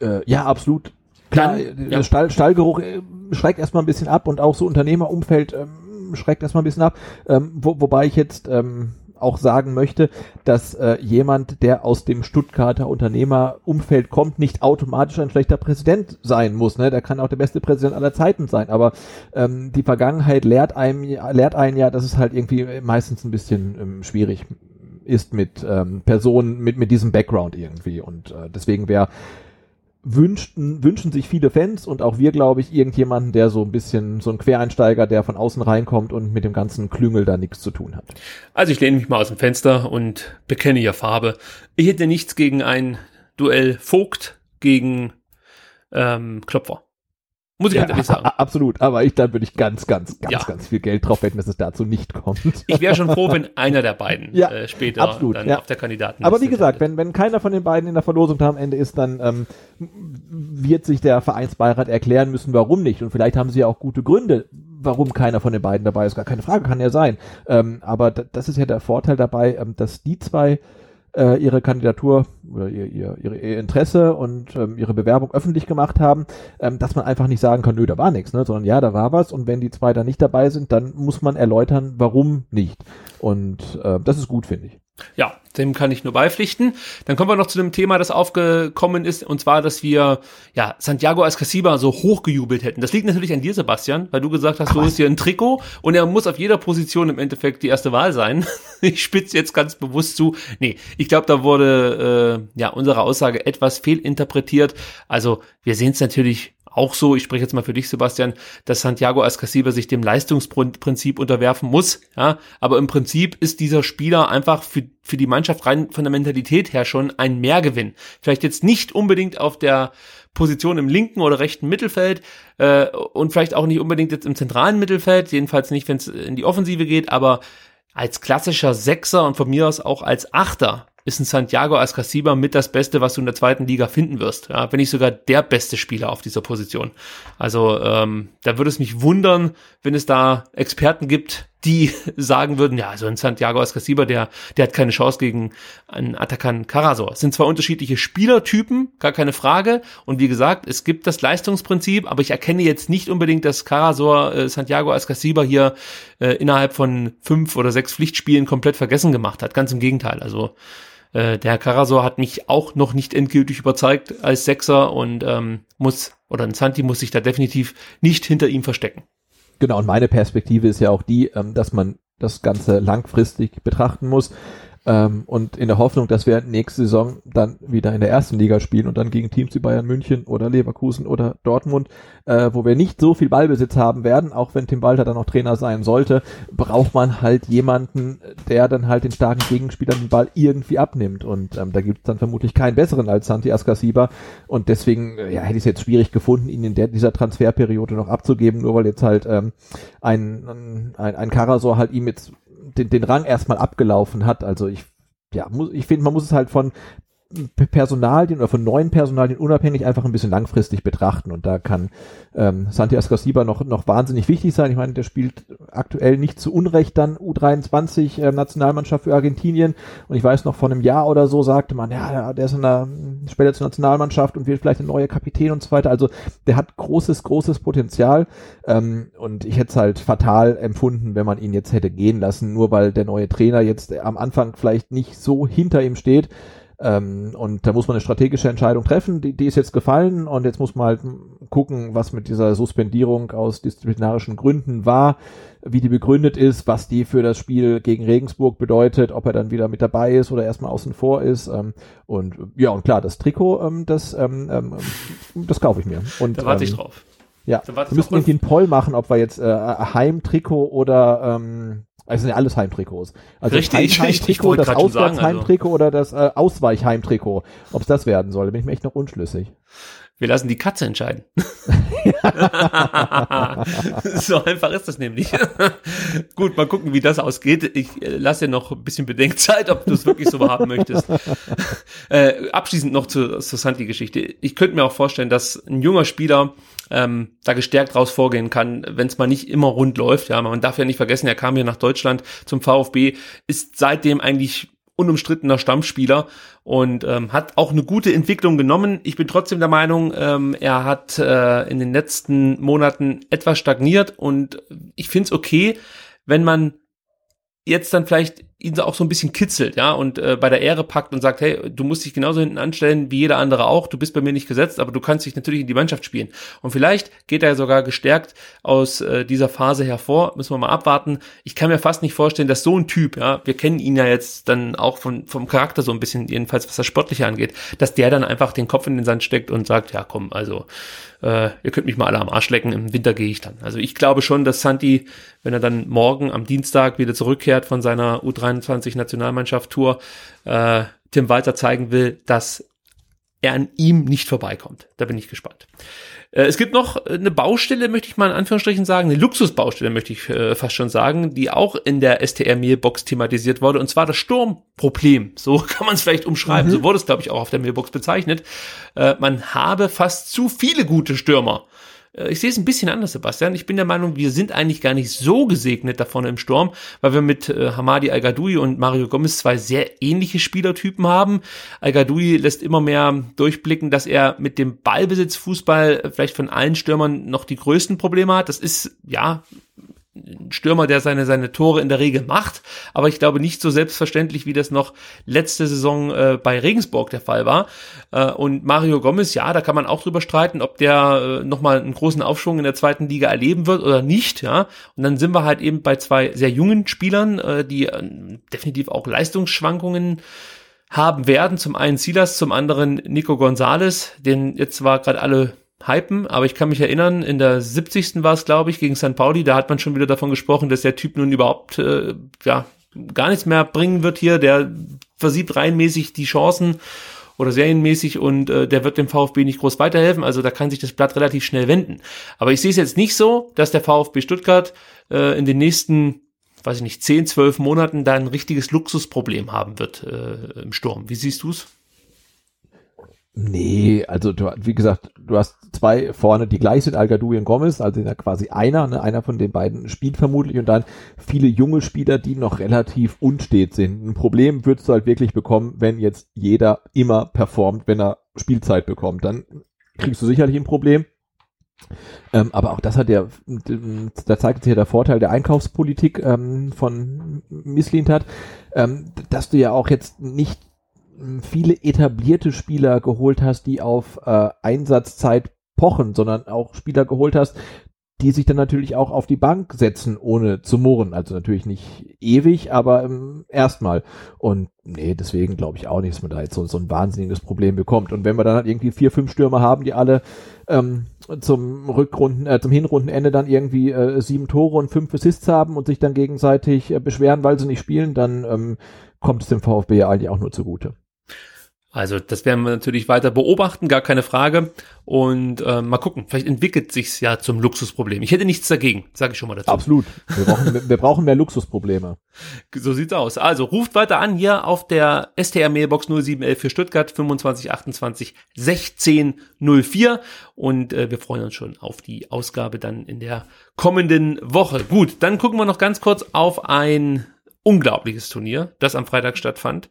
Äh, ja, absolut. Klar, Dann, der Stall, Stallgeruch äh, schreckt erstmal ein bisschen ab und auch so Unternehmerumfeld ähm, schreckt erstmal ein bisschen ab, ähm, wo, wobei ich jetzt ähm, auch sagen möchte, dass äh, jemand, der aus dem Stuttgarter Unternehmerumfeld kommt, nicht automatisch ein schlechter Präsident sein muss. Ne? Der kann auch der beste Präsident aller Zeiten sein. Aber ähm, die Vergangenheit lehrt einem, lehrt einen ja, dass es halt irgendwie meistens ein bisschen ähm, schwierig ist mit ähm, Personen mit mit diesem Background irgendwie. Und äh, deswegen wäre wünschten, wünschen sich viele Fans und auch wir, glaube ich, irgendjemanden, der so ein bisschen, so ein Quereinsteiger, der von außen reinkommt und mit dem ganzen Klüngel da nichts zu tun hat. Also ich lehne mich mal aus dem Fenster und bekenne ja Farbe. Ich hätte nichts gegen ein Duell Vogt gegen ähm, Klopfer. Muss ich ja, ganz ehrlich sagen. Absolut, aber ich, da würde ich ganz, ganz, ganz, Ja. ganz viel Geld drauf wetten, dass es dazu nicht kommt. Ich wäre schon froh, wenn einer der beiden Ja, äh, später absolut, dann ja. auf der Kandidaten Aber wie gesagt, wenn, wenn keiner von den beiden in der Verlosung da am Ende ist, dann ähm, wird sich der Vereinsbeirat erklären müssen, warum nicht. Und vielleicht haben sie ja auch gute Gründe, warum keiner von den beiden dabei ist. Gar keine Frage, kann ja sein. Ähm, aber da, das ist ja der Vorteil dabei, ähm, dass die zwei äh, ihre Kandidatur oder ihr, ihr, ihre, ihr Interesse und ähm, ihre Bewerbung öffentlich gemacht haben, ähm, dass man einfach nicht sagen kann, nö, da war nichts, ne? sondern ja, da war was und wenn die zwei da nicht dabei sind, dann muss man erläutern, warum nicht. Und äh, das ist gut, finde ich. Ja, dem kann ich nur beipflichten. Dann kommen wir noch zu dem Thema, das aufgekommen ist, und zwar, dass wir ja Santiago Ascasiba so hochgejubelt hätten. Das liegt natürlich an dir, Sebastian, weil du gesagt hast, du hast hier ein Trikot und er muss auf jeder Position im Endeffekt die erste Wahl sein. Ich spitze jetzt ganz bewusst zu. Nee, ich glaube, da wurde äh, ja unsere Aussage etwas fehlinterpretiert. Also wir sehen es natürlich auch so, ich spreche jetzt mal für dich, Sebastian, dass Santiago Ascasiba sich dem Leistungsprinzip unterwerfen muss. Ja, aber im Prinzip ist dieser Spieler einfach für, für die Mannschaft rein von der Mentalität her schon ein Mehrgewinn. Vielleicht jetzt nicht unbedingt auf der Position im linken oder rechten Mittelfeld äh, und vielleicht auch nicht unbedingt jetzt im zentralen Mittelfeld, jedenfalls nicht, wenn es in die Offensive geht, aber als klassischer Sechser und von mir aus auch als Achter ist ein Santiago Ascasiba mit das Beste, was du in der zweiten Liga finden wirst. Ja, wenn nicht sogar der beste Spieler auf dieser Position. Also ähm, da würde es mich wundern, wenn es da Experten gibt, die sagen würden, ja, so ein Santiago Ascasiba, der, der hat keine Chance gegen einen Atakan Karasor. Es sind zwar unterschiedliche Spielertypen, gar keine Frage. Und wie gesagt, es gibt das Leistungsprinzip, aber ich erkenne jetzt nicht unbedingt, dass Karasor äh, Santiago Ascasiba hier äh, innerhalb von fünf oder sechs Pflichtspielen komplett vergessen gemacht hat. Ganz im Gegenteil. Also äh, der Herr Karasor hat mich auch noch nicht endgültig überzeugt als Sechser und ähm, muss, oder ein Santi muss sich da definitiv nicht hinter ihm verstecken. Genau, und meine Perspektive ist ja auch die, ähm, dass man das Ganze langfristig betrachten muss. Ähm, und in der Hoffnung, dass wir nächste Saison dann wieder in der ersten Liga spielen und dann gegen Teams wie Bayern München oder Leverkusen oder Dortmund, äh, wo wir nicht so viel Ballbesitz haben werden, auch wenn Tim Walter dann noch Trainer sein sollte, braucht man halt jemanden, der dann halt den starken Gegenspielern den Ball irgendwie abnimmt. Und ähm, da gibt es dann vermutlich keinen besseren als Santi Ascasiba. Und deswegen äh, ja, hätte ich es jetzt schwierig gefunden, ihn in der, dieser Transferperiode noch abzugeben, nur weil jetzt halt ähm, ein, ein, ein Karasor halt ihm jetzt den, den Rang erstmal abgelaufen hat. Also ich, ja, muss, ich finde, man muss es halt von Personalien oder von neuen Personalien unabhängig einfach ein bisschen langfristig betrachten. Und da kann ähm, Santi Ascasiba noch, noch wahnsinnig wichtig sein. Ich meine, der spielt aktuell nicht zu Unrecht dann U23 äh, Nationalmannschaft für Argentinien. Und ich weiß noch, vor einem Jahr oder so sagte man, ja, der ist in der später zur Nationalmannschaft und wird vielleicht ein neuer Kapitän und so weiter. Also der hat großes, großes Potenzial. Ähm, und ich hätte es halt fatal empfunden, wenn man ihn jetzt hätte gehen lassen, nur weil der neue Trainer jetzt am Anfang vielleicht nicht so hinter ihm steht. Ähm, und da muss man eine strategische Entscheidung treffen, die, die ist jetzt gefallen und jetzt muss man halt gucken, was mit dieser Suspendierung aus disziplinarischen Gründen war, wie die begründet ist, was die für das Spiel gegen Regensburg bedeutet, ob er dann wieder mit dabei ist oder erstmal außen vor ist. Ähm, und ja, und klar, das Trikot, ähm, das, ähm, ähm, das kaufe ich mir. Und, Da warte ähm, ich drauf. Ja, wir müssen irgendwie einen Poll machen, ob wir jetzt äh, Heimtrikot oder ähm, also sind ja alles Heimtrikots. Also richtig, Heim richtig. Heimtrikot, das also Auswärtsheimtrikot oder das äh, Ausweichheimtrikot. Ob es das werden soll, da bin ich mir echt noch unschlüssig. Wir lassen die Katze entscheiden. so einfach ist das nämlich. Gut, mal gucken, wie das ausgeht. Ich äh, lasse dir noch ein bisschen Bedenkzeit, ob du es wirklich so haben möchtest. Äh, abschließend noch zur, zur Santi-Geschichte. Ich könnte mir auch vorstellen, dass ein junger Spieler ähm, da gestärkt raus vorgehen kann, wenn es mal nicht immer rund läuft. Ja, man darf ja nicht vergessen, er kam hier nach Deutschland zum VfB, ist seitdem eigentlich unumstrittener Stammspieler und ähm, hat auch eine gute Entwicklung genommen. Ich bin trotzdem der Meinung, ähm, er hat äh, in den letzten Monaten etwas stagniert und ich finde es okay, wenn man jetzt dann vielleicht ihn auch so ein bisschen kitzelt, ja, und äh, bei der Ehre packt und sagt, hey, du musst dich genauso hinten anstellen wie jeder andere auch, du bist bei mir nicht gesetzt, aber du kannst dich natürlich in die Mannschaft spielen. Und vielleicht geht er sogar gestärkt aus äh, dieser Phase hervor, müssen wir mal abwarten. Ich kann mir fast nicht vorstellen, dass so ein Typ, ja, wir kennen ihn ja jetzt dann auch von, vom Charakter so ein bisschen, jedenfalls was das Sportliche angeht, dass der dann einfach den Kopf in den Sand steckt und sagt, ja komm, also äh, ihr könnt mich mal alle am Arsch lecken, im Winter gehe ich dann. Also ich glaube schon, dass Santi, wenn er dann morgen am Dienstag wieder zurückkehrt von seiner U23 Nationalmannschaft Tour, äh, Tim Walter zeigen will, dass er an ihm nicht vorbeikommt. Da bin ich gespannt. Äh, es gibt noch eine Baustelle, möchte ich mal in Anführungsstrichen sagen, eine Luxusbaustelle, möchte ich äh, fast schon sagen, die auch in der STR-Mailbox thematisiert wurde, und zwar das Sturmproblem. So kann man es vielleicht umschreiben. Mhm. So wurde es, glaube ich, auch auf der Mailbox bezeichnet. Äh, man habe fast zu viele gute Stürmer. Äh, ich sehe es ein bisschen anders, Sebastian. Ich bin der Meinung, wir sind eigentlich gar nicht so gesegnet davon im Sturm, weil wir mit äh, Hamadi al und Mario Gomez zwei sehr ähnliche Spielertypen haben. al lässt immer mehr durchblicken, dass er mit dem Ballbesitzfußball vielleicht von allen Stürmern noch die größten Probleme hat. Das ist, ja, Stürmer, der seine, seine Tore in der Regel macht, aber ich glaube nicht so selbstverständlich, wie das noch letzte Saison äh, bei Regensburg der Fall war. Äh, und Mario Gomez, ja, da kann man auch drüber streiten, ob der äh, nochmal einen großen Aufschwung in der zweiten Liga erleben wird oder nicht, ja. Und dann sind wir halt eben bei zwei sehr jungen Spielern, äh, die äh, definitiv auch Leistungsschwankungen haben werden. Zum einen Silas, zum anderen Nico Gonzalez, den jetzt zwar gerade alle hypen, aber ich kann mich erinnern, in der 70. war es, glaube ich, gegen St. Pauli, da hat man schon wieder davon gesprochen, dass der Typ nun überhaupt äh, ja gar nichts mehr bringen wird hier, der versiebt reinmäßig die Chancen oder serienmäßig und äh, der wird dem VfB nicht groß weiterhelfen, also da kann sich das Blatt relativ schnell wenden. Aber ich sehe es jetzt nicht so, dass der VfB Stuttgart äh, in den nächsten weiß ich nicht, 10, 12 Monaten da ein richtiges Luxusproblem haben wird äh, im Sturm. Wie siehst du's? Nee, also du, wie gesagt, du hast zwei vorne, die gleich sind, al und Gomez, also ja quasi einer, ne, einer von den beiden spielt vermutlich und dann viele junge Spieler, die noch relativ unstet sind. Ein Problem würdest du halt wirklich bekommen, wenn jetzt jeder immer performt, wenn er Spielzeit bekommt, dann kriegst du sicherlich ein Problem. Ähm, aber auch das hat ja, da zeigt sich ja der Vorteil der Einkaufspolitik ähm, von Misslintat, ähm, dass du ja auch jetzt nicht viele etablierte Spieler geholt hast, die auf äh, Einsatzzeit pochen, sondern auch Spieler geholt hast, die sich dann natürlich auch auf die Bank setzen, ohne zu murren. Also natürlich nicht ewig, aber ähm, erstmal. Und nee, deswegen glaube ich auch nicht, dass man da jetzt so, so ein wahnsinniges Problem bekommt. Und wenn wir dann halt irgendwie vier, fünf Stürmer haben, die alle ähm, zum Rückrunden, äh, zum Hinrundenende dann irgendwie äh, sieben Tore und fünf Assists haben und sich dann gegenseitig äh, beschweren, weil sie nicht spielen, dann ähm, kommt es dem VfB ja eigentlich auch nur zugute. Also das werden wir natürlich weiter beobachten, gar keine Frage. Und äh, mal gucken, vielleicht entwickelt sich's ja zum Luxusproblem. Ich hätte nichts dagegen, sage ich schon mal dazu. Absolut. Wir brauchen, wir brauchen mehr Luxusprobleme. So sieht's aus. Also ruft weiter an hier auf der STR Mailbox 0711 für Stuttgart 2528 1604 und äh, wir freuen uns schon auf die Ausgabe dann in der kommenden Woche. Gut, dann gucken wir noch ganz kurz auf ein unglaubliches Turnier, das am Freitag stattfand.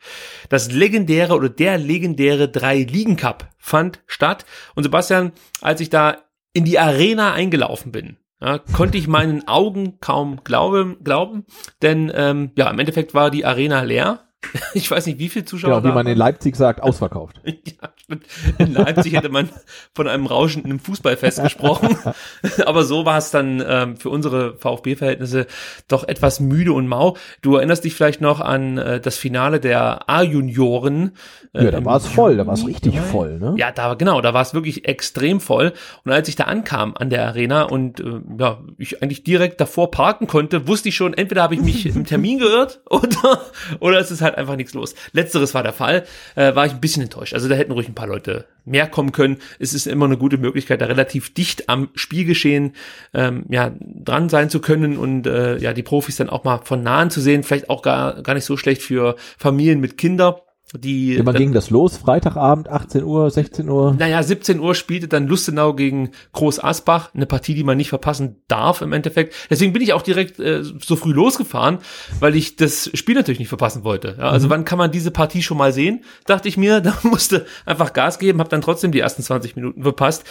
Das legendäre oder der legendäre Drei-Ligen-Cup fand statt. Und Sebastian, als ich da in die Arena eingelaufen bin, ja, konnte ich meinen Augen kaum glauben, glauben denn ähm, ja, im Endeffekt war die Arena leer. ich weiß nicht, wie viele Zuschauer. Genau, wie man in Leipzig sagt, ausverkauft. ja, in Leipzig hätte man von einem rauschenden Fußballfest gesprochen. Aber so war es dann ähm, für unsere VfB-Verhältnisse doch etwas müde und mau. Du erinnerst dich vielleicht noch an äh, das Finale der A-Junioren. Äh, ja, da war es voll, da war es richtig voll, ne? Ja, da genau, da war es wirklich extrem voll. Und als ich da ankam an der Arena und äh, ja, ich eigentlich direkt davor parken konnte, wusste ich schon, entweder habe ich mich im Termin geirrt oder, oder es ist halt einfach nichts los. Letzteres war der Fall, äh, war ich ein bisschen enttäuscht. Also da hätten ruhig ein paar Leute mehr kommen können. Es ist immer eine gute Möglichkeit, da relativ dicht am Spielgeschehen ähm, ja, dran sein zu können und äh, ja, die Profis dann auch mal von nahen zu sehen. Vielleicht auch gar, gar nicht so schlecht für Familien mit Kindern. Die, Immer ging das los, Freitagabend, 18 Uhr, 16 Uhr? Naja, 17 Uhr spielte dann Lustenau gegen Groß Asbach, eine Partie, die man nicht verpassen darf im Endeffekt. Deswegen bin ich auch direkt äh, so früh losgefahren, weil ich das Spiel natürlich nicht verpassen wollte. Ja, also mhm. wann kann man diese Partie schon mal sehen? Dachte ich mir, da musste einfach Gas geben, habe dann trotzdem die ersten 20 Minuten verpasst.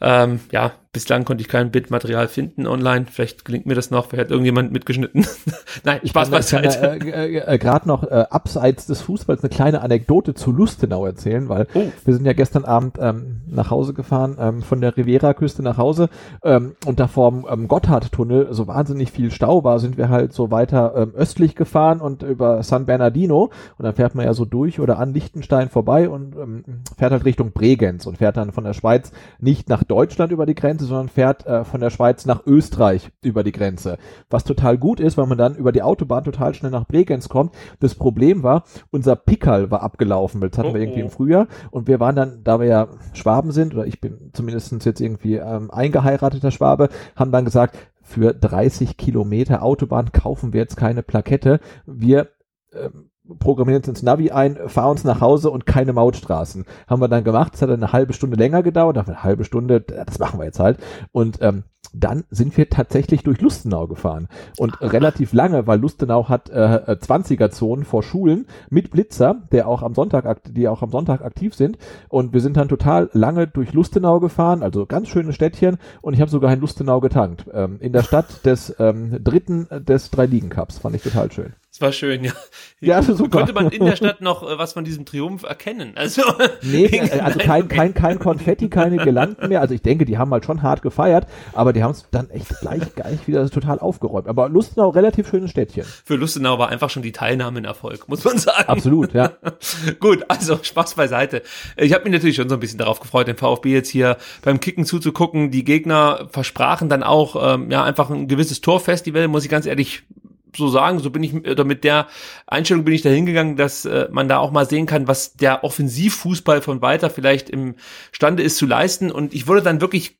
Ähm, ja, bislang konnte ich kein Bildmaterial finden online. Vielleicht gelingt mir das noch. Vielleicht hat irgendjemand mitgeschnitten. Nein, ich Spaß beiseite. Äh, äh, äh, Gerade noch äh, abseits des Fußballs eine kleine Anekdote zu Lustenau erzählen, weil oh. wir sind ja gestern Abend ähm, nach Hause gefahren, ähm, von der Riviera-Küste nach Hause ähm, und da vorm ähm, Gotthardtunnel so wahnsinnig viel Stau war, sind wir halt so weiter ähm, östlich gefahren und über San Bernardino und dann fährt man ja so durch oder an Liechtenstein vorbei und ähm, fährt halt Richtung Bregenz und fährt dann von der Schweiz nicht nach Deutschland über die Grenze, sondern fährt äh, von der Schweiz nach Österreich über die Grenze. Was total gut ist, weil man dann über die Autobahn total schnell nach Bregenz kommt. Das Problem war, unser Pickerl war abgelaufen, das hatten oh, wir irgendwie im oh. Frühjahr und wir waren dann, da wir ja Schwaben sind, oder ich bin zumindest jetzt irgendwie ähm, eingeheirateter Schwabe, haben dann gesagt, für 30 Kilometer Autobahn kaufen wir jetzt keine Plakette. Wir ähm, programmieren uns ins Navi ein, fahren uns nach Hause und keine Mautstraßen. Haben wir dann gemacht, es hat eine halbe Stunde länger gedauert, eine halbe Stunde, das machen wir jetzt halt. Und ähm, dann sind wir tatsächlich durch Lustenau gefahren. Und Ach. relativ lange, weil Lustenau hat äh, 20er-Zonen vor Schulen mit Blitzer, der auch am Sonntag, die auch am Sonntag aktiv sind. Und wir sind dann total lange durch Lustenau gefahren, also ganz schönes Städtchen. Und ich habe sogar in Lustenau getankt. Ähm, in der Stadt des ähm, dritten des Drei-Ligen-Cups. Fand ich total schön. Das war schön, ja. Ja, super. Konnte man in der Stadt noch äh, was von diesem Triumph erkennen? Also, nee, äh, also kein, kein, kein Konfetti, keine Gelanden mehr. Also ich denke, die haben halt schon hart gefeiert, aber die haben es dann echt gleich, gleich wieder total aufgeräumt. Aber Lustenau, relativ schönes Städtchen. Für Lustenau war einfach schon die Teilnahme ein Erfolg, muss man sagen. Absolut, ja. Gut, also Spaß beiseite. Ich habe mich natürlich schon so ein bisschen darauf gefreut, den VfB jetzt hier beim Kicken zuzugucken. Die Gegner versprachen dann auch ähm, ja einfach ein gewisses Torfestival, muss ich ganz ehrlich so sagen, so bin ich, oder mit der Einstellung bin ich da hingegangen, dass äh, man da auch mal sehen kann, was der Offensivfußball von weiter vielleicht imstande ist zu leisten. Und ich wurde dann wirklich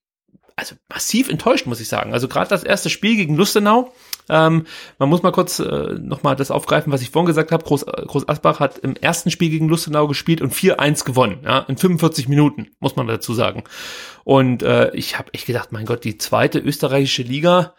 also massiv enttäuscht, muss ich sagen. Also gerade das erste Spiel gegen Lustenau, ähm, man muss mal kurz äh, nochmal das aufgreifen, was ich vorhin gesagt habe. Groß, Groß Asbach hat im ersten Spiel gegen Lustenau gespielt und 4-1 gewonnen, ja, in 45 Minuten, muss man dazu sagen. Und äh, ich habe echt gedacht, mein Gott, die zweite österreichische Liga,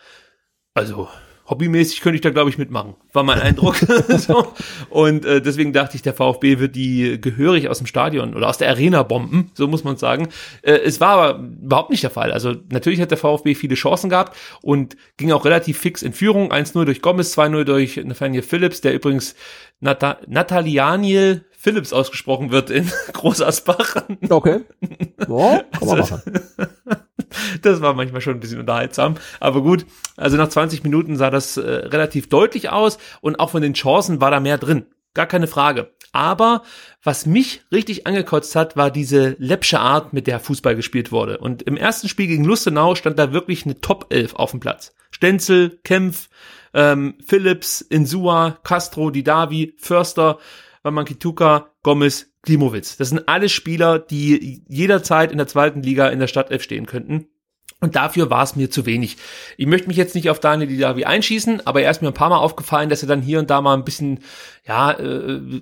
also hobbymäßig könnte ich da, glaube ich, mitmachen. War mein Eindruck. so. Und äh, deswegen dachte ich, der VfB wird die gehörig aus dem Stadion oder aus der Arena bomben, so muss man sagen. Äh, es war aber überhaupt nicht der Fall. Also natürlich hat der VfB viele Chancen gehabt und ging auch relativ fix in Führung. 1-0 durch Gomez, 2-0 durch Nathaniel Phillips, der übrigens Nata Nathalianiel Phillips ausgesprochen wird in Großasbach. Okay. Ja, kann man also, machen. Das war manchmal schon ein bisschen unterhaltsam. Aber gut, also nach 20 Minuten sah das äh, relativ deutlich aus und auch von den Chancen war da mehr drin. Gar keine Frage. Aber was mich richtig angekotzt hat, war diese läppsche Art, mit der Fußball gespielt wurde. Und im ersten Spiel gegen Lustenau stand da wirklich eine Top 11 auf dem Platz. Stenzel, Kempf, ähm, Phillips, Insua, Castro, Didavi, Förster, Wamankituka, Gomez, Klimowitz. Das sind alle Spieler, die jederzeit in der zweiten Liga in der Stadtelf stehen könnten. Und dafür war es mir zu wenig. Ich möchte mich jetzt nicht auf Daniel Didavi einschießen, aber er ist mir ein paar Mal aufgefallen, dass er dann hier und da mal ein bisschen, ja, äh,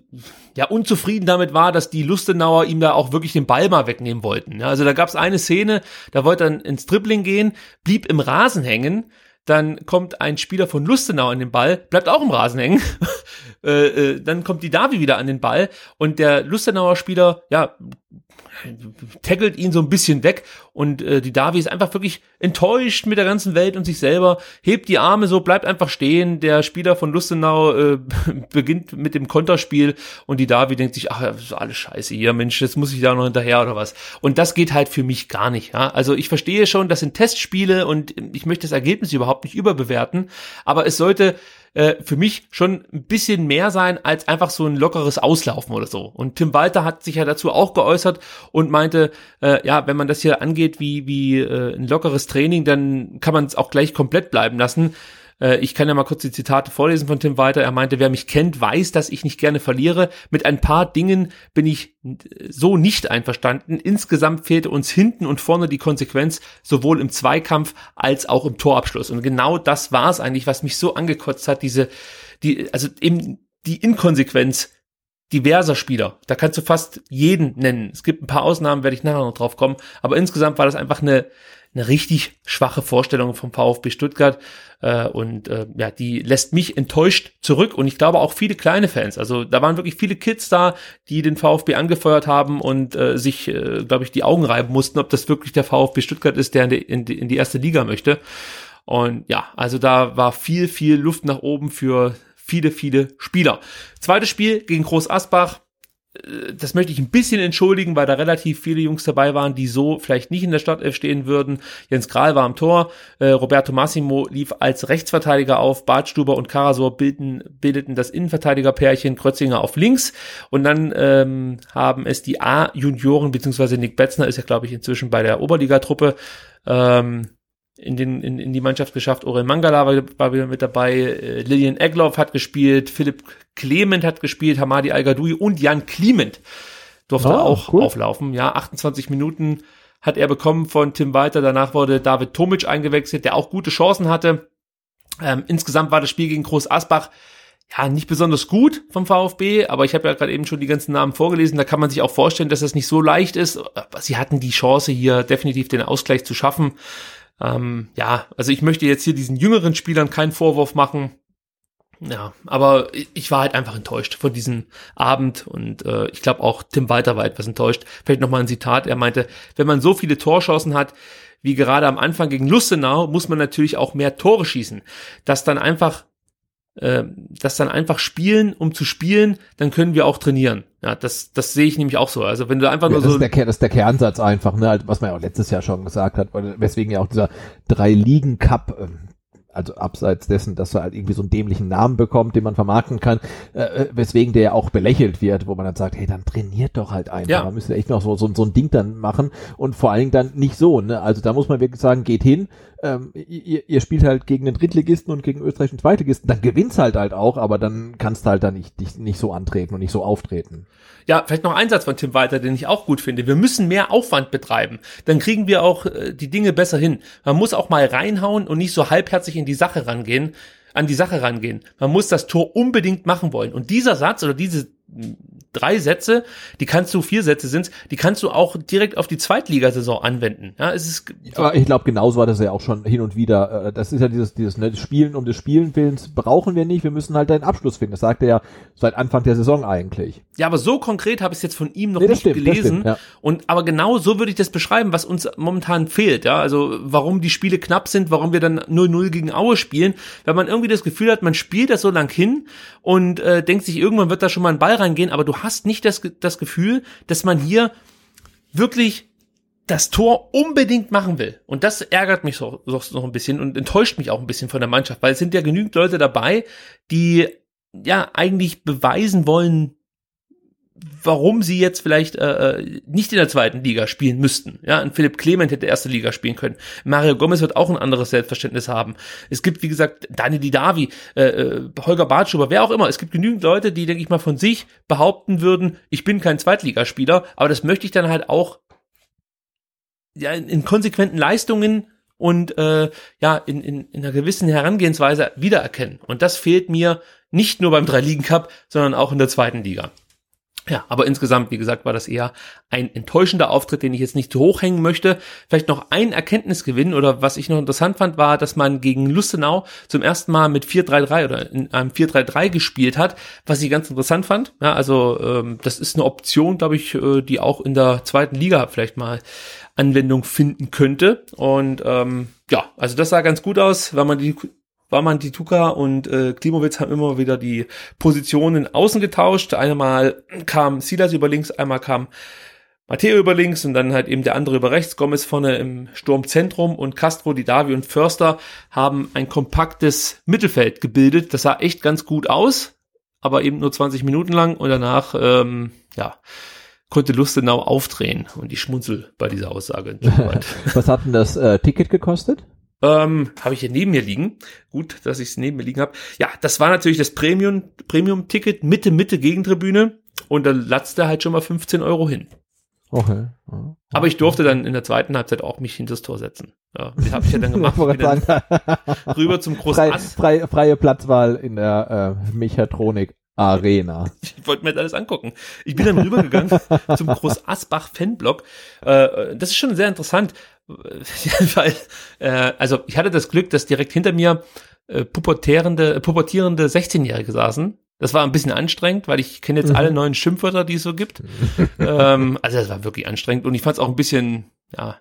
ja, unzufrieden damit war, dass die Lustenauer ihm da auch wirklich den Ball mal wegnehmen wollten. Ja, also da gab es eine Szene, da wollte er ins Dribbling gehen, blieb im Rasen hängen, dann kommt ein Spieler von Lustenau an den Ball, bleibt auch im Rasen hängen, äh, äh, dann kommt die Davi wieder an den Ball und der Lustenauer Spieler, ja, tackelt ihn so ein bisschen weg und äh, die Davi ist einfach wirklich enttäuscht mit der ganzen Welt und sich selber, hebt die Arme so, bleibt einfach stehen. Der Spieler von Lustenau äh, beginnt mit dem Konterspiel und die Davi denkt sich, ach, das ist alles scheiße hier, Mensch, jetzt muss ich da noch hinterher oder was. Und das geht halt für mich gar nicht. Ja? Also ich verstehe schon, das sind Testspiele und ich möchte das Ergebnis überhaupt nicht überbewerten, aber es sollte äh, für mich schon ein bisschen mehr sein als einfach so ein lockeres Auslaufen oder so. Und Tim Walter hat sich ja dazu auch geäußert und meinte, äh, ja, wenn man das hier angeht wie, wie äh, ein lockeres Training, dann kann man es auch gleich komplett bleiben lassen. Äh, ich kann ja mal kurz die Zitate vorlesen von Tim Walter. Er meinte, wer mich kennt, weiß, dass ich nicht gerne verliere. Mit ein paar Dingen bin ich so nicht einverstanden. Insgesamt fehlte uns hinten und vorne die Konsequenz, sowohl im Zweikampf als auch im Torabschluss. Und genau das war es eigentlich, was mich so angekotzt hat, diese, die, also eben die Inkonsequenz diverser Spieler. Da kannst du fast jeden nennen. Es gibt ein paar Ausnahmen, werde ich nachher noch drauf kommen. Aber insgesamt war das einfach eine, eine richtig schwache Vorstellung vom VfB Stuttgart äh, und äh, ja, die lässt mich enttäuscht zurück und ich glaube auch viele kleine Fans. Also da waren wirklich viele Kids da, die den VfB angefeuert haben und äh, sich, äh, glaube ich, die Augen reiben mussten, ob das wirklich der VfB Stuttgart ist, der in die, in die, in die erste Liga möchte. Und ja, also da war viel, viel Luft nach oben für viele, viele Spieler. Zweites Spiel gegen Groß Asbach das möchte ich ein bisschen entschuldigen, weil da relativ viele Jungs dabei waren, die so vielleicht nicht in der Startelf stehen würden. Jens Kral war am Tor, äh, Roberto Massimo lief als Rechtsverteidiger auf, Bartstuber und Karasor bilden, bildeten das Innenverteidigerpärchen, Krötzinger auf links. Und dann ähm, haben es die A-Junioren, beziehungsweise Nick Betzner ist ja glaube ich inzwischen bei der Oberligatruppe, ähm, in, den, in, in die Mannschaft geschafft. Orel Mangala war, war wieder mit dabei, äh, Lilian Egloff hat gespielt, Philipp Clement hat gespielt, Hamadi al und Jan Clement durfte oh, auch cool. auflaufen. Ja, 28 Minuten hat er bekommen von Tim Walter. Danach wurde David Tomic eingewechselt, der auch gute Chancen hatte. Ähm, insgesamt war das Spiel gegen Groß Asbach ja, nicht besonders gut vom VfB, aber ich habe ja gerade eben schon die ganzen Namen vorgelesen, da kann man sich auch vorstellen, dass das nicht so leicht ist. Sie hatten die Chance hier definitiv den Ausgleich zu schaffen. Ähm, ja, also ich möchte jetzt hier diesen jüngeren Spielern keinen Vorwurf machen. Ja, aber ich war halt einfach enttäuscht von diesem Abend und äh, ich glaube auch Tim Walter war etwas enttäuscht. Vielleicht nochmal ein Zitat, er meinte, wenn man so viele Torschancen hat, wie gerade am Anfang gegen Lustenau, muss man natürlich auch mehr Tore schießen. Dass dann einfach äh, das dann einfach spielen, um zu spielen, dann können wir auch trainieren. Ja, das, das sehe ich nämlich auch so. Also wenn du einfach nur ja, das so. Ist der, das ist der Kernsatz einfach, ne, was man ja auch letztes Jahr schon gesagt hat, weswegen ja auch dieser Drei-Ligen-Cup, ähm, also abseits dessen, dass er halt irgendwie so einen dämlichen Namen bekommt, den man vermarkten kann, äh, äh, weswegen der ja auch belächelt wird, wo man dann sagt, hey, dann trainiert doch halt einfach. Ja. Man müsste echt noch so, so, so ein Ding dann machen und vor allen Dingen dann nicht so, ne? Also da muss man wirklich sagen, geht hin, ähm, ihr, ihr spielt halt gegen den Drittligisten und gegen österreichischen Zweitligisten, dann gewinnt's halt halt auch, aber dann kannst du halt da nicht, nicht, nicht so antreten und nicht so auftreten. Ja, vielleicht noch ein Satz von Tim Walter, den ich auch gut finde. Wir müssen mehr Aufwand betreiben. Dann kriegen wir auch äh, die Dinge besser hin. Man muss auch mal reinhauen und nicht so halbherzig in die Sache rangehen, an die Sache rangehen. Man muss das Tor unbedingt machen wollen. Und dieser Satz oder diese drei Sätze, die kannst du, vier Sätze sind, die kannst du auch direkt auf die Zweitligasaison anwenden. Ja, es ist. Aber ich glaube, genauso war das ja auch schon hin und wieder. Äh, das ist ja dieses, dieses ne, Spielen um des Spielen Willens brauchen wir nicht. Wir müssen halt einen Abschluss finden. Das sagt er ja seit Anfang der Saison eigentlich. Ja, aber so konkret habe ich es jetzt von ihm noch nee, nicht stimmt, gelesen. Stimmt, ja. Und aber genau so würde ich das beschreiben, was uns momentan fehlt. Ja, also warum die Spiele knapp sind, warum wir dann 0-0 gegen Aue spielen, wenn man irgendwie das Gefühl hat, man spielt das so lang hin und äh, denkt sich, irgendwann wird da schon mal ein Ball reingehen, aber du hast nicht das, das Gefühl, dass man hier wirklich das Tor unbedingt machen will. Und das ärgert mich so, so noch ein bisschen und enttäuscht mich auch ein bisschen von der Mannschaft, weil es sind ja genügend Leute dabei, die ja eigentlich beweisen wollen, warum sie jetzt vielleicht äh, äh, nicht in der zweiten Liga spielen müssten. Ja, ein Philipp Clement hätte erste Liga spielen können. Mario Gomez wird auch ein anderes Selbstverständnis haben. Es gibt, wie gesagt, Dani Didavi, äh, äh, Holger Bartschuber, wer auch immer. Es gibt genügend Leute, die, denke ich mal, von sich behaupten würden, ich bin kein Zweitligaspieler, aber das möchte ich dann halt auch ja, in, in konsequenten Leistungen und äh, ja, in, in, in einer gewissen Herangehensweise wiedererkennen. Und das fehlt mir nicht nur beim Drei-Ligen-Cup, sondern auch in der zweiten Liga. Ja, aber insgesamt, wie gesagt, war das eher ein enttäuschender Auftritt, den ich jetzt nicht zu hoch hängen möchte. Vielleicht noch ein Erkenntnisgewinn oder was ich noch interessant fand, war, dass man gegen Lustenau zum ersten Mal mit 4-3-3 oder in einem 4-3-3 gespielt hat, was ich ganz interessant fand. Ja, also ähm, das ist eine Option, glaube ich, äh, die auch in der zweiten Liga vielleicht mal Anwendung finden könnte. Und ähm, ja, also das sah ganz gut aus, weil man die war man die Tuka und äh, Klimowitz haben immer wieder die Positionen außen getauscht. Einmal kam Silas über links, einmal kam Matteo über links und dann halt eben der andere über rechts. Gomez vorne im Sturmzentrum und Castro, Didavi und Förster haben ein kompaktes Mittelfeld gebildet. Das sah echt ganz gut aus, aber eben nur 20 Minuten lang und danach, ähm, ja, konnte Lustenau aufdrehen und ich schmunzel bei dieser Aussage. Was hat denn das äh, Ticket gekostet? Ähm, habe ich hier neben mir liegen. Gut, dass ich es neben mir liegen habe. Ja, das war natürlich das Premium, Premium-Ticket, Mitte, Mitte Gegentribüne. Und da latzte halt schon mal 15 Euro hin. Okay. Ja. Aber ich durfte dann in der zweiten Halbzeit auch mich hinter das Tor setzen. Ja, das habe ich ja dann gemacht. dann rüber zum großen Frei, frei, freie Platzwahl in der äh, Mechatronik. Arena. Ich wollte mir das alles angucken. Ich bin dann rübergegangen zum Groß Asbach Fanblock. Äh, das ist schon sehr interessant, weil äh, also ich hatte das Glück, dass direkt hinter mir äh, pubertierende, pubertierende 16-Jährige saßen. Das war ein bisschen anstrengend, weil ich kenne jetzt mhm. alle neuen Schimpfwörter, die es so gibt. ähm, also das war wirklich anstrengend und ich fand es auch ein bisschen ja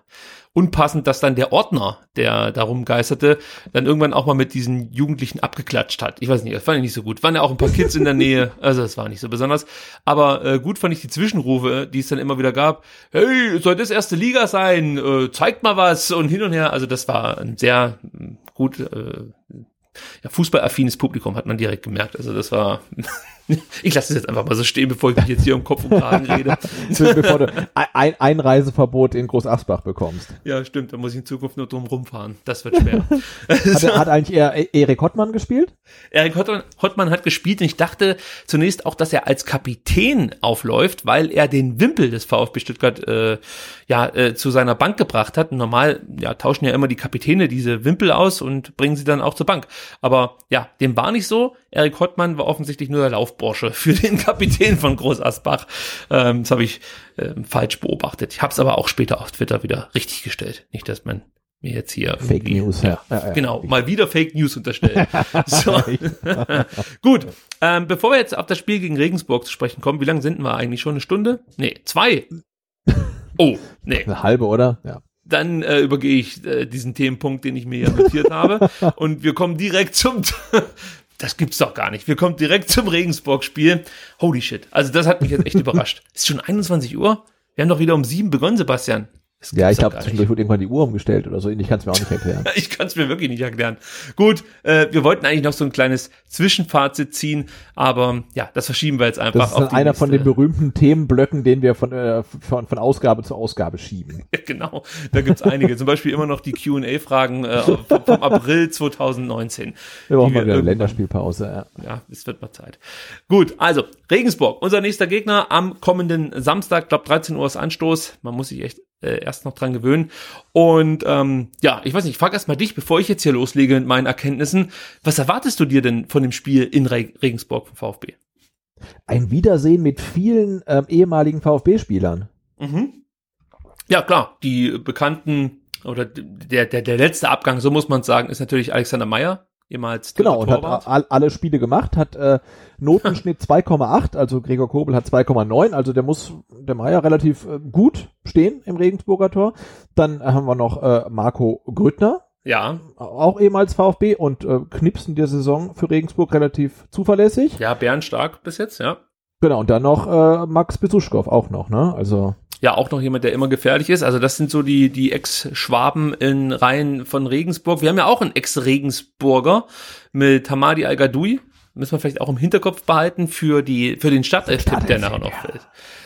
unpassend, dass dann der Ordner, der darum geisterte, dann irgendwann auch mal mit diesen Jugendlichen abgeklatscht hat. Ich weiß nicht, das fand ich nicht so gut. Waren ja auch ein paar Kids in der Nähe, also das war nicht so besonders. Aber äh, gut fand ich die Zwischenrufe, die es dann immer wieder gab. Hey, soll das erste Liga sein? Äh, zeigt mal was und hin und her. Also das war ein sehr gut äh, ja, fußballaffines Publikum, hat man direkt gemerkt. Also das war ich lasse es jetzt einfach mal so stehen, bevor ich mich jetzt hier um Kopf und Kragen rede. bevor du ein Einreiseverbot in Großasbach bekommst. Ja, stimmt. Da muss ich in Zukunft nur drum rumfahren. Das wird schwer. hat, hat, eigentlich eher e- Erik Hottmann gespielt? Erik Hottmann, Hottmann hat gespielt und ich dachte zunächst auch, dass er als Kapitän aufläuft, weil er den Wimpel des VfB Stuttgart äh, ja äh, zu seiner Bank gebracht hat. Normal ja, tauschen ja immer die Kapitäne diese Wimpel aus und bringen sie dann auch zur Bank. Aber ja, dem war nicht so. Erik Hottmann war offensichtlich nur der Laufbursche für den Kapitän von Groß Asbach. Ähm, das habe ich ähm, falsch beobachtet. Ich habe es aber auch später auf Twitter wieder richtig gestellt. Nicht, dass man mir jetzt hier Fake News, ja. ja, ja genau, mal wieder Fake News unterstellen. so. Gut, ähm, bevor wir jetzt auf das Spiel gegen Regensburg zu sprechen kommen, wie lange sind wir eigentlich schon? Eine Stunde? Nee, zwei. Oh, nee. Eine halbe, oder? Ja dann äh, übergehe ich äh, diesen Themenpunkt, den ich mir ja notiert habe. Und wir kommen direkt zum. Das gibt's doch gar nicht. Wir kommen direkt zum Regensburg-Spiel. Holy shit. Also das hat mich jetzt echt überrascht. Ist schon 21 Uhr? Wir haben doch wieder um sieben begonnen, Sebastian. Ja, ich glaube, zwischendurch wurde irgendwann die Uhr umgestellt oder so. Ich kann es mir auch nicht erklären. ich kann es mir wirklich nicht erklären. Gut, äh, wir wollten eigentlich noch so ein kleines Zwischenfazit ziehen, aber ja, das verschieben wir jetzt einfach. Das ist dann einer nächste. von den berühmten Themenblöcken, den wir von, äh, von, von Ausgabe zu Ausgabe schieben. Ja, genau, da gibt's einige. Zum Beispiel immer noch die Q&A-Fragen äh, vom, vom April 2019. Wir brauchen mal wieder eine Länderspielpause. Ja. ja, es wird mal Zeit. Gut, also Regensburg, unser nächster Gegner am kommenden Samstag, glaube 13 Uhr ist Anstoß. Man muss sich echt äh, erst noch dran gewöhnen. Und ähm, ja, ich weiß nicht, ich frage erst mal dich, bevor ich jetzt hier loslege mit meinen Erkenntnissen. Was erwartest du dir denn von dem Spiel in Re Regensburg vom VfB? Ein Wiedersehen mit vielen ähm, ehemaligen VfB-Spielern. Mhm. Ja, klar, die bekannten oder der, der, der letzte Abgang, so muss man sagen, ist natürlich Alexander Meyer, ehemals Genau, und hat all, alle Spiele gemacht, hat äh, Notenschnitt 2,8, also Gregor Kobel hat 2,9, also der muss der Meier relativ äh, gut stehen im Regensburger Tor. Dann haben wir noch äh, Marco Grüttner. Ja. Auch ehemals VfB und äh, Knipsen der Saison für Regensburg relativ zuverlässig. Ja, bärenstark bis jetzt, ja. Genau, und dann noch äh, Max Besuschkow auch noch, ne? Also ja auch noch jemand, der immer gefährlich ist. Also das sind so die, die Ex-Schwaben in Reihen von Regensburg. Wir haben ja auch einen Ex-Regensburger mit Hamadi Al-Gadoui. Müssen wir vielleicht auch im Hinterkopf behalten für die, für den Stadtelf-Tipp, der nachher noch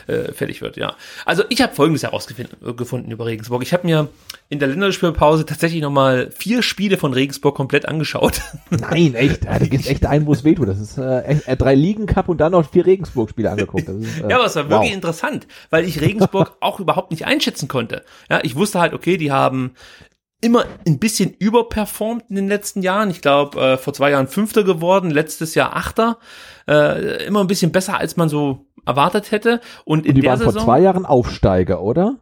äh, fertig wird, ja. Also ich habe Folgendes herausgefunden über Regensburg. Ich habe mir in der Länderspielpause tatsächlich nochmal vier Spiele von Regensburg komplett angeschaut. Nein, echt. Da gibt echt ein, wo es wehtut. Das ist äh, äh, drei Ligen Cup und dann noch vier Regensburg-Spiele angeguckt. Ist, äh, ja, aber es war wow. wirklich interessant, weil ich Regensburg auch überhaupt nicht einschätzen konnte. Ja, ich wusste halt, okay, die haben immer ein bisschen überperformt in den letzten Jahren. Ich glaube, äh, vor zwei Jahren Fünfter geworden, letztes Jahr Achter. Äh, immer ein bisschen besser, als man so erwartet hätte. Und in Und die der waren Saison, vor zwei Jahren Aufsteiger, oder?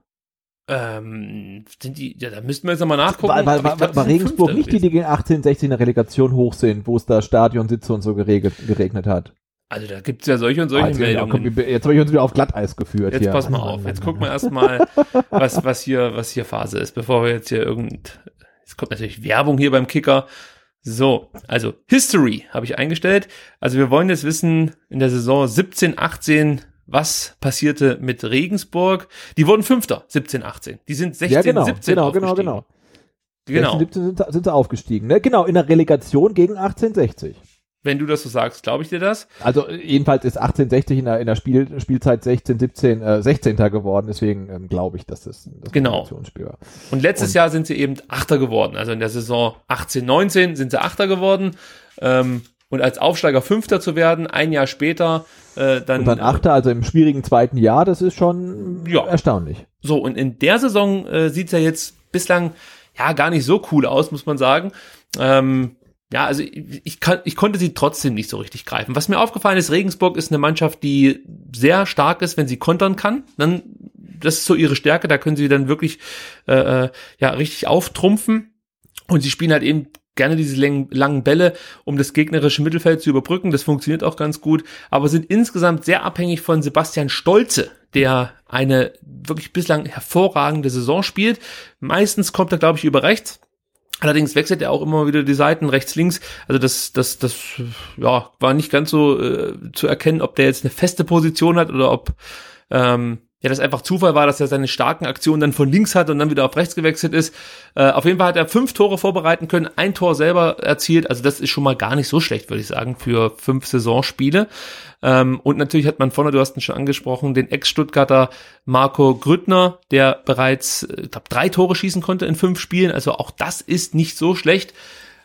ähm, sind die, ja, da müssten wir jetzt nochmal nachgucken. Aber ich war, glaub, sind Regensburg nicht die, die gegen 18, 16 in der Relegation hoch sind, wo es da Stadionsitze und so geregelt, geregnet hat? Also da gibt's ja solche und solche Ah, jetzt, Meldungen. komm, jetzt habe ich uns wieder auf Glatteis geführt Jetzt hier. pass mal auf. Jetzt gucken wir erstmal, was, was hier, was hier Phase ist, bevor wir jetzt hier irgend, es kommt natürlich Werbung hier beim Kicker. So, also History habe ich eingestellt. Also wir wollen jetzt wissen, in der Saison 17, 18, was passierte mit Regensburg? Die wurden Fünfter, 17, 18. Die sind 16, ja, genau, 17 genau, genau, genau. Genau. 16, 17 sind, sind sie aufgestiegen. Ne? Genau, in der Relegation gegen 1860. Wenn du das so sagst, glaube ich dir das. Also äh, jedenfalls ist 1860 in der, in der Spiel, Spielzeit 16, 17, äh, 16. geworden, deswegen ähm, glaube ich, dass das das Genau. War. Und letztes Jahr sind sie eben Achter geworden. Also in der Saison 18, 19 sind sie Achter geworden. Ähm, und als Aufsteiger Fünfter zu werden, ein Jahr später, äh, dann. Und dann Achter, also im schwierigen zweiten Jahr, das ist schon Ja. erstaunlich. So, und in der Saison äh, sieht's ja jetzt bislang ja gar nicht so cool aus, muss man sagen. Ähm, ja, also ich, ich, kann, ich konnte sie trotzdem nicht so richtig greifen. Was mir aufgefallen ist, Regensburg ist eine Mannschaft, die sehr stark ist, wenn sie kontern kann. Dann, das ist so ihre Stärke, da können sie dann wirklich äh, äh, ja richtig auftrumpfen. Und sie spielen halt eben gerne diese langen, langen Bälle, um das gegnerische Mittelfeld zu überbrücken. Das funktioniert auch ganz gut, aber sind insgesamt sehr abhängig von Sebastian Stolze, der eine wirklich bislang hervorragende Saison spielt. Meistens kommt er, glaube ich, über rechts. Allerdings wechselt er auch immer wieder die Seiten rechts, links. Also das, das, das, ja, war nicht ganz so äh, zu erkennen, ob der jetzt eine feste Position hat oder ob ähm, ja das einfach Zufall war, dass er seine starken Aktionen dann von links hat und dann wieder auf rechts gewechselt ist. Äh, auf jeden Fall hat er fünf Tore vorbereiten können, ein Tor selber erzielt. Also das ist schon mal gar nicht so schlecht, würde ich sagen, für fünf Saisonspiele. Ähm, und natürlich hat man vorne, du hast ihn schon angesprochen, den Ex-Stuttgarter Marco Grüttner, der bereits, äh, ich glaube, drei Tore schießen konnte in fünf Spielen. Also auch das ist nicht so schlecht.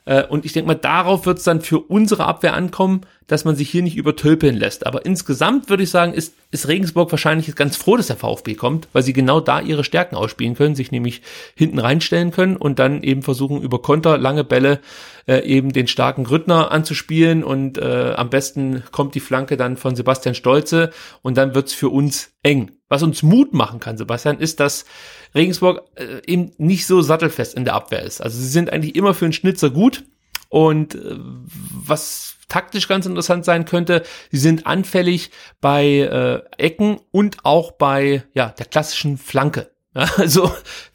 Äh, Und ich denke mal, darauf wird es dann für unsere Abwehr ankommen, dass man sich hier nicht übertölpeln lässt. Aber insgesamt würde ich sagen, ist, ist Regensburg wahrscheinlich ganz froh, dass der VfB kommt, weil sie genau da ihre Stärken ausspielen können, sich nämlich hinten reinstellen können und dann eben versuchen, über Konter, lange Bälle äh, eben den starken Grüttner anzuspielen und äh, am besten kommt die Flanke dann von Sebastian Stolze und dann wird's für uns eng. Was uns Mut machen kann, Sebastian, ist, dass Regensburg äh, eben nicht so sattelfest in der Abwehr ist. Also sie sind eigentlich immer für einen Schnitzer gut und äh, was taktisch ganz interessant sein könnte, sie sind anfällig bei äh, Ecken und auch bei ja der klassischen Flanke. Ja, also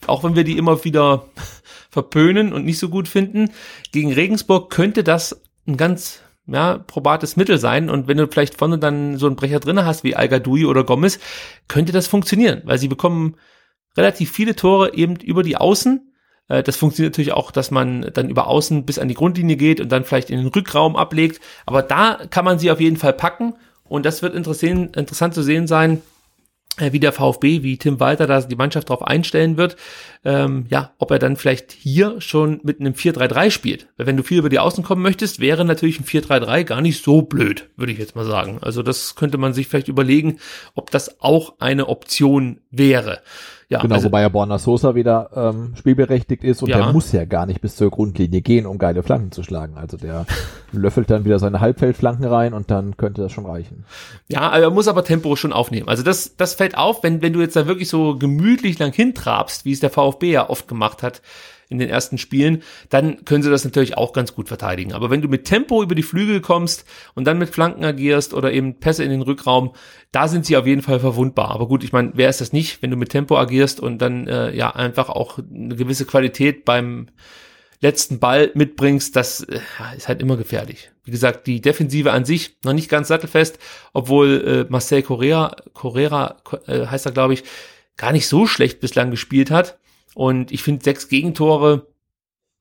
auch wenn wir die immer wieder verpönen und nicht so gut finden, gegen Regensburg könnte das ein ganz ja, probates Mittel sein. Und wenn du vielleicht vorne dann so einen Brecher drinne hast wie al oder Gomez, könnte das funktionieren, weil sie bekommen relativ viele Tore eben über die Außen. Äh, Das funktioniert natürlich auch, dass man dann über Außen bis an die Grundlinie geht und dann vielleicht in den Rückraum ablegt. Aber da kann man sie auf jeden Fall packen. Und das wird interessant, zu sehen sein, äh, wie der VfB, wie Tim Walter da die Mannschaft darauf einstellen wird, ähm, ja, ob er dann vielleicht hier schon mit einem 4-3-3 spielt. Weil wenn du viel über die Außen kommen möchtest, wäre natürlich ein 4-3-3 gar nicht so blöd, würde ich jetzt mal sagen. Also das könnte man sich vielleicht überlegen, ob das auch eine Option wäre. Ja, genau, also, wobei ja Borna Sosa wieder ähm, spielberechtigt ist und Ja. der muss ja gar nicht bis zur Grundlinie gehen, um geile Flanken zu schlagen. Also der löffelt dann wieder seine Halbfeldflanken rein und dann könnte das schon reichen. Ja, er muss aber Tempo schon aufnehmen. Also das, das fällt auf, wenn, wenn du jetzt da wirklich so gemütlich lang hintrabst, wie es der VfB ja oft gemacht hat in den ersten Spielen, dann können sie das natürlich auch ganz gut verteidigen. Aber wenn du mit Tempo über die Flügel kommst und dann mit Flanken agierst oder eben Pässe in den Rückraum, da sind sie auf jeden Fall verwundbar. Aber gut, ich meine, wer ist das nicht, wenn du mit Tempo agierst und dann äh, ja einfach auch eine gewisse Qualität beim letzten Ball mitbringst, das äh, ist halt immer gefährlich. Wie gesagt, die Defensive an sich noch nicht ganz sattelfest, obwohl äh, Marcel Correa, Correa äh, heißt er glaube ich, gar nicht so schlecht bislang gespielt hat. Und ich finde, sechs Gegentore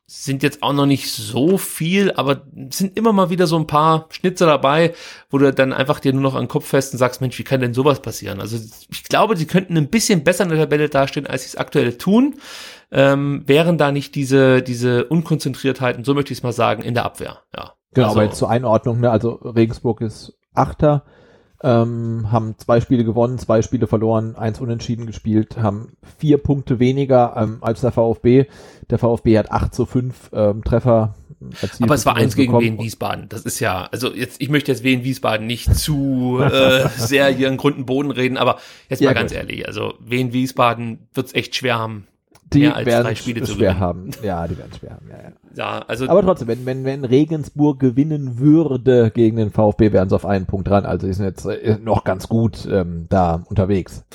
sind jetzt auch noch nicht so viel, aber es sind immer mal wieder so ein paar Schnitzer dabei, wo du dann einfach dir nur noch an den Kopf fest und sagst, Mensch, wie kann denn sowas passieren? Also ich glaube, sie könnten ein bisschen besser in der Tabelle dastehen, als sie es aktuell tun, ähm, wären da nicht diese, diese Unkonzentriertheiten, so möchte ich es mal sagen, in der Abwehr. Ja. Genau, Also- aber jetzt zur Einordnung, ne, also Regensburg ist Achter, ähm, haben zwei Spiele gewonnen, zwei Spiele verloren, eins unentschieden gespielt, haben vier Punkte weniger ähm, als der VfB. Der VfB hat 8 zu 5 ähm, Treffer. erzielt Aber es war eins gegen. Wien Wiesbaden. Das ist ja, also jetzt, ich möchte jetzt Wien Wiesbaden nicht zu äh, sehr hier in Grund und Boden reden, aber jetzt Ja, mal ganz gut. ehrlich, also Wien Wiesbaden wird's echt schwer haben, Die mehr als werden drei Spiele zu schwer gewinnen. haben. Ja, die werden schwer haben. Ja, ja. Ja, also Aber trotzdem, wenn, wenn, wenn Regensburg gewinnen würde gegen den VfB, wären sie auf einen Punkt dran. Also die sind jetzt äh, noch ganz gut ähm, da unterwegs.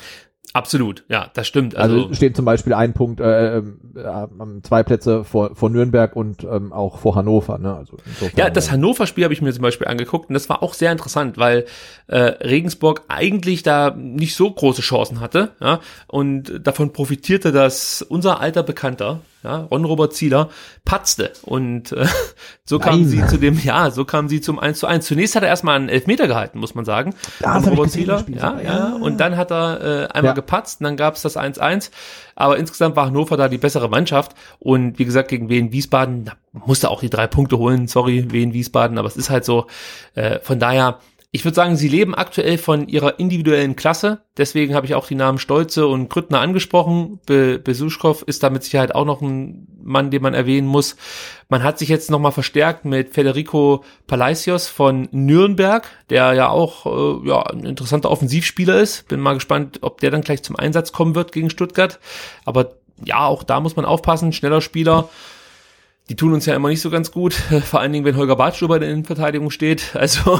Absolut, ja, das stimmt. Also, Also, stehen zum Beispiel ein Punkt, äh, ähm, äh, zwei Plätze vor, vor Nürnberg und ähm, auch vor Hannover. Ne? Also Ja, das Hannover-Spiel habe ich mir zum Beispiel angeguckt und das war auch sehr interessant, weil äh, Regensburg eigentlich da nicht so große Chancen hatte ja, und davon profitierte, dass unser alter Bekannter, ja, Ron-Robert Zieler, patzte und äh, so kamen Nein. sie zu dem, ja, so kamen sie zum 1 zu 1. Zunächst hat er erstmal einen Elfmeter gehalten, muss man sagen. Ron-Robert Zieler, ja, ja, Ja. und dann hat er äh, einmal Ja. gepatzt und dann gab es das 1-1. Aber insgesamt war Hannover da die bessere Mannschaft. Und wie gesagt, gegen Wien Wiesbaden da musste auch die drei Punkte holen. Sorry, Wien Wiesbaden, aber es ist halt so. Äh, von daher, ich würde sagen, sie leben aktuell von ihrer individuellen Klasse. Deswegen habe ich auch die Namen Stolze und Krüttner angesprochen. Be Besuschkow ist da mit Sicherheit auch noch ein Mann, den man erwähnen muss. Man hat sich jetzt nochmal verstärkt mit Federico Palacios von Nürnberg, der ja auch äh, ja, ein interessanter Offensivspieler ist. Bin mal gespannt, ob der dann gleich zum Einsatz kommen wird gegen Stuttgart. Aber ja, auch da muss man aufpassen. Schneller Spieler. Die tun uns ja immer nicht so ganz gut, vor allen Dingen, wenn Holger Badstuber in der Innenverteidigung steht. Also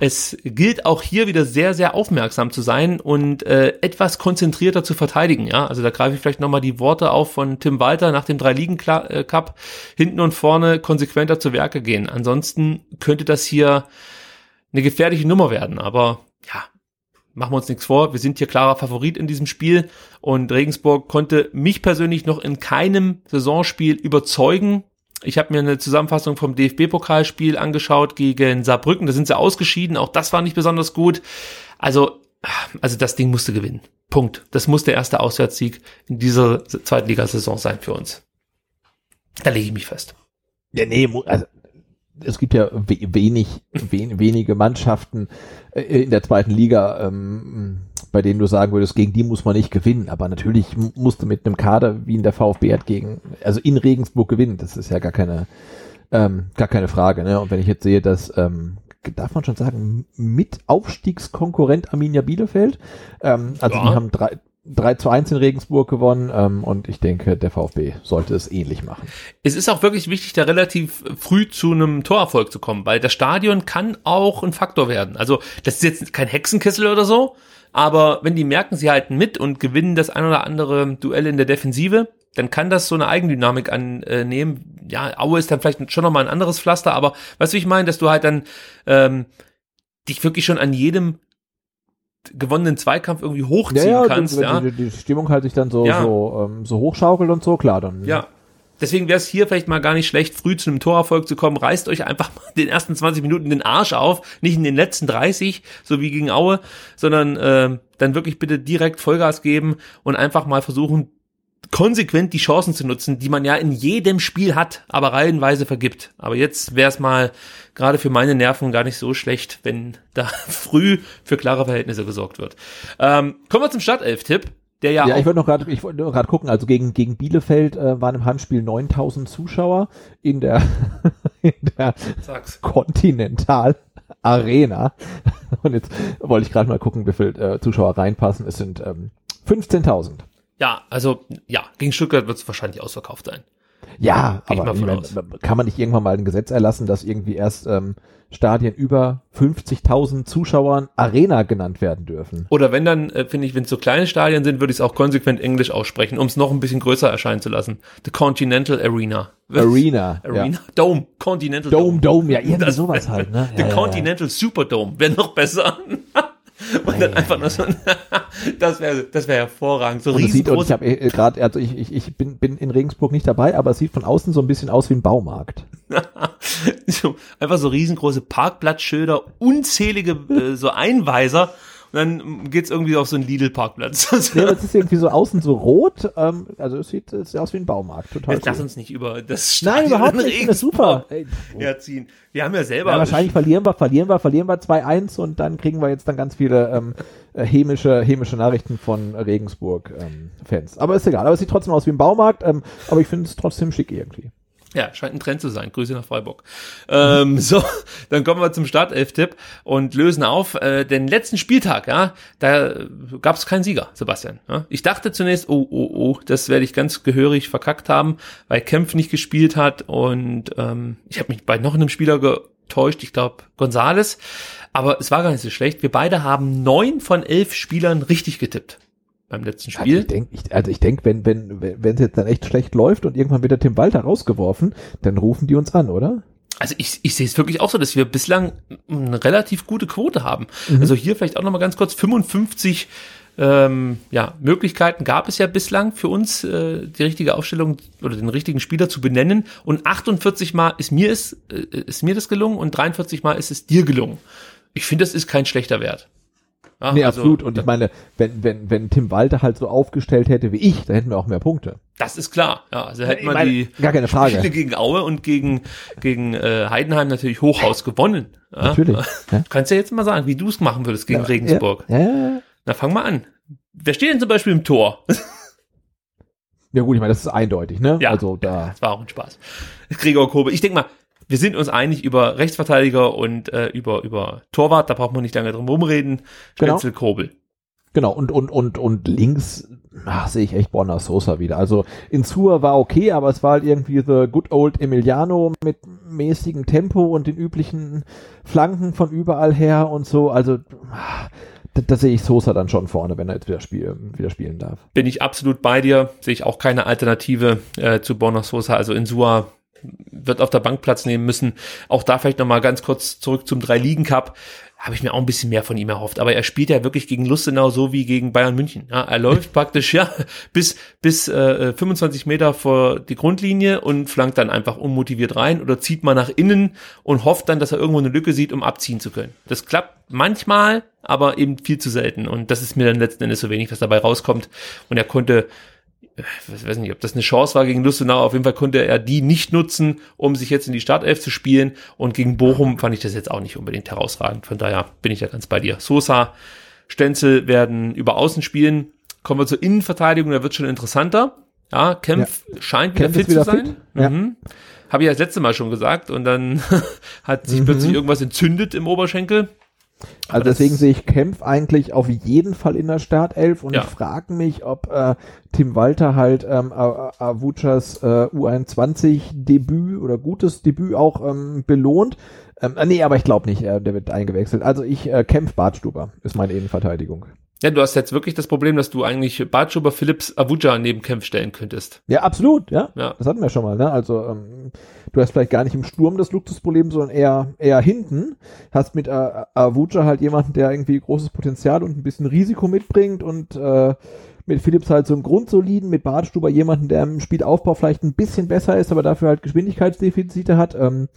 es gilt auch hier wieder sehr, sehr aufmerksam zu sein und äh, etwas konzentrierter zu verteidigen. Ja, also da greife ich vielleicht nochmal die Worte auf von Tim Walter nach dem Drei-Ligen-Cup. Hinten und vorne konsequenter zu Werke gehen. Ansonsten könnte das hier eine gefährliche Nummer werden. Aber ja, machen wir uns nichts vor. Wir sind hier klarer Favorit in diesem Spiel und Regensburg konnte mich persönlich noch in keinem Saisonspiel überzeugen. Ich habe mir eine Zusammenfassung vom DFB-Pokalspiel angeschaut gegen Saarbrücken. Da sind sie ausgeschieden. Auch das war nicht besonders gut. Also, also das Ding musste gewinnen. Punkt. Das muss der erste Auswärtssieg in dieser Zweitligasaison sein für uns. Da lege ich mich fest. Ja, nee, also es gibt ja we wenig, wen wenige Mannschaften äh, in der zweiten Liga, ähm, bei denen du sagen würdest, gegen die muss man nicht gewinnen. Aber natürlich mu- musst du mit einem Kader, wie in der VfB hat, gegen, also in Regensburg gewinnen. Das ist ja gar keine, ähm, gar keine Frage. Ne? Und wenn ich jetzt sehe, dass ähm, darf man schon sagen, mit Aufstiegskonkurrent Arminia Bielefeld. Ähm, also Ja. die haben drei, 3 zu 1 in Regensburg gewonnen ähm, und ich denke, der VfB sollte es ähnlich machen. Es ist auch wirklich wichtig, da relativ früh zu einem Torerfolg zu kommen, weil das Stadion kann auch ein Faktor werden. Also das ist jetzt kein Hexenkessel oder so, aber wenn die merken, sie halten mit und gewinnen das ein oder andere Duell in der Defensive, dann kann das so eine Eigendynamik annehmen. Ja, Aue ist dann vielleicht schon nochmal ein anderes Pflaster, aber weißt du, wie ich meine, dass du halt dann ähm, dich wirklich schon an jedem gewonnenen Zweikampf irgendwie hochziehen kannst. wenn ja. die, die Stimmung halt sich dann so, Ja. so, ähm, so hochschaukelt und so, klar, dann. Ja. Deswegen wäre es hier vielleicht mal gar nicht schlecht, früh zu einem Torerfolg zu kommen. Reißt euch einfach mal den ersten 20 Minuten den Arsch auf, nicht in den letzten 30, so wie gegen Aue, sondern äh, dann wirklich bitte direkt Vollgas geben und einfach mal versuchen, konsequent die Chancen zu nutzen, die man ja in jedem Spiel hat, aber reihenweise vergibt. Aber jetzt wäre es mal gerade für meine Nerven gar nicht so schlecht, wenn da früh für klare Verhältnisse gesorgt wird. Ähm, kommen wir zum Startelf-Tipp. Der ja, Ja, auch ich wollte noch gerade, ich wollte gerade gucken, also gegen, gegen Bielefeld äh, waren im Heimspiel 9000 Zuschauer in der, in der Sag's. Continental Arena. Und jetzt wollte ich gerade mal gucken, wie viel äh, Zuschauer reinpassen. Es sind ähm, 15.000. Ja, also ja, gegen Stuttgart wird es wahrscheinlich ausverkauft sein. Ja, Geh ich aber meine, kann man nicht irgendwann mal ein Gesetz erlassen, dass irgendwie erst ähm, Stadien über 50.000 Zuschauern Arena genannt werden dürfen? Oder wenn dann, äh, finde ich, wenn es so kleine Stadien sind, würde ich es auch konsequent Englisch aussprechen, um es noch ein bisschen größer erscheinen zu lassen. The Continental Arena. Arena, Arena? ja. Dome. Continental Dome, Dome, ja, irgendwie Das- sowas halt, ne? The Ja, ja, ja. Continental Superdome wäre noch besser. Und dann einfach nur so, das wäre das wäre hervorragend. So riesengroß. ich habe äh, gerade, also ich, ich, ich bin, bin in Regensburg nicht dabei, aber es sieht von außen so ein bisschen aus wie ein Baumarkt. so, einfach so riesengroße Parkplatzschilder, unzählige äh, so Einweiser und dann geht's irgendwie auf so einen Lidl-Parkplatz. ja, es ist irgendwie so außen so rot, ähm, also es sieht, es sieht aus wie ein Baumarkt, total Jetzt cool. lass uns nicht über das Nein, Stadion überhaupt in nicht, das super. Ey, herziehen. Wir haben ja selber Ja, wahrscheinlich verlieren wir, verlieren wir, verlieren wir 2-1 und dann kriegen wir jetzt dann ganz viele ähm, äh, hämische, hämische Nachrichten von Regensburg-Fans. aber ist egal, aber es sieht trotzdem aus wie ein Baumarkt, ähm, aber ich finde es trotzdem schick irgendwie. Ja, scheint ein Trend zu sein. Grüße nach Freiburg. Ähm, so, dann kommen wir zum Startelf-Tipp und lösen auf. Äh, den letzten Spieltag, ja, da gab es keinen Sieger, Sebastian. Ja? Ich dachte zunächst, oh, oh, oh, das werde ich ganz gehörig verkackt haben, weil Kempf nicht gespielt hat und ähm, ich habe mich bei noch einem Spieler getäuscht, ich glaube Gonzales. Aber es war gar nicht so schlecht. Wir beide haben neun von elf Spielern richtig getippt beim letzten Spiel. Also ich denke, ich, also ich denk, wenn wenn wenn es jetzt dann echt schlecht läuft und irgendwann wird der Tim Walter rausgeworfen, dann rufen die uns an, oder? Also ich, ich sehe es wirklich auch so, dass wir bislang eine relativ gute Quote haben. Mhm. Also hier vielleicht auch noch mal ganz kurz 55 ähm, ja, Möglichkeiten gab es ja bislang für uns, äh, die richtige Aufstellung oder den richtigen Spieler zu benennen. Und 48 Mal ist mir, es, äh, ist mir das gelungen und 43 Mal ist es dir gelungen. Ich finde, das ist kein schlechter Wert. Ja, nee, also, absolut. Und ich meine, wenn, wenn, wenn Tim Walter halt so aufgestellt hätte wie ich, dann hätten wir auch mehr Punkte. Das ist klar. Ja, also hätten wir meine, die gar keine Frage. Spiele gegen Aue und gegen, gegen äh, Heidenheim natürlich Hochhaus gewonnen. Ja? Natürlich. Ja. Kannst ja jetzt mal sagen, wie du es machen würdest gegen ja, Regensburg. Ja, ja, Na, fang mal an. Wer steht denn zum Beispiel im Tor? Ja gut, ich meine, das ist eindeutig, ne? Ja, also da. Das war auch ein Spaß. Gregor Kobe. Ich denke mal, wir sind uns einig über Rechtsverteidiger und äh, über, über Torwart, da braucht man nicht lange drum rumreden. Stenzel Genau. Kobel. Genau, und, und, und, und links ach, sehe ich echt Borna Sosa wieder. Also Insua war okay, aber es war halt irgendwie the good old Emiliano mit mäßigem Tempo und den üblichen Flanken von überall her und so. Also da, da sehe ich Sosa dann schon vorne, wenn er jetzt wieder, spiel, wieder spielen darf. Bin ich absolut bei dir. Sehe ich auch keine Alternative äh, zu Borna Sosa. Also Insua wird auf der Bank Platz nehmen müssen. Auch da vielleicht nochmal ganz kurz zurück zum Drei-Ligen-Cup. Habe ich mir auch ein bisschen mehr von ihm erhofft. Aber er spielt ja wirklich gegen Lustenau so wie gegen Bayern München. Ja, er läuft praktisch ja bis, bis äh, 25 Meter vor die Grundlinie und flankt dann einfach unmotiviert rein oder zieht mal nach innen und hofft dann, dass er irgendwo eine Lücke sieht, um abziehen zu können. Das klappt manchmal, aber eben viel zu selten. Und das ist mir dann letzten Endes so wenig, was dabei rauskommt. Und er konnte ich weiß nicht, ob das eine Chance war gegen Lustenau. Auf jeden Fall konnte er die nicht nutzen, um sich jetzt in die Startelf zu spielen. Und gegen Bochum fand ich das jetzt auch nicht unbedingt herausragend. Von daher bin ich da ganz bei dir. Sosa, Stenzel werden über Außen spielen. Kommen wir zur Innenverteidigung, da wird schon interessanter. Ja, Kempf ja. scheint wieder Kempf fit wieder zu sein. Fit? Ja. Mhm. Habe ich ja das letzte Mal schon gesagt. Und dann hat sich Mhm. plötzlich irgendwas entzündet im Oberschenkel. Also deswegen sehe ich Kempf eigentlich auf jeden Fall in der Startelf und Ja. ich frage mich, ob äh, Tim Walter halt ähm, Avuchas äh, U21-Debüt oder gutes Debüt auch ähm, belohnt. Ähm, äh, nee, aber ich glaube nicht, äh, der wird eingewechselt. Also ich äh, Kempf Bartstuber ist meine Innenverteidigung. Ja, du hast jetzt wirklich das Problem, dass du eigentlich Bartschuber, Philips, Avuja neben Kempf stellen könntest. Ja, absolut, ja. Ja. Das hatten wir schon mal, ne? Also ähm, du hast vielleicht gar nicht im Sturm das Luxusproblem, sondern eher eher hinten. Hast mit äh, Avuja halt jemanden, der irgendwie großes Potenzial und ein bisschen Risiko mitbringt und äh, mit Philips halt so einen Grundsoliden, mit Bartstuber jemanden, der im Spielaufbau vielleicht ein bisschen besser ist, aber dafür halt Geschwindigkeitsdefizite hat. Ähm,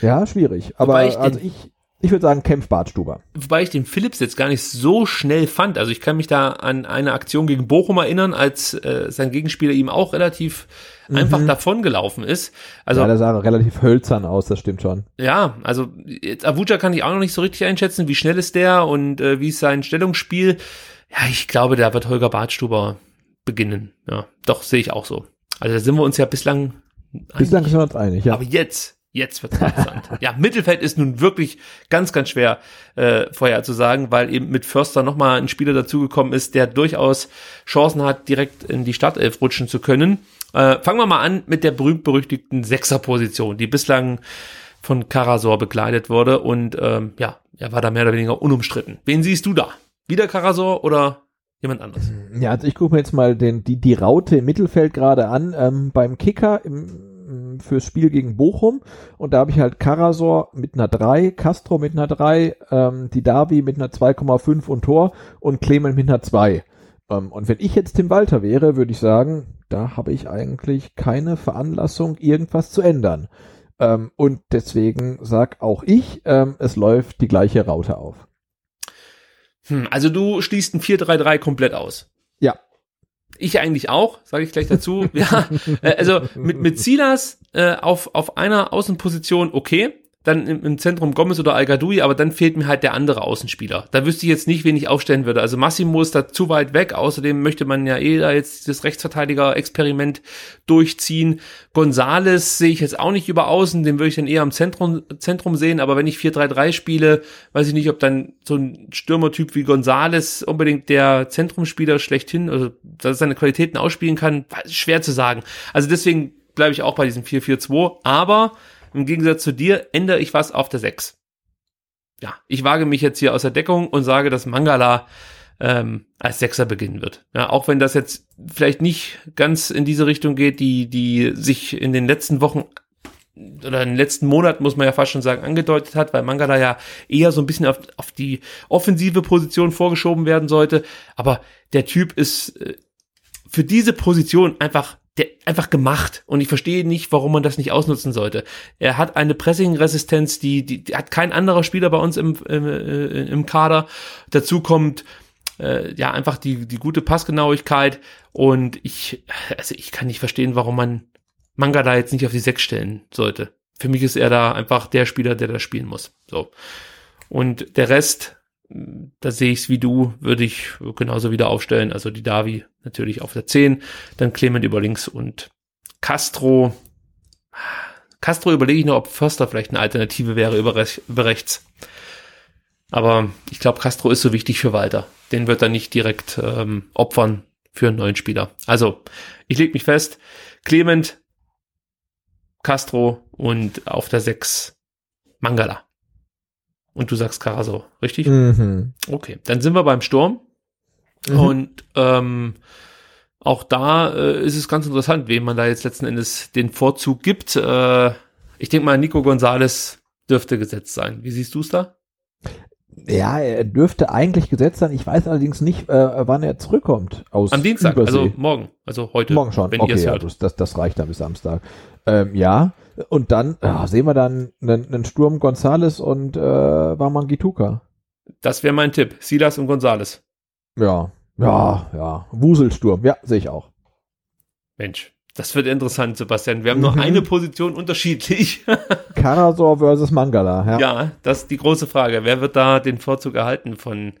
ja, schwierig. Aber Wobei ich also ich ich würde sagen Kempf Bartstuber. Wobei ich den Philips jetzt gar nicht so schnell fand. Also ich kann mich da an eine Aktion gegen Bochum erinnern, als äh, sein Gegenspieler ihm auch relativ einfach davongelaufen ist. Also ja, der sah relativ hölzern aus, das stimmt schon. Ja, also jetzt Avuja kann ich auch noch nicht so richtig einschätzen, wie schnell ist der und äh, wie ist sein Stellungsspiel. Ja, ich glaube, da wird Holger Bartstuber beginnen. Ja, doch, sehe ich auch so. Also da sind wir uns ja bislang Bislang sind wir uns einig, ja. aber jetzt, jetzt wird's interessant. ja, Mittelfeld ist nun wirklich ganz, ganz schwer äh, vorher zu sagen, weil eben mit Förster nochmal ein Spieler dazugekommen ist, der durchaus Chancen hat, direkt in die Startelf rutschen zu können. Äh, fangen wir mal an mit der berühmt-berüchtigten Sechserposition, die bislang von Karasor bekleidet wurde und ähm, ja, er war da mehr oder weniger unumstritten. Wen siehst du da? Wieder Karasor oder jemand anderes? Ja, also ich gucke mir jetzt mal den, die, die Raute im Mittelfeld gerade an, ähm, beim Kicker im, fürs Spiel gegen Bochum und da habe ich halt Karasor mit einer 3, Castro mit einer 3, ähm, Didavi mit einer 2,5 und Tor und Clement mit einer 2. Ähm, und wenn ich jetzt Tim Walter wäre, würde ich sagen, da habe ich eigentlich keine Veranlassung, irgendwas zu ändern. Ähm, und deswegen sag auch ich, ähm, es läuft die gleiche Raute auf. Hm, also du schließt ein 4-3-3 komplett aus. Ich eigentlich auch, sage ich gleich dazu. ja, äh, also mit, mit Silas äh, auf, auf einer Außenposition okay dann im, Zentrum Gomez oder al aber dann fehlt mir halt der andere Außenspieler. Da wüsste ich jetzt nicht, wen ich aufstellen würde. Also Massimo ist da zu weit weg. Außerdem möchte man ja eh da jetzt das Rechtsverteidiger-Experiment durchziehen. Gonzales sehe ich jetzt auch nicht über außen, den würde ich dann eher am Zentrum, Zentrum sehen. Aber wenn ich 4-3-3 spiele, weiß ich nicht, ob dann so ein Stürmertyp wie Gonzales unbedingt der Zentrumspieler schlechthin, also dass er seine Qualitäten ausspielen kann, schwer zu sagen. Also deswegen bleibe ich auch bei diesem 4-4-2. Aber im Gegensatz zu dir ändere ich was auf der 6. Ja, ich wage mich jetzt hier aus der Deckung und sage, dass Mangala ähm, als Sechser beginnen wird. Ja, auch wenn das jetzt vielleicht nicht ganz in diese Richtung geht, die, die sich in den letzten Wochen oder in den letzten Monaten, muss man ja fast schon sagen, angedeutet hat, weil Mangala ja eher so ein bisschen auf, auf die offensive Position vorgeschoben werden sollte. Aber der Typ ist äh, für diese Position einfach der einfach gemacht und ich verstehe nicht, warum man das nicht ausnutzen sollte. Er hat eine Pressing-Resistenz, die, die, die hat kein anderer Spieler bei uns im, im, äh, im Kader. Dazu kommt äh, ja einfach die, die gute Passgenauigkeit und ich, also ich kann nicht verstehen, warum man Manga da jetzt nicht auf die Sechs stellen sollte. Für mich ist er da einfach der Spieler, der da spielen muss. So. Und der Rest, da sehe ich es wie du, würde ich genauso wieder aufstellen. Also die Davi natürlich auf der 10, dann Clement über links und Castro. Castro überlege ich nur, ob Förster vielleicht eine Alternative wäre über, rech über rechts. Aber ich glaube, Castro ist so wichtig für Walter. Den wird er nicht direkt ähm, opfern für einen neuen Spieler. Also, ich lege mich fest. Clement, Castro und auf der 6 Mangala. Und du sagst Caraso, richtig? Mhm. Okay, dann sind wir beim Sturm. Mhm. Und ähm, auch da äh, ist es ganz interessant, wem man da jetzt letzten Endes den Vorzug gibt. Äh, ich denke mal, Nico Gonzales dürfte gesetzt sein. Wie siehst du es da? Ja, er dürfte eigentlich gesetzt sein. Ich weiß allerdings nicht, äh, wann er zurückkommt aus Am Dienstag, Übersee. also morgen, also heute. Morgen schon. Wenn okay, ihr es ja, hört. das, das, das reicht dann bis Samstag. Ähm, ja, und dann ja, sehen wir dann einen, einen Sturm Gonzales und äh, Wamangituka. Das wäre mein Tipp. Silas und Gonzales. Ja, ja, ja. Wuselsturm, ja, sehe ich auch. Mensch, das wird interessant, Sebastian. Wir haben noch Mhm. eine Position unterschiedlich. Karasor versus Mangala, ja. ja, das ist die große Frage. Wer wird da den Vorzug erhalten von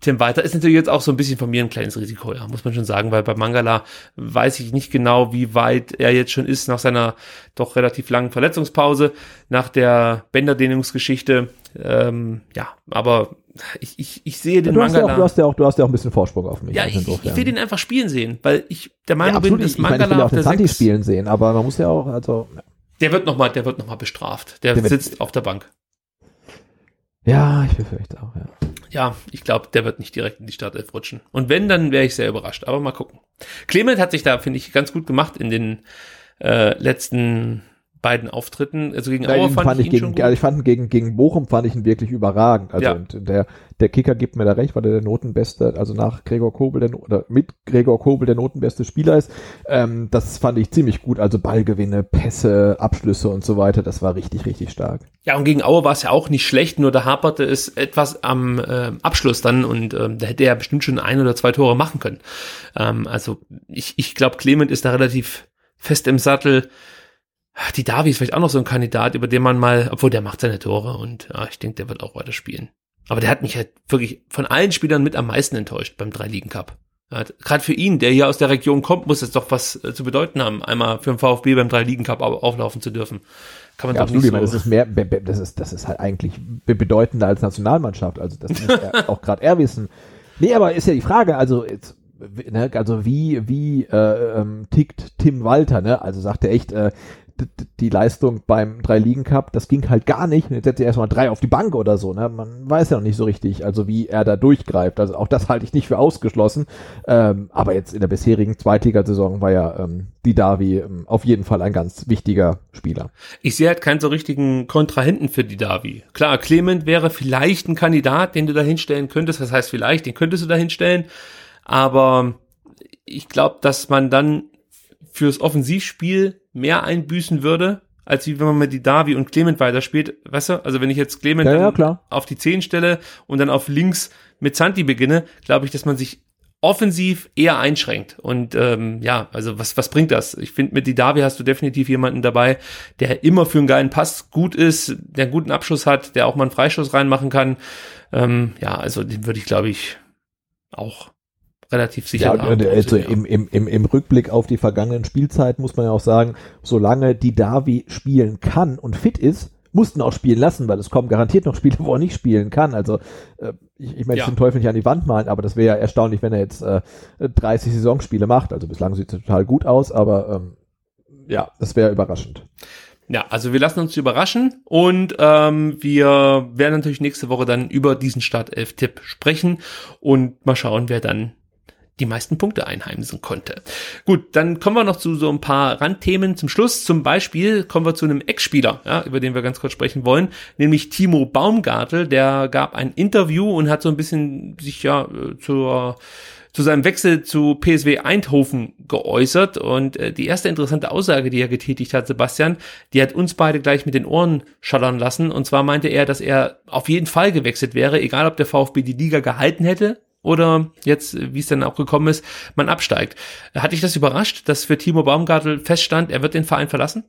Tim Walter? Ist natürlich jetzt auch so ein bisschen von mir ein kleines Risiko, ja, muss man schon sagen, weil bei Mangala weiß ich nicht genau, wie weit er jetzt schon ist nach seiner doch relativ langen Verletzungspause, nach der Bänderdehnungsgeschichte. Ähm, ja, aber ich, ich, ich sehe den Du hast, ja Mangala. auch, du, hast ja auch, du hast ja auch ein bisschen Vorsprung auf mich. Ja, also ich, ich will den einfach spielen sehen, weil ich der ja, Meinung absolut. bin, dass ich, meine, ich will Mangala auch auf den der Santi 6, spielen sehen, aber man muss ja auch, also, der wird nochmal, der wird noch mal bestraft. Der, Der wird- sitzt auf der Bank. Ja, ich befürchte auch, ja. Ja, ich glaube, der wird nicht direkt in die Startelf rutschen. Und wenn, dann wäre ich sehr überrascht. Aber mal gucken. Clement hat sich da, finde ich, ganz gut gemacht in den äh, letzten beiden Auftritten. Also gegen Ja, Auer fand, fand ich ihn schon gegen, gut. also ich fand ihn gegen, gegen Bochum fand ich ihn wirklich überragend. Also Ja. und der, der Kicker gibt mir da recht, weil er der Notenbeste, also nach Gregor Kobel, der, oder mit Gregor Kobel der Notenbeste Spieler ist. Ähm, das fand ich ziemlich gut. Also Ballgewinne, Pässe, Abschlüsse und so weiter. Das war richtig, richtig stark. Ja, und gegen Aue war es ja auch nicht schlecht, nur da haperte es etwas am äh, Abschluss dann und ähm, da hätte er bestimmt schon ein oder zwei Tore machen können. Ähm, also ich, ich glaube, Clement ist da relativ fest im Sattel. Die Davi ist vielleicht auch noch so ein Kandidat, über den man mal, obwohl der macht seine Tore und ja, ich denke, der wird auch weiter spielen. Aber der hat mich halt wirklich von allen Spielern mit am meisten enttäuscht beim Dreiligen Cup. Ja, Gerade für ihn, der hier aus der Region kommt, muss es doch was äh, zu bedeuten haben, einmal für den VfB beim Dreiligen Cup au- auflaufen zu dürfen. Kann man Ja, doch absolut. nicht Ich meine, so. das ist mehr, das ist, das ist halt eigentlich be- bedeutender als Nationalmannschaft. Also das muss er, auch gerade er wissen. Nee, aber ist ja die Frage, also jetzt, ne, also wie, wie äh, ähm, tickt Tim Walter, ne? Also sagt er echt, äh, die Leistung beim Drei-Ligen-Cup, das ging halt gar nicht. Jetzt setzt er erstmal drei auf die Bank oder so, ne? Man weiß ja noch nicht so richtig, also wie er da durchgreift. Also auch das halte ich nicht für ausgeschlossen. Ähm, aber jetzt in der bisherigen Zweitligasaison war ja ähm, die Davi ähm, auf jeden Fall ein ganz wichtiger Spieler. Ich sehe halt keinen so richtigen Kontrahenten für die Davi. Klar, Clement wäre vielleicht ein Kandidat, den du da hinstellen könntest. Das heißt vielleicht, den könntest du da hinstellen. Aber ich glaube, dass man dann fürs Offensivspiel mehr einbüßen würde, als wie wenn man mit die Davi und Clement weiterspielt. Weißt du? Also wenn ich jetzt Clement ja, ja, auf die 10 stelle und dann auf links mit Santi beginne, glaube ich, dass man sich offensiv eher einschränkt. Und ähm, ja, also was, was bringt das? Ich finde, mit Didavi hast du definitiv jemanden dabei, der immer für einen geilen Pass gut ist, der einen guten Abschluss hat, der auch mal einen Freischuss reinmachen kann. Ähm, ja, also den würde ich, glaube ich, auch relativ sicher ja. Also im, im, im, im Rückblick auf die vergangenen Spielzeiten muss man ja auch sagen, solange Didavi spielen kann und fit ist, mussten auch spielen lassen, weil es kommen garantiert noch Spiele, wo er nicht spielen kann. Also äh, ich, ich möchte ja. den Teufel nicht an die Wand malen, aber das wäre ja erstaunlich, wenn er jetzt äh, 30 Saisonspiele macht. Also bislang sieht es total gut aus, aber ähm, ja, das wäre überraschend. Ja, also wir lassen uns überraschen und ähm, wir werden natürlich nächste Woche dann über diesen Startelf-Tipp sprechen und mal schauen, wer dann die meisten Punkte einheimsen konnte. Gut, dann kommen wir noch zu so ein paar Randthemen zum Schluss. Zum Beispiel kommen wir zu einem Ex-Spieler, ja, über den wir ganz kurz sprechen wollen, nämlich Timo Baumgartel. Der gab ein Interview und hat so ein bisschen sich ja zur zu seinem Wechsel zu PSW Eindhoven geäußert und äh, die erste interessante Aussage, die er getätigt hat, Sebastian, die hat uns beide gleich mit den Ohren schallern lassen und zwar meinte er, dass er auf jeden Fall gewechselt wäre, egal ob der VfB die Liga gehalten hätte oder jetzt, wie es dann auch gekommen ist, man absteigt. Hat dich das überrascht, dass für Timo Baumgartel feststand, er wird den Verein verlassen?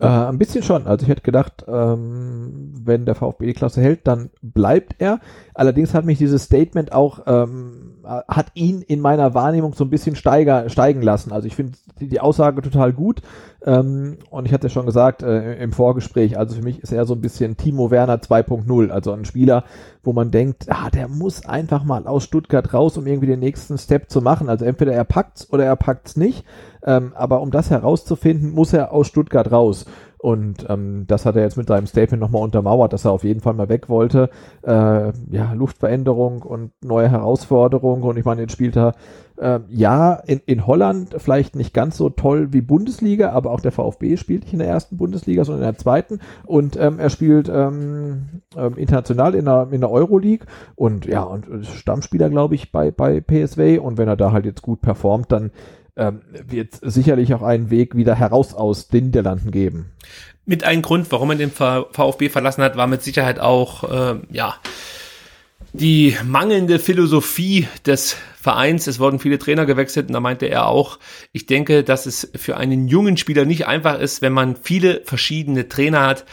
Äh, ein bisschen schon. Also ich hätte gedacht, ähm, wenn der VfB die Klasse hält, dann bleibt er. Allerdings hat mich dieses Statement auch, ähm, hat ihn in meiner Wahrnehmung so ein bisschen steiger, steigen lassen. Also ich finde die, die, Aussage total gut. Ähm, und ich hatte schon gesagt äh, im Vorgespräch, also für mich ist er so ein bisschen Timo Werner 2.0. Also ein Spieler, wo man denkt, ah, der muss einfach mal aus Stuttgart raus, um irgendwie den nächsten Step zu machen. Also entweder er packt's oder er packt's nicht. Ähm, aber um das herauszufinden, muss er aus Stuttgart raus. Und ähm, das hat er jetzt mit seinem Statement nochmal untermauert, dass er auf jeden Fall mal weg wollte. Äh, ja, Luftveränderung und neue Herausforderungen. Und ich meine, jetzt spielt er äh, ja in, in Holland vielleicht nicht ganz so toll wie Bundesliga, aber auch der VfB spielt nicht in der ersten Bundesliga, sondern in der zweiten. Und ähm, er spielt ähm, ähm, international in der, in der Euroleague und ja, und Stammspieler, glaube ich, bei, bei PSW. Und wenn er da halt jetzt gut performt, dann ähm, wird sicherlich auch einen Weg wieder heraus aus den Niederlanden geben. Mit einem Grund, warum er den VfB verlassen hat, war mit Sicherheit auch, äh, ja, die mangelnde Philosophie des Vereins. Es wurden viele Trainer gewechselt und da meinte er auch, ich denke, dass es für einen jungen Spieler nicht einfach ist, wenn man viele verschiedene Trainer hat.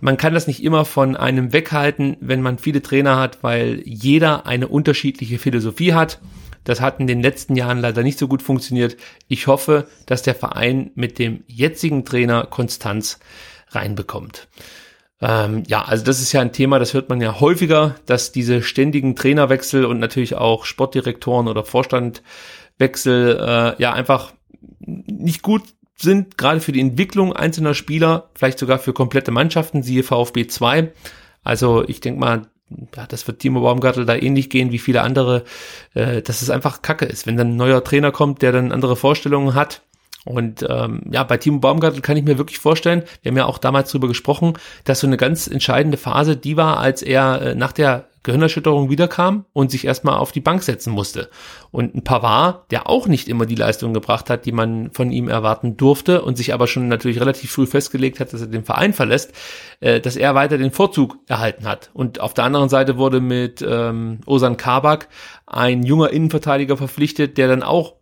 Man kann das nicht immer von einem weghalten, wenn man viele Trainer hat, weil jeder eine unterschiedliche Philosophie hat. Das hat in den letzten Jahren leider nicht so gut funktioniert. Ich hoffe, dass der Verein mit dem jetzigen Trainer Konstanz reinbekommt. Ähm, ja, also das ist ja ein Thema, das hört man ja häufiger, dass diese ständigen Trainerwechsel und natürlich auch Sportdirektoren oder Vorstandwechsel äh, ja einfach nicht gut sind, gerade für die Entwicklung einzelner Spieler, vielleicht sogar für komplette Mannschaften, siehe VfB 2. Also ich denke mal, ja, das wird Timo Baumgartel da ähnlich gehen wie viele andere, äh, dass es einfach Kacke ist, wenn dann ein neuer Trainer kommt, der dann andere Vorstellungen hat. Und ähm, ja, bei Timo Baumgartel kann ich mir wirklich vorstellen, wir haben ja auch damals drüber gesprochen, dass so eine ganz entscheidende Phase die war, als er äh, nach der Gehirnerschütterung wiederkam und sich erstmal auf die Bank setzen musste. Und ein Pavard, der auch nicht immer die Leistung gebracht hat, die man von ihm erwarten durfte und sich aber schon natürlich relativ früh festgelegt hat, dass er den Verein verlässt, äh, dass er weiter den Vorzug erhalten hat. Und auf der anderen Seite wurde mit ähm, Osan Kabak ein junger Innenverteidiger verpflichtet, der dann auch,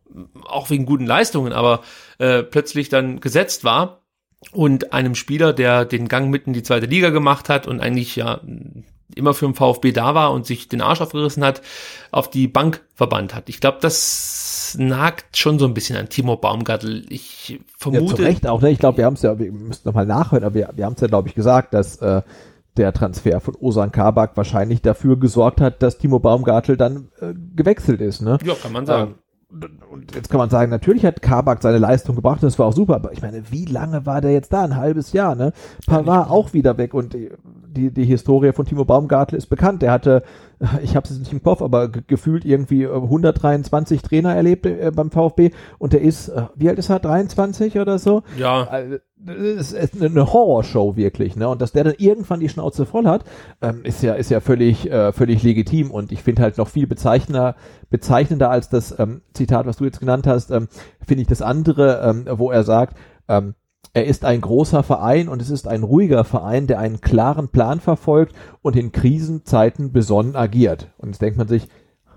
auch wegen guten Leistungen, aber äh, plötzlich dann gesetzt war und einem Spieler, der den Gang mitten in die zweite Liga gemacht hat und eigentlich ja immer für den VfB da war und sich den Arsch aufgerissen hat, auf die Bank verbannt hat. Ich glaube, das nagt schon so ein bisschen an Timo Baumgartel. Ich vermute. Ja, zu Recht auch, ne? Ich glaube, wir haben es ja, wir müssen nochmal nachhören, aber wir, wir haben es ja, glaube ich, gesagt, dass äh, der Transfer von Osan Kabak wahrscheinlich dafür gesorgt hat, dass Timo Baumgartel dann äh, gewechselt ist. Ne? Ja, kann man sagen. Ähm, und jetzt kann man sagen, natürlich hat Kabak seine Leistung gebracht, das war auch super, aber ich meine, wie lange war der jetzt da? Ein halbes Jahr, ne? Pavard auch wieder weg und die, die, Historie von Timo Baumgartel ist bekannt. Der hatte, ich habe es nicht im Kopf, aber gefühlt irgendwie 123 Trainer erlebt äh, beim VfB und der ist, äh, wie alt ist er, 23 oder so? Ja. Also, das ist eine Horrorshow wirklich, ne? Und dass der dann irgendwann die Schnauze voll hat, ähm, ist ja ist ja völlig äh, völlig legitim und ich finde halt noch viel bezeichnender bezeichnender als das ähm, Zitat, was du jetzt genannt hast, ähm, finde ich das andere, ähm, wo er sagt, ähm, er ist ein großer Verein und es ist ein ruhiger Verein, der einen klaren Plan verfolgt und in Krisenzeiten besonnen agiert. Und jetzt denkt man sich,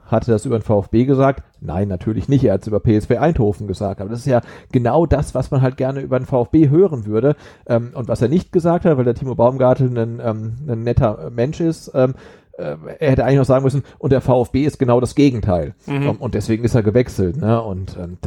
hatte das über den VfB gesagt? Nein, natürlich nicht. Er hat es über PSV Eindhoven gesagt. Aber das ist ja genau das, was man halt gerne über den VfB hören würde. Ähm, und was er nicht gesagt hat, weil der Timo Baumgartel ein, ähm, ein netter Mensch ist, ähm, äh, er hätte eigentlich noch sagen müssen, und der VfB ist genau das Gegenteil. Mhm. Um, und deswegen ist er gewechselt. Ne? Und ähm,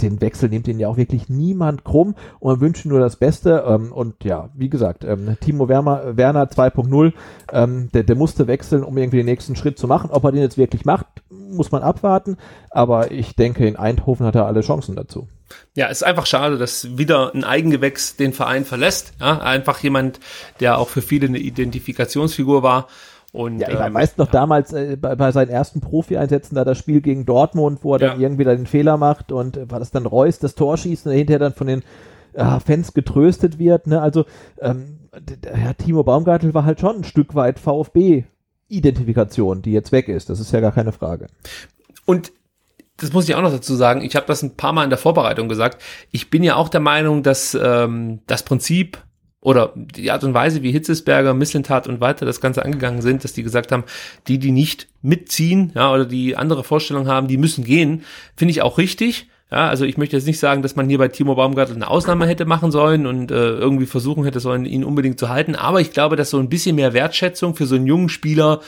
den Wechsel nimmt ihn ja auch wirklich niemand krumm und man wünscht nur das Beste. Ähm, und ja, wie gesagt, ähm, Timo Werner, Werner 2.0, ähm, der, der musste wechseln, um irgendwie den nächsten Schritt zu machen. Ob er den jetzt wirklich macht, muss man abwarten. Aber ich denke, in Eindhoven hat er alle Chancen dazu. Ja, ist einfach schade, dass wieder ein Eigengewächs den Verein verlässt. Ja, einfach jemand, der auch für viele eine Identifikationsfigur war. Und, ja, ich ähm, weiß noch ja. damals äh, bei, bei, seinen ersten Profi-Einsätzen da das Spiel gegen Dortmund, wo er ja. dann irgendwie da den Fehler macht und äh, war das dann Reus das Tor schießt und hinterher dann von den äh, Fans getröstet wird. Ne? Also ähm, der, Timo Baumgartel war halt schon ein Stück weit VfB-Identifikation, die jetzt weg ist. Das ist ja gar keine Frage. Und das muss ich auch noch dazu sagen, ich habe das ein paar Mal in der Vorbereitung gesagt, ich bin ja auch der Meinung, dass ähm, das Prinzip oder die Art und Weise, wie Hitzesberger, Misslintat und weiter das Ganze angegangen sind, dass die gesagt haben, die, die nicht mitziehen, ja, oder die andere Vorstellungen haben, die müssen gehen, finde ich auch richtig. Ja, also ich möchte jetzt nicht sagen, dass man hier bei Timo Baumgartel eine Ausnahme hätte machen sollen und äh, irgendwie versuchen hätte sollen, ihn unbedingt zu halten. Aber ich glaube, dass so ein bisschen mehr Wertschätzung für so einen jungen Spieler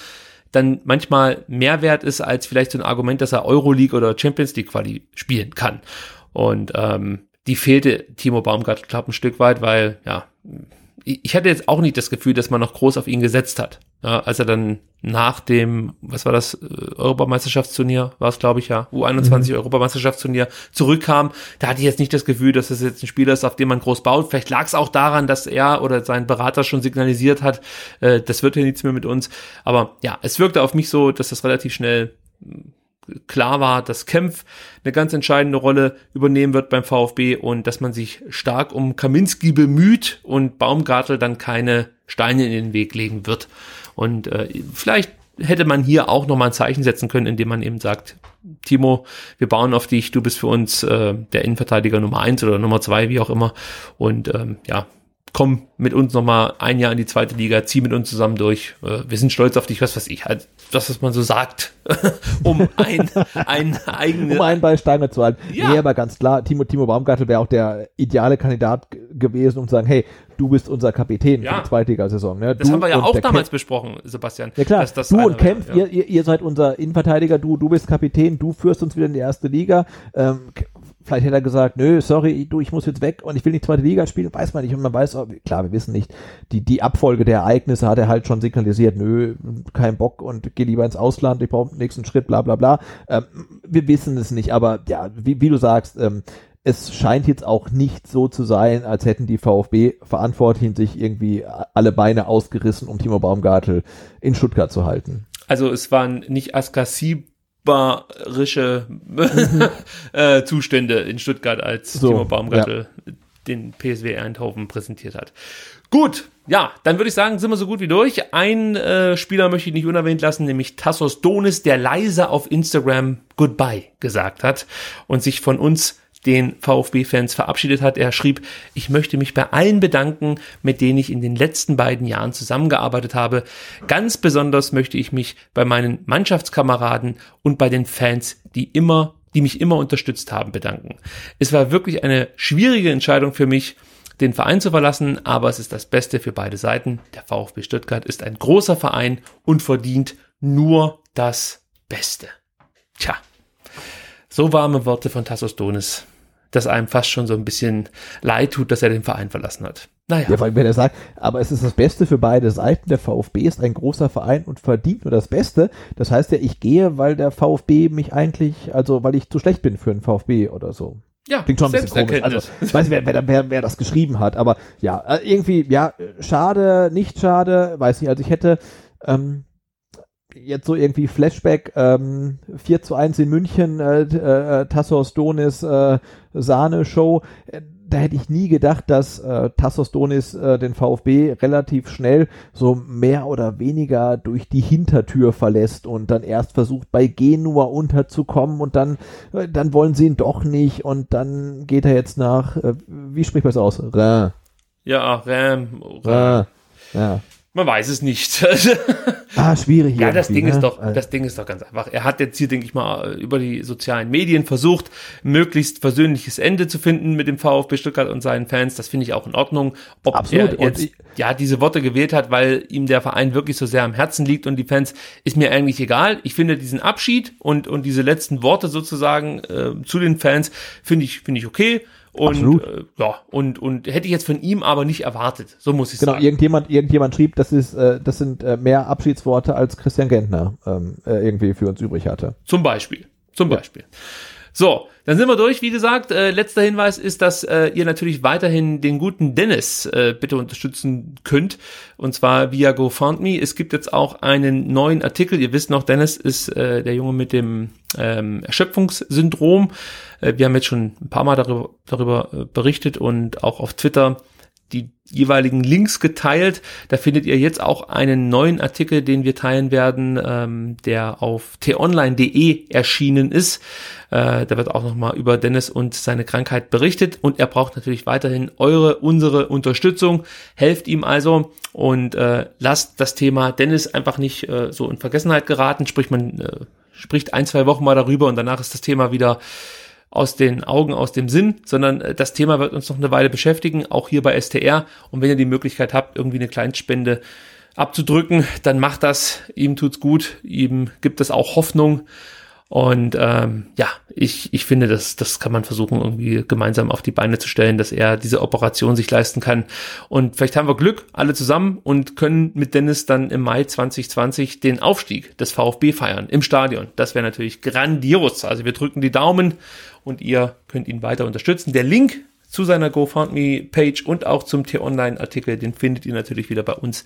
dann manchmal mehr wert ist als vielleicht so ein Argument, dass er Euroleague oder Champions League Quali spielen kann. Und ähm, die fehlte Timo Baumgartel, glaube ein Stück weit, weil, ja, ich hatte jetzt auch nicht das Gefühl, dass man noch groß auf ihn gesetzt hat. Ja, als er dann nach dem, was war das, äh, Europameisterschaftsturnier, war es glaube ich ja, U21 mhm. Europameisterschaftsturnier zurückkam, da hatte ich jetzt nicht das Gefühl, dass das jetzt ein Spieler ist, auf den man groß baut. Vielleicht lag es auch daran, dass er oder sein Berater schon signalisiert hat, äh, das wird ja nichts mehr mit uns. Aber ja, es wirkte auf mich so, dass das relativ schnell klar war, dass Kempf eine ganz entscheidende Rolle übernehmen wird beim VfB und dass man sich stark um Kaminski bemüht und Baumgartel dann keine Steine in den Weg legen wird. Und äh, vielleicht hätte man hier auch nochmal ein Zeichen setzen können, indem man eben sagt, Timo, wir bauen auf dich, du bist für uns äh, der Innenverteidiger Nummer eins oder Nummer zwei, wie auch immer. Und ähm, ja, komm mit uns nochmal ein Jahr in die zweite Liga, zieh mit uns zusammen durch. Äh, wir sind stolz auf dich, was weiß ich, halt, das, was man so sagt, um ein, ein eigenes. Um einen bei Steiner zu halten. Ja. Nee, aber ganz klar, Timo, Timo Baumgartel wäre auch der ideale Kandidat gewesen, um zu sagen, hey, du bist unser Kapitän ja. für die Zweitligasaison. Ne? Das haben wir ja auch damals Kemp besprochen, Sebastian. Ja klar, du und Kempf, ja. ihr, ihr, seid unser Innenverteidiger, du, du bist Kapitän, du führst uns wieder in die erste Liga. Ähm, Vielleicht hätte er gesagt, nö, sorry, du, ich muss jetzt weg und ich will nicht zweite Liga spielen, weiß man nicht. Und man weiß, klar, wir wissen nicht, die, die Abfolge der Ereignisse hat er halt schon signalisiert, nö, kein Bock und geh lieber ins Ausland, ich brauche den nächsten Schritt, bla bla bla. Ähm, wir wissen es nicht, aber ja, wie, wie du sagst, ähm, es scheint jetzt auch nicht so zu sein, als hätten die VfB-Verantwortlichen sich irgendwie alle Beine ausgerissen, um Timo Baumgartel in Stuttgart zu halten. Also es waren nicht Askasi furchtbarische äh, Zustände in Stuttgart, als so, Timo Baumgartel ja. den PSW Eindhoven präsentiert hat. Gut, ja, dann würde ich sagen, sind wir so gut wie durch. Ein äh, Spieler möchte ich nicht unerwähnt lassen, nämlich Tassos Donis, der leise auf Instagram Goodbye gesagt hat und sich von uns den VfB-Fans verabschiedet hat. Er schrieb, ich möchte mich bei allen bedanken, mit denen ich in den letzten beiden Jahren zusammengearbeitet habe. Ganz besonders möchte ich mich bei meinen Mannschaftskameraden und bei den Fans, die immer, die mich immer unterstützt haben, bedanken. Es war wirklich eine schwierige Entscheidung für mich, den Verein zu verlassen, aber es ist das Beste für beide Seiten. Der VfB Stuttgart ist ein großer Verein und verdient nur das Beste. Tja, so warme Worte von Tassos Donis dass einem fast schon so ein bisschen leid tut, dass er den Verein verlassen hat. Naja. Ja, weil wenn er sagt, aber es ist das Beste für beide Seiten, der VfB ist ein großer Verein und verdient nur das Beste. Das heißt ja, ich gehe, weil der VfB mich eigentlich, also weil ich zu schlecht bin für einen VfB oder so. Ja, klingt schon ein bisschen komisch. Also, ich weiß nicht, wer, wer, wer, wer das geschrieben hat, aber ja, äh, irgendwie, ja, schade, nicht schade, weiß nicht. Also ich hätte, ähm, jetzt so irgendwie Flashback, ähm, 4 zu 1 in München, äh, äh, Tassos Donis, äh, Sahne-Show. Äh, da hätte ich nie gedacht, dass äh, Tassos Donis äh, den VfB relativ schnell so mehr oder weniger durch die Hintertür verlässt und dann erst versucht bei Genua unterzukommen und dann äh, dann wollen sie ihn doch nicht und dann geht er jetzt nach äh, wie spricht man es aus? Rhin. Ja, Ram. Rhin. Ja. Man weiß es nicht. ah, schwierig. Ja, das Ding ne? ist doch, das Ding ist doch ganz einfach. Er hat jetzt hier, denke ich mal, über die sozialen Medien versucht, möglichst versöhnliches Ende zu finden mit dem VfB Stuttgart und seinen Fans. Das finde ich auch in Ordnung. Ob Absolut. er jetzt, ja, diese Worte gewählt hat, weil ihm der Verein wirklich so sehr am Herzen liegt und die Fans, ist mir eigentlich egal. Ich finde diesen Abschied und, und diese letzten Worte sozusagen äh, zu den Fans, finde ich, finde ich okay. Und äh, ja, und, und hätte ich jetzt von ihm aber nicht erwartet. So muss ich Genau, sagen. irgendjemand, irgendjemand schrieb, das ist, äh, das sind äh, mehr Abschiedsworte als Christian Gentner ähm, äh, irgendwie für uns übrig hatte. Zum Beispiel. Zum Beispiel. So, dann sind wir durch. Wie gesagt, äh, letzter Hinweis ist, dass äh, ihr natürlich weiterhin den guten Dennis äh, bitte unterstützen könnt. Und zwar via GoFundMe. Es gibt jetzt auch einen neuen Artikel. Ihr wisst noch, Dennis ist äh, der Junge mit dem ähm, Erschöpfungssyndrom. Äh, wir haben jetzt schon ein paar Mal darüber, darüber äh, berichtet und auch auf Twitter die jeweiligen Links geteilt. Da findet ihr jetzt auch einen neuen Artikel, den wir teilen werden, ähm, der auf t-online.de erschienen ist. Äh, da wird auch nochmal über Dennis und seine Krankheit berichtet und er braucht natürlich weiterhin eure, unsere Unterstützung. Helft ihm also und äh, lasst das Thema Dennis einfach nicht äh, so in Vergessenheit geraten. Sprich, man äh, spricht ein, zwei Wochen mal darüber und danach ist das Thema wieder aus den Augen, aus dem Sinn, sondern äh, das Thema wird uns noch eine Weile beschäftigen, auch hier bei STR. Und wenn ihr die Möglichkeit habt, irgendwie eine Kleinspende abzudrücken, dann macht das. Ihm tut's gut, ihm gibt es auch Hoffnung. Und ähm, ja, ich, ich finde, das, das kann man versuchen, irgendwie gemeinsam auf die Beine zu stellen, dass er diese Operation sich leisten kann. Und vielleicht haben wir Glück, alle zusammen, und können mit Dennis dann im Mai 2020 den Aufstieg des VfB feiern im Stadion. Das wäre natürlich grandios. Also wir drücken die Daumen und ihr könnt ihn weiter unterstützen. Der Link zu seiner GoFundMe-Page und auch zum T-Online-Artikel, den findet ihr natürlich wieder bei uns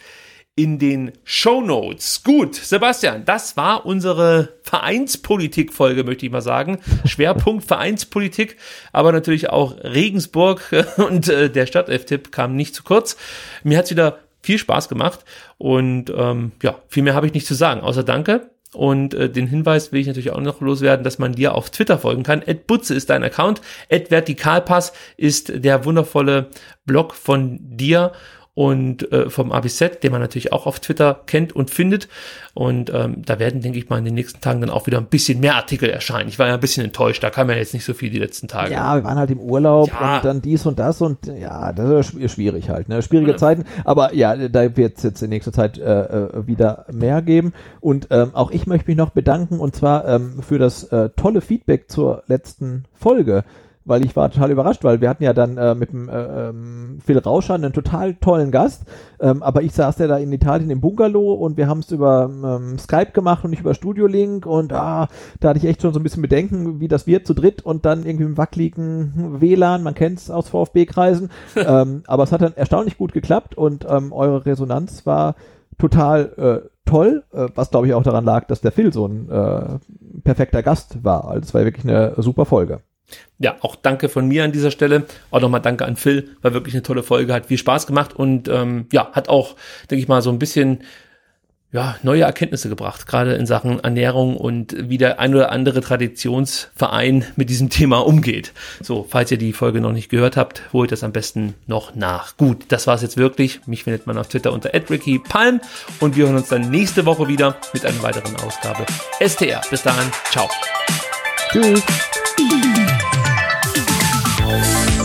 in den Show Notes. Gut, Sebastian, das war unsere Vereinspolitik-Folge, möchte ich mal sagen. Schwerpunkt Vereinspolitik, aber natürlich auch Regensburg und äh, der Stadtelf-Tipp kam nicht zu kurz. Mir hat's wieder viel Spaß gemacht und ähm, ja, viel mehr habe ich nicht zu sagen, außer Danke. Und äh, den Hinweis will ich natürlich auch noch loswerden, dass man dir auf Twitter folgen kann. Ed Butze ist dein Account. Ed Vertikalpass ist der wundervolle Blog von dir und äh, vom ABZ, den man natürlich auch auf Twitter kennt und findet. Und ähm, da werden, denke ich mal, in den nächsten Tagen dann auch wieder ein bisschen mehr Artikel erscheinen. Ich war ja ein bisschen enttäuscht, da kam ja jetzt nicht so viel die letzten Tage. Ja, wir waren halt im Urlaub Ja. und dann dies und das und ja, das ist schw- schwierig halt, ne? Schwierige Zeiten, aber ja, da wird es jetzt in nächster Zeit äh, äh, wieder mehr geben. Und ähm, auch ich möchte mich noch bedanken und zwar ähm, für das äh, tolle Feedback zur letzten Folge. Weil ich war total überrascht, weil wir hatten ja dann äh, mit dem äh, ähm, Phil Rauscher einen total tollen Gast, ähm, aber ich saß ja da in Italien im Bungalow und wir haben es über ähm, Skype gemacht und nicht über Studio Link und ah, da hatte ich echt schon so ein bisschen Bedenken, wie das wird zu dritt und dann irgendwie im wackeligen WLAN, man kennt es aus VfB-Kreisen, ähm, aber es hat dann erstaunlich gut geklappt und ähm, eure Resonanz war total äh, toll, äh, was glaube ich auch daran lag, dass der Phil so ein äh, perfekter Gast war. Also es war wirklich eine super Folge. Ja, auch danke von mir an dieser Stelle. Auch nochmal danke an Phil, war wirklich eine tolle Folge, hat viel Spaß gemacht und ähm, ja, hat auch, denke ich mal, so ein bisschen ja, neue Erkenntnisse gebracht, gerade in Sachen Ernährung und wie der ein oder andere Traditionsverein mit diesem Thema umgeht. So, falls ihr die Folge noch nicht gehört habt, holt das am besten noch nach. Gut, das war's jetzt wirklich. Mich findet man auf Twitter unter @ricky_palm und wir hören uns dann nächste Woche wieder mit einer weiteren Ausgabe STR. Bis dahin, ciao. Tschüss. house.